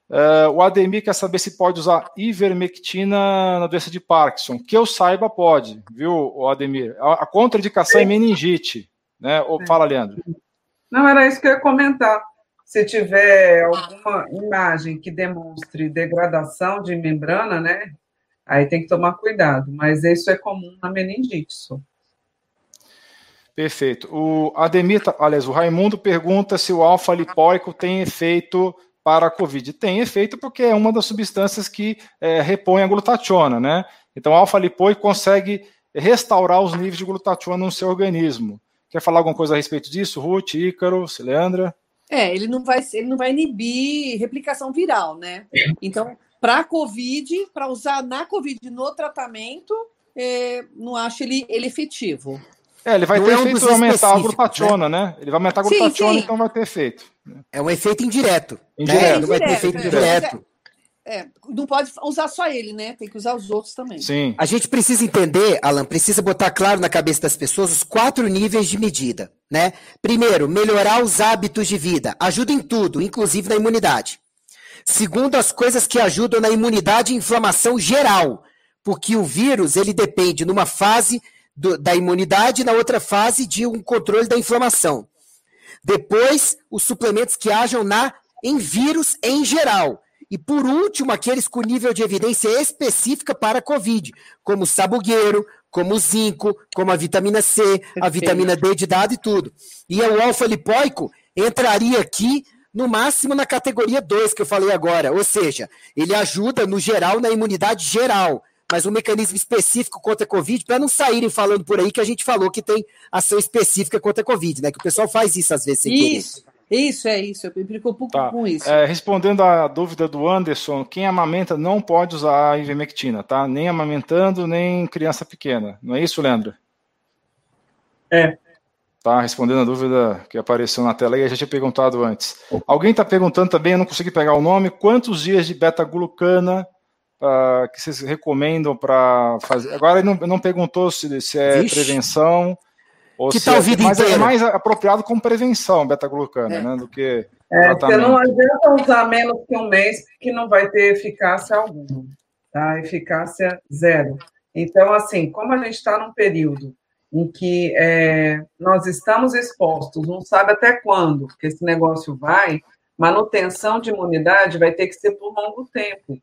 É, o Ademir quer saber se pode usar ivermectina na doença de Parkinson. Que eu saiba, pode, viu, Ademir? A, a contraindicação é meningite, né? Ou, fala, Leandro. Não, era isso que eu ia comentar. Se tiver alguma imagem que demonstre degradação de membrana, né? Aí tem que tomar cuidado, mas isso é comum na meningite. Só. Perfeito. O Ademir, aliás, o Raimundo pergunta se o alfa-lipóico tem efeito para a Covid. Tem efeito porque é uma das substâncias que é, repõe a glutationa, né? Então, o alfa-lipoico consegue restaurar os níveis de glutationa no seu organismo. Quer falar alguma coisa a respeito disso, Ruth, Ícaro, Leandra? É, ele não vai, ele não vai inibir replicação viral, né? Então, para a COVID, para usar na COVID no tratamento, é, não acho ele, ele efetivo. É, ele vai não ter é um efeito aumentar a glutationa, né? né? Ele vai aumentar a glutationa, sim, sim. então vai ter efeito. É um efeito indireto. Indireto. Né? Não vai ter efeito é. direto. É, não pode usar só ele, né? Tem que usar os outros também. Sim. A gente precisa entender, Alan, precisa botar claro na cabeça das pessoas os quatro níveis de medida, né? Primeiro, melhorar os hábitos de vida. Ajuda em tudo, inclusive na imunidade. Segundo, as coisas que ajudam na imunidade e inflamação geral. Porque o vírus, ele depende numa fase do, da imunidade na outra fase de um controle da inflamação. Depois, os suplementos que ajam na em vírus em geral. E por último, aqueles com nível de evidência específica para a COVID, como o sabugueiro, como o zinco, como a vitamina C, a vitamina D de dado e tudo. E o alfa-lipoico entraria aqui no máximo na categoria 2 que eu falei agora, ou seja, ele ajuda no geral na imunidade geral, mas um mecanismo específico contra a Covid, para não saírem falando por aí que a gente falou que tem ação específica contra a Covid, né? Que o pessoal faz isso às vezes sem Isso. Querer. Isso, é isso. Eu me preocupo tá. com isso. É, respondendo à dúvida do Anderson, quem amamenta não pode usar a ivermectina, tá? Nem amamentando, nem criança pequena. Não é isso, Leandro? É. Tá, respondendo a dúvida que apareceu na tela aí, a gente tinha perguntado antes. Alguém está perguntando também, eu não consegui pegar o nome, quantos dias de beta-glucana uh, que vocês recomendam para fazer? Agora ele não, não perguntou se, se é Vixe. prevenção ou que tal vida mas é mais apropriado como prevenção, beta-glucana, é. né, do que é, Você não adianta usar menos que um mês, que não vai ter eficácia alguma, tá? Eficácia zero. Então, assim, como a gente está num período em que é, nós estamos expostos, não sabe até quando que esse negócio vai, manutenção de imunidade vai ter que ser por longo tempo.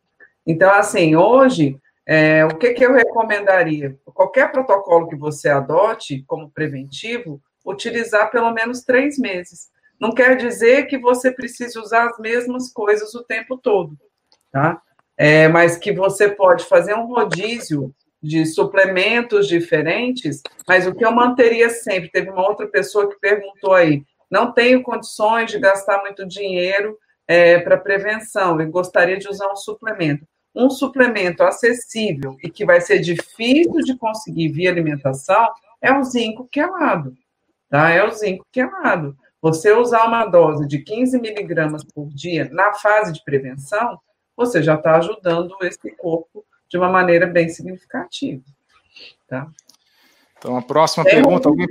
Então, assim, hoje é, o que, que eu recomendaria? Qualquer protocolo que você adote como preventivo, utilizar pelo menos três meses. Não quer dizer que você precise usar as mesmas coisas o tempo todo, tá? É, mas que você pode fazer um rodízio de suplementos diferentes, mas o que eu manteria sempre, teve uma outra pessoa que perguntou aí, não tenho condições de gastar muito dinheiro é, para prevenção e gostaria de usar um suplemento um suplemento acessível e que vai ser difícil de conseguir via alimentação é o zinco quelado, tá? É o zinco quelado. Você usar uma dose de 15 miligramas por dia na fase de prevenção, você já está ajudando esse corpo de uma maneira bem significativa, tá? Então, a próxima Tem pergunta. Alguém...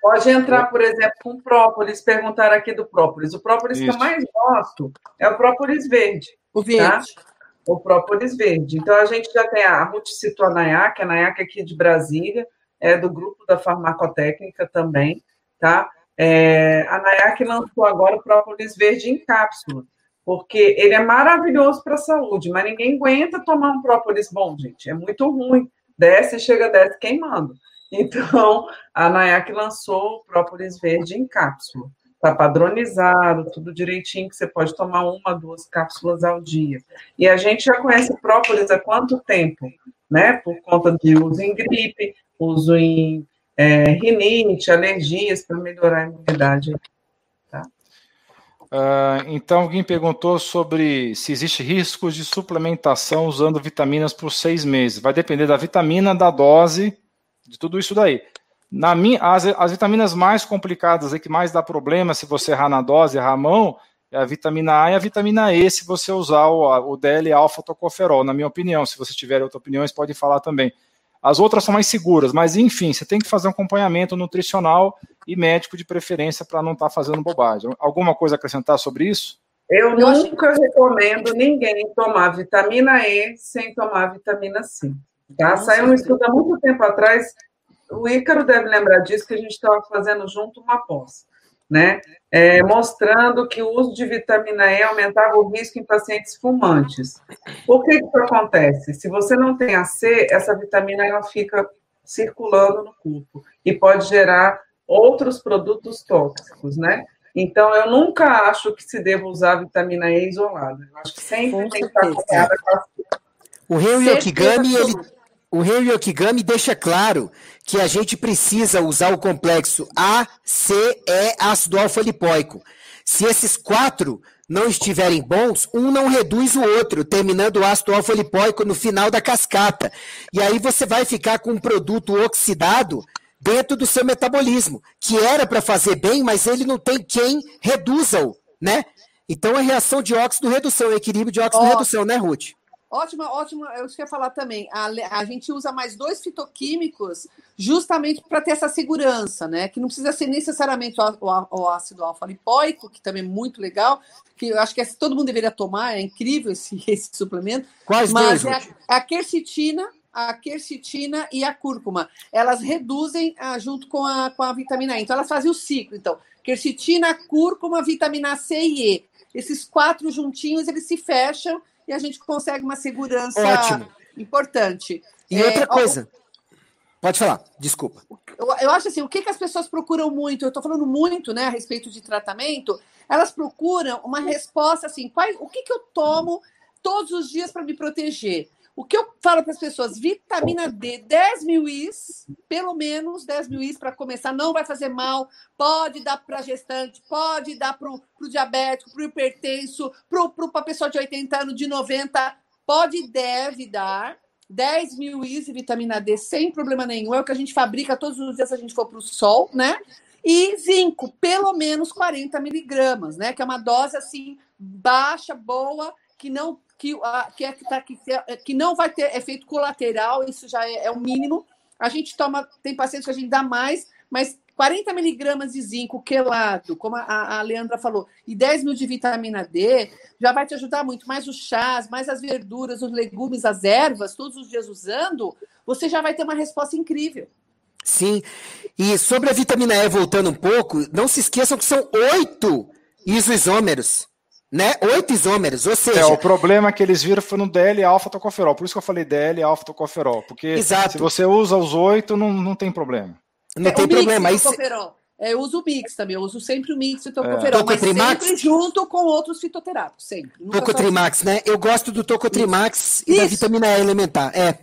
Pode entrar, por exemplo, com própolis. Perguntar aqui do própolis. O própolis Isso. que eu mais gosto é o própolis verde. O verde. Tá? O própolis verde. Então, a gente já tem a Ruth citou a Nayak, a Nayak aqui de Brasília, é do grupo da farmacotécnica também, tá? É, a Nayak lançou agora o própolis verde em cápsula, porque ele é maravilhoso para a saúde, mas ninguém aguenta tomar um própolis bom, gente. É muito ruim. Desce, chega, desce queimando. Então, a Nayak lançou o própolis verde em cápsula. Está padronizado, tudo direitinho, que você pode tomar uma, duas cápsulas ao dia. E a gente já conhece própolis há quanto tempo? Né? Por conta de uso em gripe, uso em é, rinite, alergias, para melhorar a imunidade. Tá? Uh, então, alguém perguntou sobre se existe riscos de suplementação usando vitaminas por seis meses. Vai depender da vitamina, da dose de tudo isso daí. Na minha, as, as vitaminas mais complicadas e que mais dá problema se você errar na dose, errar a mão, é a vitamina A e a vitamina E, se você usar o, o DL-alfa-tocoferol, na minha opinião. Se vocês tiverem outras opiniões, pode falar também. As outras são mais seguras, mas enfim, você tem que fazer um acompanhamento nutricional e médico de preferência para não estar tá fazendo bobagem. Alguma coisa a acrescentar sobre isso? Eu nunca recomendo ninguém tomar vitamina E sem tomar vitamina C. Tá? Saiu um estudo há muito tempo atrás, o Ícaro deve lembrar disso, que a gente estava fazendo junto uma pós, né? É, mostrando que o uso de vitamina E aumentava o risco em pacientes fumantes. Por que isso acontece? Se você não tem a C, essa vitamina ela fica circulando no corpo e pode gerar outros produtos tóxicos, né? Então, eu nunca acho que se deva usar vitamina E isolada. Eu acho que sempre tem que estar com a o Rei Yokigami, ele, o Rei Yokigami deixa claro que a gente precisa usar o complexo A, C, E, ácido alfa-lipóico. Se esses quatro não estiverem bons, um não reduz o outro, terminando o ácido alfa-lipóico no final da cascata. E aí você vai ficar com um produto oxidado dentro do seu metabolismo, que era para fazer bem, mas ele não tem quem reduza-o, né? Então é reação de óxido-redução, equilíbrio de óxido-redução, né, Ruth? Ótima, ótima. Eu queria falar também. A, a gente usa mais dois fitoquímicos justamente para ter essa segurança, né? Que não precisa ser necessariamente o, o, o ácido alfa-lipoico, que também é muito legal, que eu acho que é, todo mundo deveria tomar, é incrível esse, esse suplemento. Quais mas dois? É a, a quercetina, a quercetina e a cúrcuma. Elas reduzem ah, junto com a, com a vitamina E. Então, elas fazem o ciclo. Então, quercetina, cúrcuma, vitamina C e E. Esses quatro juntinhos, eles se fecham e a gente consegue uma segurança Ótimo. importante. E é, outra coisa. Pode falar, desculpa. Eu, eu, acho assim, o que, que as pessoas procuram muito, eu estou falando muito né, a respeito de tratamento, elas procuram uma resposta assim, qual, o que, que eu tomo todos os dias para me proteger? O que eu falo para as pessoas? Vitamina D, 10 mil Is, pelo menos 10 mil Is para começar, não vai fazer mal. Pode dar para gestante, pode dar para o diabético, para o hipertenso, para a pessoa de 80 anos, de 90. Pode e deve dar 10 mil Is de vitamina D sem problema nenhum. É o que a gente fabrica todos os dias se a gente for para o sol, né? E zinco, pelo menos 40 miligramas, né? Que é uma dose assim baixa, boa, que não que, que, é, tá, que, é, que não vai ter efeito colateral, isso já é, é o mínimo. A gente toma, tem pacientes que a gente dá mais, mas 40 miligramas de zinco quelado, como a, a Leandra falou, e 10 mil de vitamina D, já vai te ajudar muito. Mais os chás, mais as verduras, os legumes, as ervas, todos os dias usando, você já vai ter uma resposta incrível. Sim. E sobre a vitamina E, voltando um pouco, não se esqueçam que são oito isoisômeros né? Oito isômeros, ou seja... É, o problema que eles viram foi no DL alfa-tocoferol, por isso que eu falei DL alfa-tocoferol, porque Exato. se você usa os oito, não, não tem problema. Não é, tem problema. Isso... É, eu uso o mix também, eu uso sempre o mix e tocoferol, é. mas sempre junto com outros fitoterápicos, sempre. Tocotrimax, né? Eu gosto do tocotrimax isso. e da vitamina E elementar, é.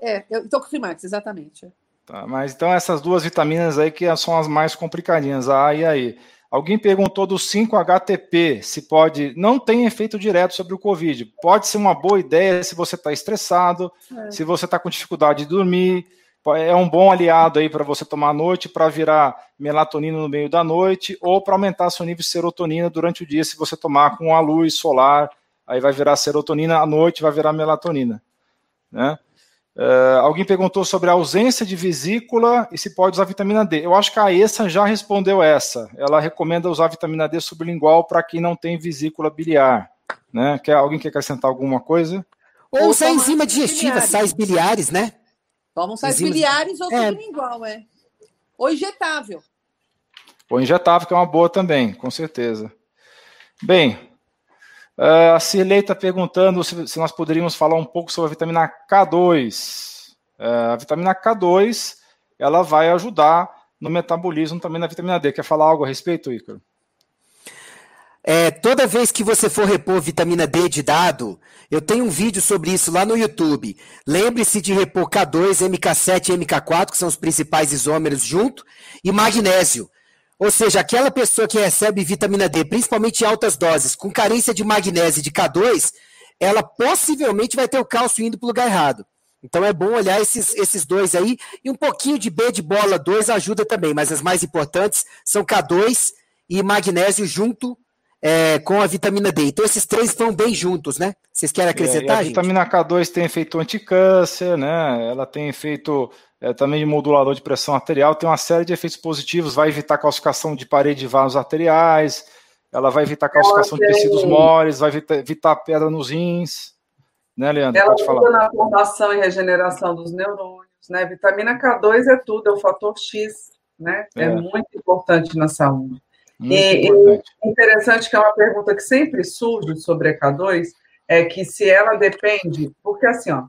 É, tocotrimax, exatamente. Tá, mas então essas duas vitaminas aí que são as mais complicadinhas, a A e a E. Alguém perguntou do 5-HTP, se pode. Não tem efeito direto sobre o Covid. Pode ser uma boa ideia se você está estressado, é. se você está com dificuldade de dormir. É um bom aliado aí para você tomar à noite, para virar melatonina no meio da noite, ou para aumentar seu nível de serotonina durante o dia, se você tomar com a luz solar, aí vai virar serotonina à noite, vai virar melatonina. Né? Uh, alguém perguntou sobre a ausência de vesícula e se pode usar vitamina D. Eu acho que a ESA já respondeu essa. Ela recomenda usar vitamina D sublingual para quem não tem vesícula biliar. Né? Quer, alguém quer acrescentar alguma coisa? Ou usar enzima digestiva, sais biliares, né? Toma sais Enzimas... biliares ou é. sublingual, é. Ou injetável. Ou injetável, que é uma boa também, com certeza. Bem, Uh, a Cirlei está perguntando se, se, nós poderíamos falar um pouco sobre a vitamina K2. Uh, é, a vitamina K2 ela vai ajudar no metabolismo também da vitamina D. Quer falar algo a respeito, Ícaro? É, toda vez que você for repor vitamina D de dado, eu tenho um vídeo sobre isso lá no YouTube. Lembre-se de repor K2, MK7 e MK4, que são os principais isômeros junto, e magnésio. Ou seja, aquela pessoa que recebe vitamina D, principalmente em altas doses, com carência de magnésio e de K2, ela possivelmente vai ter o cálcio indo para o lugar errado. Então é bom olhar esses, esses dois aí. E um pouquinho de B de bola 2 ajuda também, mas as mais importantes são K2 e magnésio junto é, com a vitamina D. Então esses três estão bem juntos, né? Vocês querem acrescentar? É, a vitamina K2 tem efeito anticâncer, né? Ela tem efeito é, também de modulador de pressão arterial, tem uma série de efeitos positivos, vai evitar calcificação de parede de vasos arteriais, ela vai evitar calcificação de tecidos moles, vai evitar, evitar pedra nos rins. Né, Leandro? Ela ajuda na formação e regeneração dos neurônios, né? Vitamina K2 é tudo, é o fator X, né? É, é muito importante na saúde. Muito e, importante. e interessante que é uma pergunta que sempre surge sobre a K2, é que se ela depende, porque assim, ó,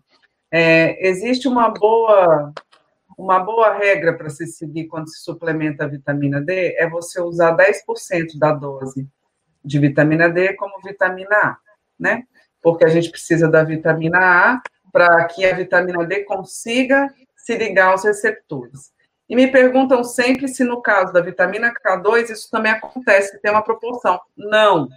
é, existe uma boa uma boa regra para se seguir quando se suplementa a vitamina D é você usar 10% da dose de vitamina D como vitamina A, né? Porque a gente precisa da vitamina A para que a vitamina D consiga se ligar aos receptores. E me perguntam sempre se no caso da vitamina K2 isso também acontece, tem uma proporção. Não.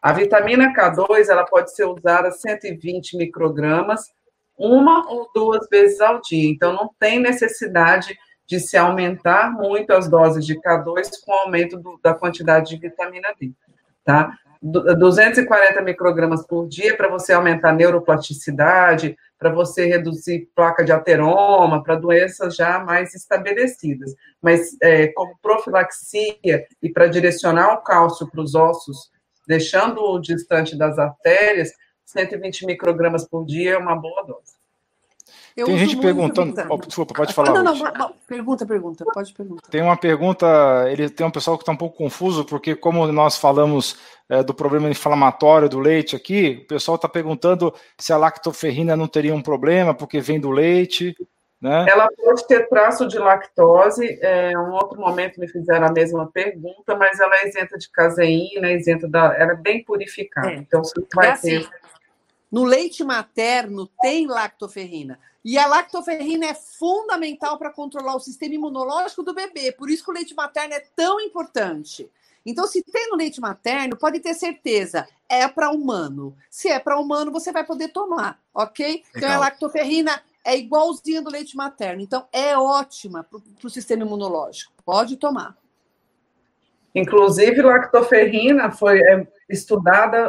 A vitamina K2 ela pode ser usada 120 microgramas uma ou duas vezes ao dia. Então, não tem necessidade de se aumentar muito as doses de K2 com o aumento do, da quantidade de vitamina D, tá? 240 microgramas por dia para você aumentar a neuroplasticidade, para você reduzir placa de ateroma, para doenças já mais estabelecidas. Mas é, como profilaxia e para direcionar o cálcio para os ossos, deixando-o distante das artérias, 120 microgramas por dia é uma boa dose. Eu Tem gente perguntando. Oh, desculpa, pode falar. Não, não, não, pergunta, pergunta, pode perguntar. Tem uma pergunta, ele tem um pessoal que está um pouco confuso, porque como nós falamos é, do problema inflamatório do leite aqui, o pessoal está perguntando se a lactoferrina não teria um problema, porque vem do leite. Né? Ela pode ter traço de lactose. É, em um outro momento me fizeram a mesma pergunta, mas ela é isenta de caseína, é isenta da. Ela é bem purificada. É. Então, você vai é ter. No leite materno tem lactoferrina. E a lactoferrina é fundamental para controlar o sistema imunológico do bebê. Por isso que o leite materno é tão importante. Então, se tem no leite materno, pode ter certeza, é para humano. Se é para humano, você vai poder tomar, ok? Legal. Então, a lactoferrina é igualzinha do leite materno. Então, é ótima para o sistema imunológico. Pode tomar. Inclusive, lactoferrina foi é, estudada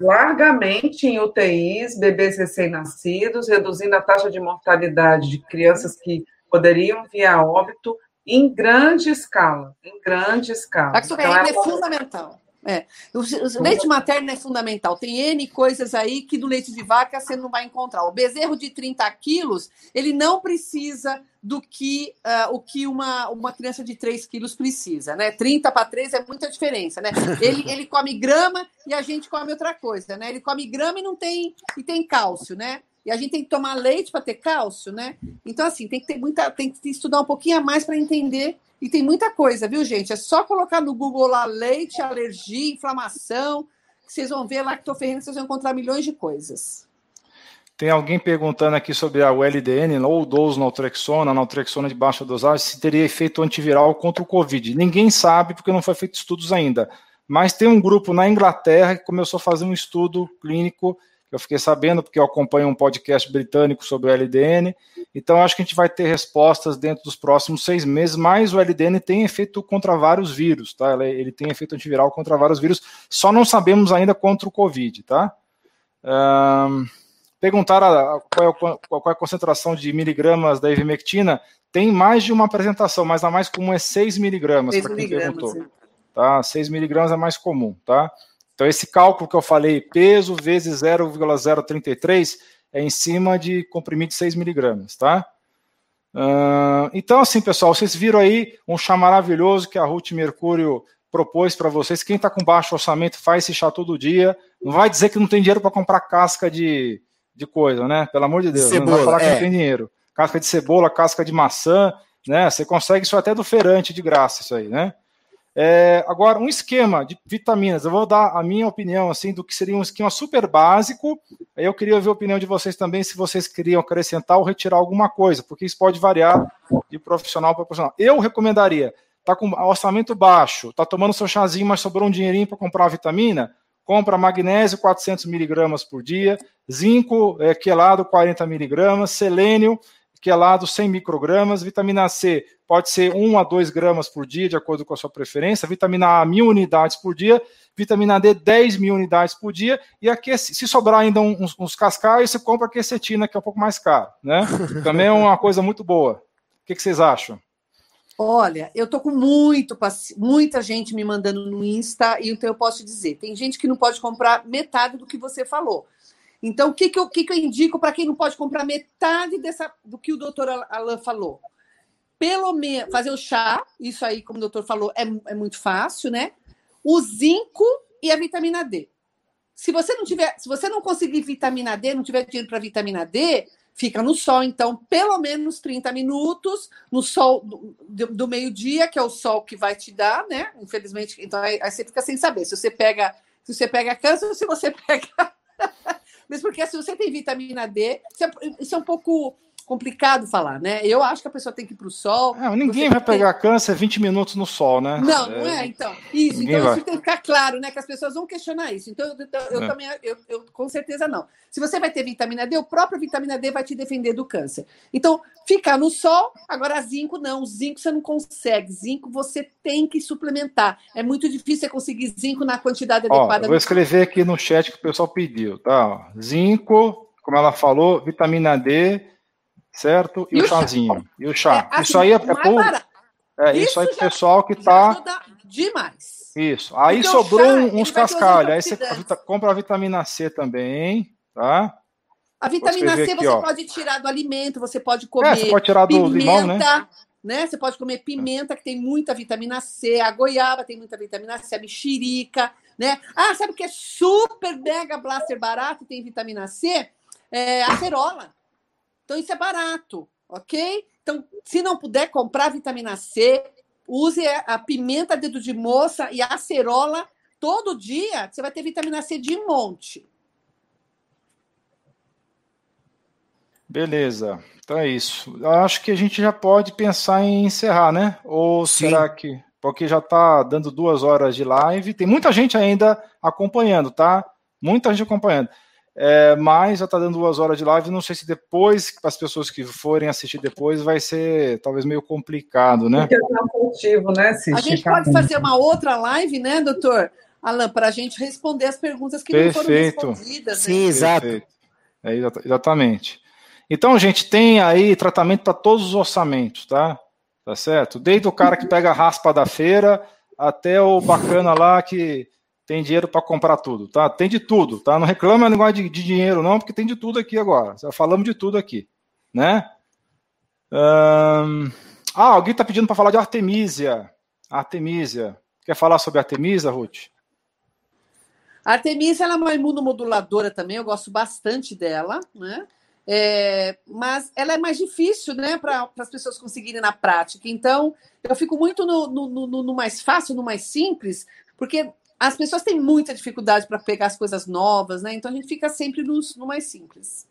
largamente em UTIs, bebês recém-nascidos, reduzindo a taxa de mortalidade de crianças que poderiam vir a óbito em grande escala, em grande escala. A então, é, é fundamental. É. O, o, leite materno é fundamental. Tem N coisas aí que do leite de vaca você não vai encontrar. O bezerro de 30 quilos, ele não precisa do que uh, o que uma, uma criança de 3 quilos precisa, né? 30 para 3 é muita diferença, né? Ele, ele come grama e a gente come outra coisa, né? Ele come grama e não tem e tem cálcio, né? E a gente tem que tomar leite para ter cálcio, né? Então, assim, tem que ter muita, tem que estudar um pouquinho a mais para entender e tem muita coisa, viu, gente? É só colocar no Google lá leite, alergia, inflamação, que vocês vão ver lactoferrina, vocês vão encontrar milhões de coisas. Tem alguém perguntando aqui sobre a ULDN, ou dose naltrexona, naltrexona de baixa dosagem, se teria efeito antiviral contra o Covid. Ninguém sabe, porque não foi feito estudos ainda. Mas tem um grupo na Inglaterra que começou a fazer um estudo clínico eu fiquei sabendo porque eu acompanho um podcast britânico sobre o LDN. Então, acho que a gente vai ter respostas dentro dos próximos seis meses. Mas o LDN tem efeito contra vários vírus, tá? Ele tem efeito antiviral contra vários vírus. Só não sabemos ainda contra o Covid, tá? Um, perguntaram qual é, qual é a concentração de miligramas da ivermectina, tem mais de uma apresentação, mas a mais comum é 6 miligramas, para quem perguntou. Sim. Tá? 6 miligramas é mais comum, tá? Então, esse cálculo que eu falei, peso vezes 0,033, é em cima de comprimido de 6 miligramas, tá? Uh, então, assim, pessoal, vocês viram aí um chá maravilhoso que a Ruth Mercúrio propôs para vocês. Quem está com baixo orçamento faz esse chá todo dia. Não vai dizer que não tem dinheiro para comprar casca de, de coisa, né? Pelo amor de Deus. Cebola, não vai falar que é. não tem dinheiro. Casca de cebola, casca de maçã, né? Você consegue isso até do feirante de graça, isso aí, né? É, agora, um esquema de vitaminas. Eu vou dar a minha opinião, assim, do que seria um esquema super básico. Aí eu queria ver a opinião de vocês também, se vocês queriam acrescentar ou retirar alguma coisa, porque isso pode variar de profissional para profissional. Eu recomendaria tá com orçamento baixo, tá tomando seu chazinho, mas sobrou um dinheirinho para comprar uma vitamina, compra magnésio 400 miligramas por dia, zinco é, quelado 40 miligramas, selênio quelado 100 microgramas, vitamina C pode ser 1 a 2 gramas por dia, de acordo com a sua preferência, vitamina A, mil unidades por dia, vitamina D, 10 mil unidades por dia, e aqui, se sobrar ainda uns, uns cascais, você compra a quercetina, que é um pouco mais caro, né? Também é uma coisa muito boa. O que, que vocês acham? Olha, eu tô com muito, muita gente me mandando no Insta, e então eu posso dizer, tem gente que não pode comprar metade do que você falou. Então, o que, que, eu, que, que eu indico para quem não pode comprar metade dessa, do que o doutor Alain falou? Pelo menos fazer o chá, isso aí, como o doutor falou, é, é muito fácil, né? O zinco e a vitamina D. Se você não tiver, se você não conseguir vitamina D, não tiver dinheiro para vitamina D, fica no sol, então, pelo menos 30 minutos no sol do, do meio-dia, que é o sol que vai te dar, né? Infelizmente, então aí, aí, você fica sem saber se você pega, se você pega câncer ou se você pega. Mas porque se você tem vitamina D, isso é, isso é um pouco complicado falar, né? Eu acho que a pessoa tem que ir para o sol. É, ninguém vai pegar tem... câncer 20 minutos no sol, né? Não, não é, então. Isso, ninguém então vai. isso tem que ficar claro, né? Que as pessoas vão questionar isso. Então, eu, eu é. também, eu, eu, com certeza não. Se você vai ter vitamina D, o próprio vitamina D vai te defender do câncer. Então, ficar no sol, agora zinco não. Zinco você não consegue. Zinco você tem que suplementar. É muito difícil você conseguir zinco na quantidade Ó, adequada. vou escrever aqui no chat que o pessoal pediu, tá? Zinco, como ela falou, vitamina D certo? E, e o chazinho. E o chá. É, assim, isso aí é, é por... É, isso, isso aí pro pessoal que tá. Demais. Isso. Aí Porque sobrou chá, uns cascalhos. Aí você compra a vitamina C também, tá? A vitamina C aqui, você ó. pode tirar do alimento, você pode comer. É, você pode tirar do pimenta, limão, né? né? Você pode comer pimenta, que tem muita vitamina C, a goiaba tem muita vitamina C, a mexerica, né? Ah, sabe o que é super mega blaster barato e tem vitamina C? É a acerola. Então, isso é barato, ok? Então, se não puder comprar vitamina C, use a pimenta dedo de moça e a acerola todo dia, você vai ter vitamina C de monte. Beleza, então é isso. Eu acho que a gente já pode pensar em encerrar, né? Ou Sim. será que. Porque já está dando duas horas de live, tem muita gente ainda acompanhando, tá? Muita gente acompanhando. É, mas já está dando duas horas de live. Não sei se depois, para as pessoas que forem assistir depois, vai ser talvez meio complicado, né? Cultivo, né a gente pode fazer uma outra live, né, doutor? Alan, para a gente responder as perguntas que Perfeito. não foram respondidas. Né? Sim, exato. É, exatamente. Então, gente, tem aí tratamento para todos os orçamentos, tá? Tá certo? Desde o cara que pega a raspa da feira até o bacana lá que tem dinheiro para comprar tudo, tá? Tem de tudo, tá? Não reclama negócio de, de dinheiro, não, porque tem de tudo aqui agora. Já falamos de tudo aqui, né? Ah, alguém está pedindo para falar de Artemisia. Artemisia. Quer falar sobre Artemisia, Ruth? Artemisia ela é uma imunomoduladora também, eu gosto bastante dela, né? É, mas ela é mais difícil, né, para as pessoas conseguirem na prática. Então, eu fico muito no, no, no, no mais fácil, no mais simples, porque as pessoas têm muita dificuldade para pegar as coisas novas, né? Então a gente fica sempre no, no mais simples.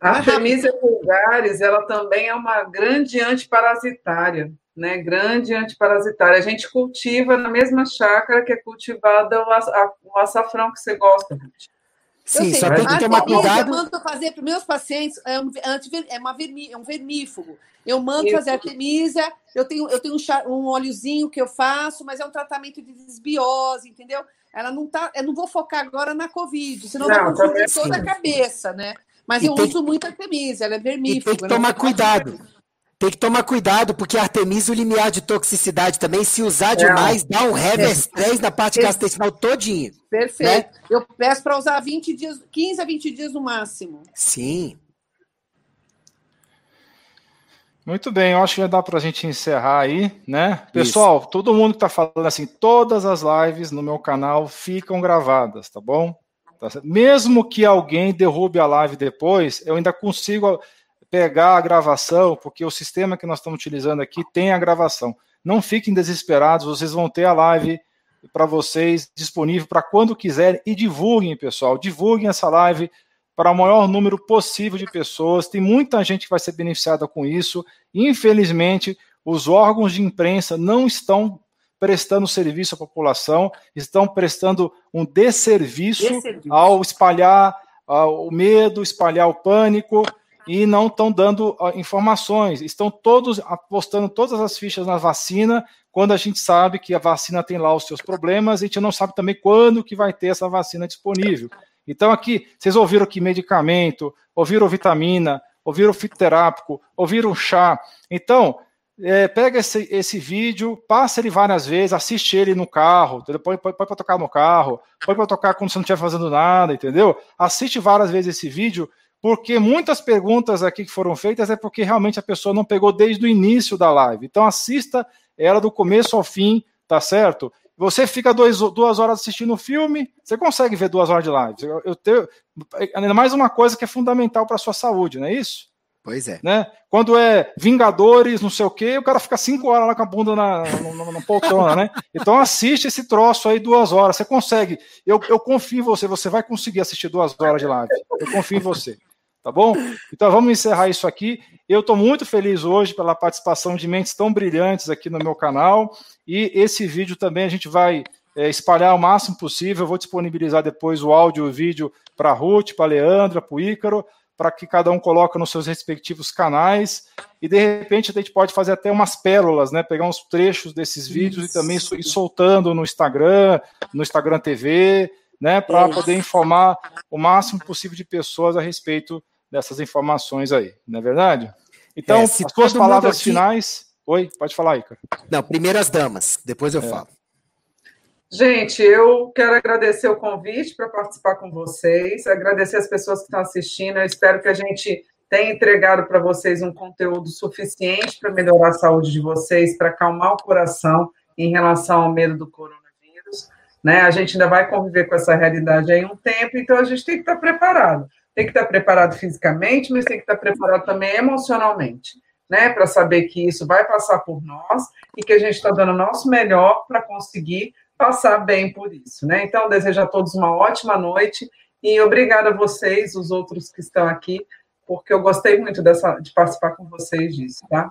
A Artemisia vulgaris, ela também é uma grande antiparasitária, né? Grande antiparasitária. A gente cultiva na mesma chácara que é cultivada o açafrão que você gosta, gente. Sim, só tem que tomar cuidado. Eu mando fazer para meus pacientes, é, um, é, uma vermi, é um vermífugo. Eu mando Isso. fazer artemisia, eu tenho, eu tenho um, um óleozinho que eu faço, mas é um tratamento de desbiose, entendeu? Ela não tá. Eu não vou focar agora na Covid, senão não, vai confundir toda a cabeça, né? Mas e eu uso muito artemisia, ela é vermífugo. tem que tomar cuidado. Tem que tomar cuidado, porque Artemisa, o limiar de toxicidade também, se usar demais, dá um é. na parte gastrointestinal todinha. Perfeito. Né? Eu peço para usar 20 dias, 15 a 20 dias no máximo. Sim. Muito bem, eu acho que já dá para a gente encerrar aí, né? Pessoal, Isso. todo mundo que está falando assim, todas as lives no meu canal ficam gravadas, tá bom? Tá Mesmo que alguém derrube a live depois, eu ainda consigo pegar a gravação, porque o sistema que nós estamos utilizando aqui tem a gravação. Não fiquem desesperados, vocês vão ter a live para vocês disponível para quando quiserem e divulguem, pessoal, divulguem essa live para o maior número possível de pessoas. Tem muita gente que vai ser beneficiada com isso. Infelizmente, os órgãos de imprensa não estão prestando serviço à população, estão prestando um desserviço, desserviço. ao espalhar uh, o medo, espalhar o pânico e não estão dando informações. Estão todos apostando todas as fichas na vacina, quando a gente sabe que a vacina tem lá os seus problemas, a gente não sabe também quando que vai ter essa vacina disponível. Então aqui, vocês ouviram que medicamento, ouviram vitamina, ouviram fitoterápico, ouviram chá. Então, é, pega esse, esse vídeo, passa ele várias vezes, assiste ele no carro, põe, põe, põe para tocar no carro, põe para tocar quando você não estiver fazendo nada, entendeu? Assiste várias vezes esse vídeo porque muitas perguntas aqui que foram feitas é porque realmente a pessoa não pegou desde o início da live. Então assista ela do começo ao fim, tá certo? Você fica dois, duas horas assistindo o filme, você consegue ver duas horas de live. Eu, eu tenho, ainda mais uma coisa que é fundamental para a sua saúde, não é isso? Pois é. Né? Quando é Vingadores, não sei o quê, o cara fica cinco horas lá com a bunda na, na, na poltrona, né? Então assiste esse troço aí duas horas. Você consegue. Eu, eu confio em você, você vai conseguir assistir duas horas de live. Eu confio em você tá bom? Então vamos encerrar isso aqui. Eu estou muito feliz hoje pela participação de mentes tão brilhantes aqui no meu canal e esse vídeo também a gente vai é, espalhar o máximo possível. Eu vou disponibilizar depois o áudio e o vídeo para a Ruth, para a Leandra, para o Ícaro, para que cada um coloque nos seus respectivos canais e de repente a gente pode fazer até umas pérolas, né? Pegar uns trechos desses vídeos Isso. e também ir soltando no Instagram, no Instagram TV, né? Para poder informar o máximo possível de pessoas a respeito dessas informações aí, não é verdade? Então, é, as suas palavras aqui... finais. Oi, pode falar aí, cara. Não, primeiro as damas, depois eu é. falo. Gente, eu quero agradecer o convite para participar com vocês, agradecer as pessoas que estão assistindo. Eu espero que a gente tenha entregado para vocês um conteúdo suficiente para melhorar a saúde de vocês, para acalmar o coração em relação ao medo do coronavírus. Né? A gente ainda vai conviver com essa realidade aí um tempo, então a gente tem que estar preparado tem que estar preparado fisicamente, mas tem que estar preparado também emocionalmente, né? Para saber que isso vai passar por nós e que a gente está dando o nosso melhor para conseguir passar bem por isso, né? Então, desejo a todos uma ótima noite e obrigada a vocês, os outros que estão aqui, porque eu gostei muito dessa, de participar com vocês disso, tá?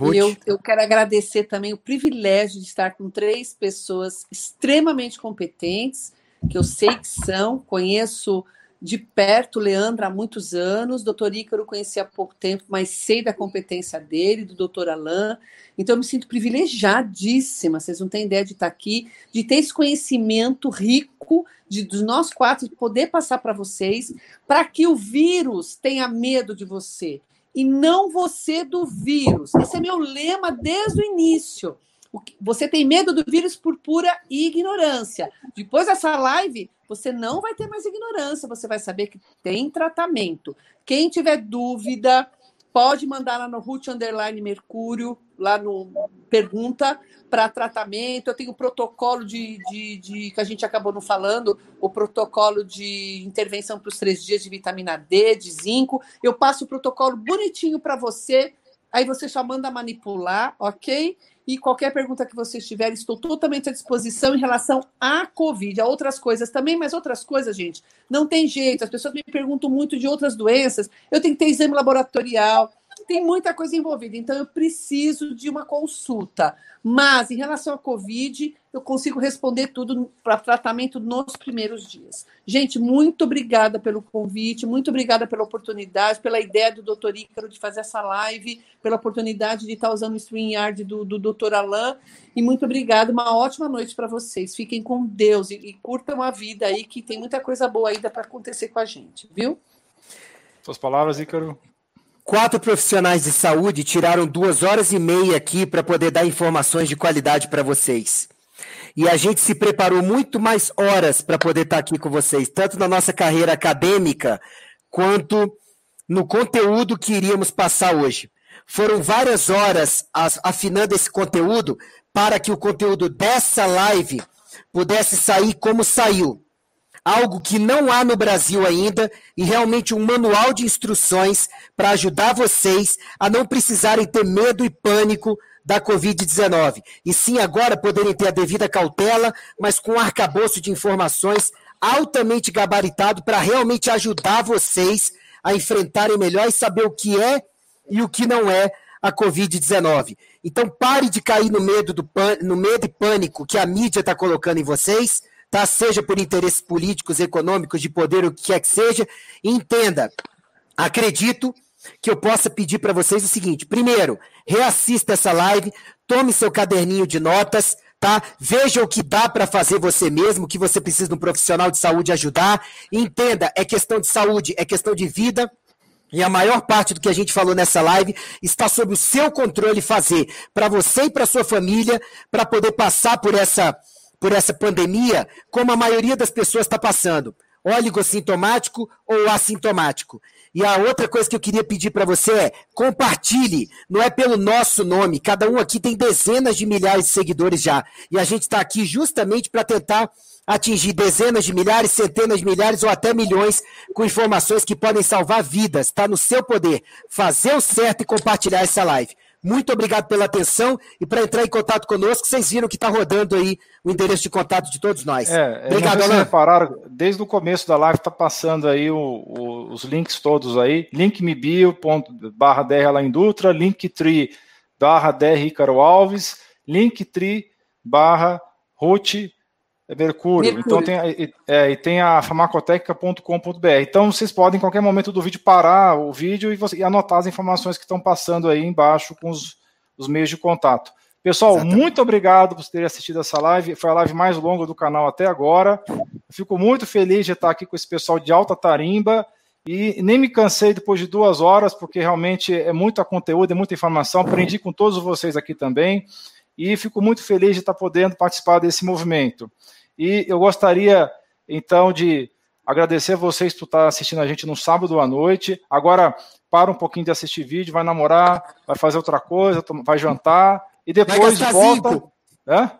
E eu, eu quero agradecer também o privilégio de estar com três pessoas extremamente competentes, que eu sei que são, conheço de perto Leandro há muitos anos, doutor Ícaro conheci há pouco tempo, mas sei da competência dele, do doutor Alain, então eu me sinto privilegiadíssima, vocês não têm ideia de estar aqui, de ter esse conhecimento rico de, dos nós quatro, de poder passar para vocês, para que o vírus tenha medo de você, e não você do vírus. Esse é meu lema desde o início. Você tem medo do vírus por pura ignorância. Depois dessa live, você não vai ter mais ignorância, você vai saber que tem tratamento. Quem tiver dúvida, pode mandar lá no Ruth Underline Mercúrio, lá no Pergunta para tratamento. Eu tenho o protocolo de, de, de, que a gente acabou não falando, o protocolo de intervenção para os três dias de vitamina D, de zinco. Eu passo o protocolo bonitinho para você, aí você só manda manipular, ok? E qualquer pergunta que vocês tiverem, estou totalmente à disposição em relação à Covid, a outras coisas também, mas outras coisas, gente, não tem jeito. As pessoas me perguntam muito de outras doenças. Eu tenho que ter exame laboratorial, tem muita coisa envolvida, então eu preciso de uma consulta. Mas, em relação à Covid, eu consigo responder tudo para tratamento nos primeiros dias. Gente, muito obrigada pelo convite, muito obrigada pela oportunidade, pela ideia do doutor Ícaro de fazer essa live, pela oportunidade de estar usando o StreamYard do, do doutor Alain, e muito obrigada, uma ótima noite para vocês. Fiquem com Deus e, e curtam a vida aí, que tem muita coisa boa ainda para acontecer com a gente, viu? Suas palavras, Ícaro. Quatro profissionais de saúde tiraram duas horas e meia aqui para poder dar informações de qualidade para vocês. E a gente se preparou muito mais horas para poder estar tá aqui com vocês, tanto na nossa carreira acadêmica, quanto no conteúdo que iríamos passar hoje. Foram várias horas afinando esse conteúdo para que o conteúdo dessa live pudesse sair como saiu algo que não há no Brasil ainda e realmente um manual de instruções para ajudar vocês a não precisarem ter medo e pânico da Covid-19. E sim, agora poderem ter a devida cautela, mas com um arcabouço de informações altamente gabaritado para realmente ajudar vocês a enfrentarem melhor e saber o que é e o que não é a Covid-19. Então pare de cair no medo, do no medo e pânico que a mídia está colocando em vocês tá? Seja por interesses políticos, econômicos, de poder, o que quer que seja. Entenda, acredito que eu possa pedir para vocês o seguinte: primeiro, reassista essa live, tome seu caderninho de notas, tá? Veja o que dá para fazer você mesmo, o que você precisa de um profissional de saúde ajudar. Entenda, é questão de saúde, é questão de vida. E a maior parte do que a gente falou nessa live está sob o seu controle fazer para você e para sua família, para poder passar por essa por essa pandemia, como a maioria das pessoas está passando, oligossintomático ou assintomático. E a outra coisa que eu queria pedir para você é compartilhe, não é pelo nosso nome, cada um aqui tem dezenas de milhares de seguidores já, e a gente está aqui justamente para tentar atingir dezenas de milhares, centenas de milhares ou até milhões com informações que podem salvar vidas. Está no seu poder fazer o certo e compartilhar essa live. Muito obrigado pela atenção e para entrar em contato conosco, vocês viram que está rodando aí o endereço de contato de todos nós. É, obrigado, Alain. repararam, desde o começo da live está passando aí o, o, os links todos aí, linkmebio.barra DR Alain Dutra, linktree barra DR Ícaro Alves, linktree barra Ruth é Mercúrio. Mercúrio. Então tem, é, e tem a farmacoteca.com.br. Então vocês podem, em qualquer momento do vídeo, parar o vídeo e, você, e anotar as informações que estão passando aí embaixo com os, os meios de contato. Pessoal, Exatamente. muito obrigado por terem assistido essa live. Foi a live mais longa do canal até agora. fico muito feliz de estar aqui com esse pessoal de alta tarimba. E nem me cansei depois de duas horas, porque realmente é muito conteúdo, é muita informação. Aprendi com todos vocês aqui também. E fico muito feliz de estar podendo participar desse movimento. E eu gostaria, então, de agradecer a vocês por estar assistindo a gente no sábado à noite. Agora, para um pouquinho de assistir vídeo, vai namorar, vai fazer outra coisa, vai jantar e depois vai volta. Hã?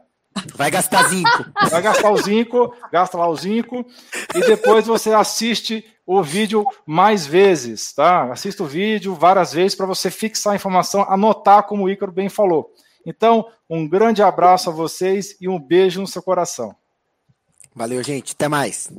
Vai gastar zinco. Vai gastar o zinco, gasta lá o zinco, e depois você assiste o vídeo mais vezes, tá? Assista o vídeo várias vezes para você fixar a informação, anotar como o Ícaro bem falou. Então, um grande abraço a vocês e um beijo no seu coração. Valeu, gente. Até mais.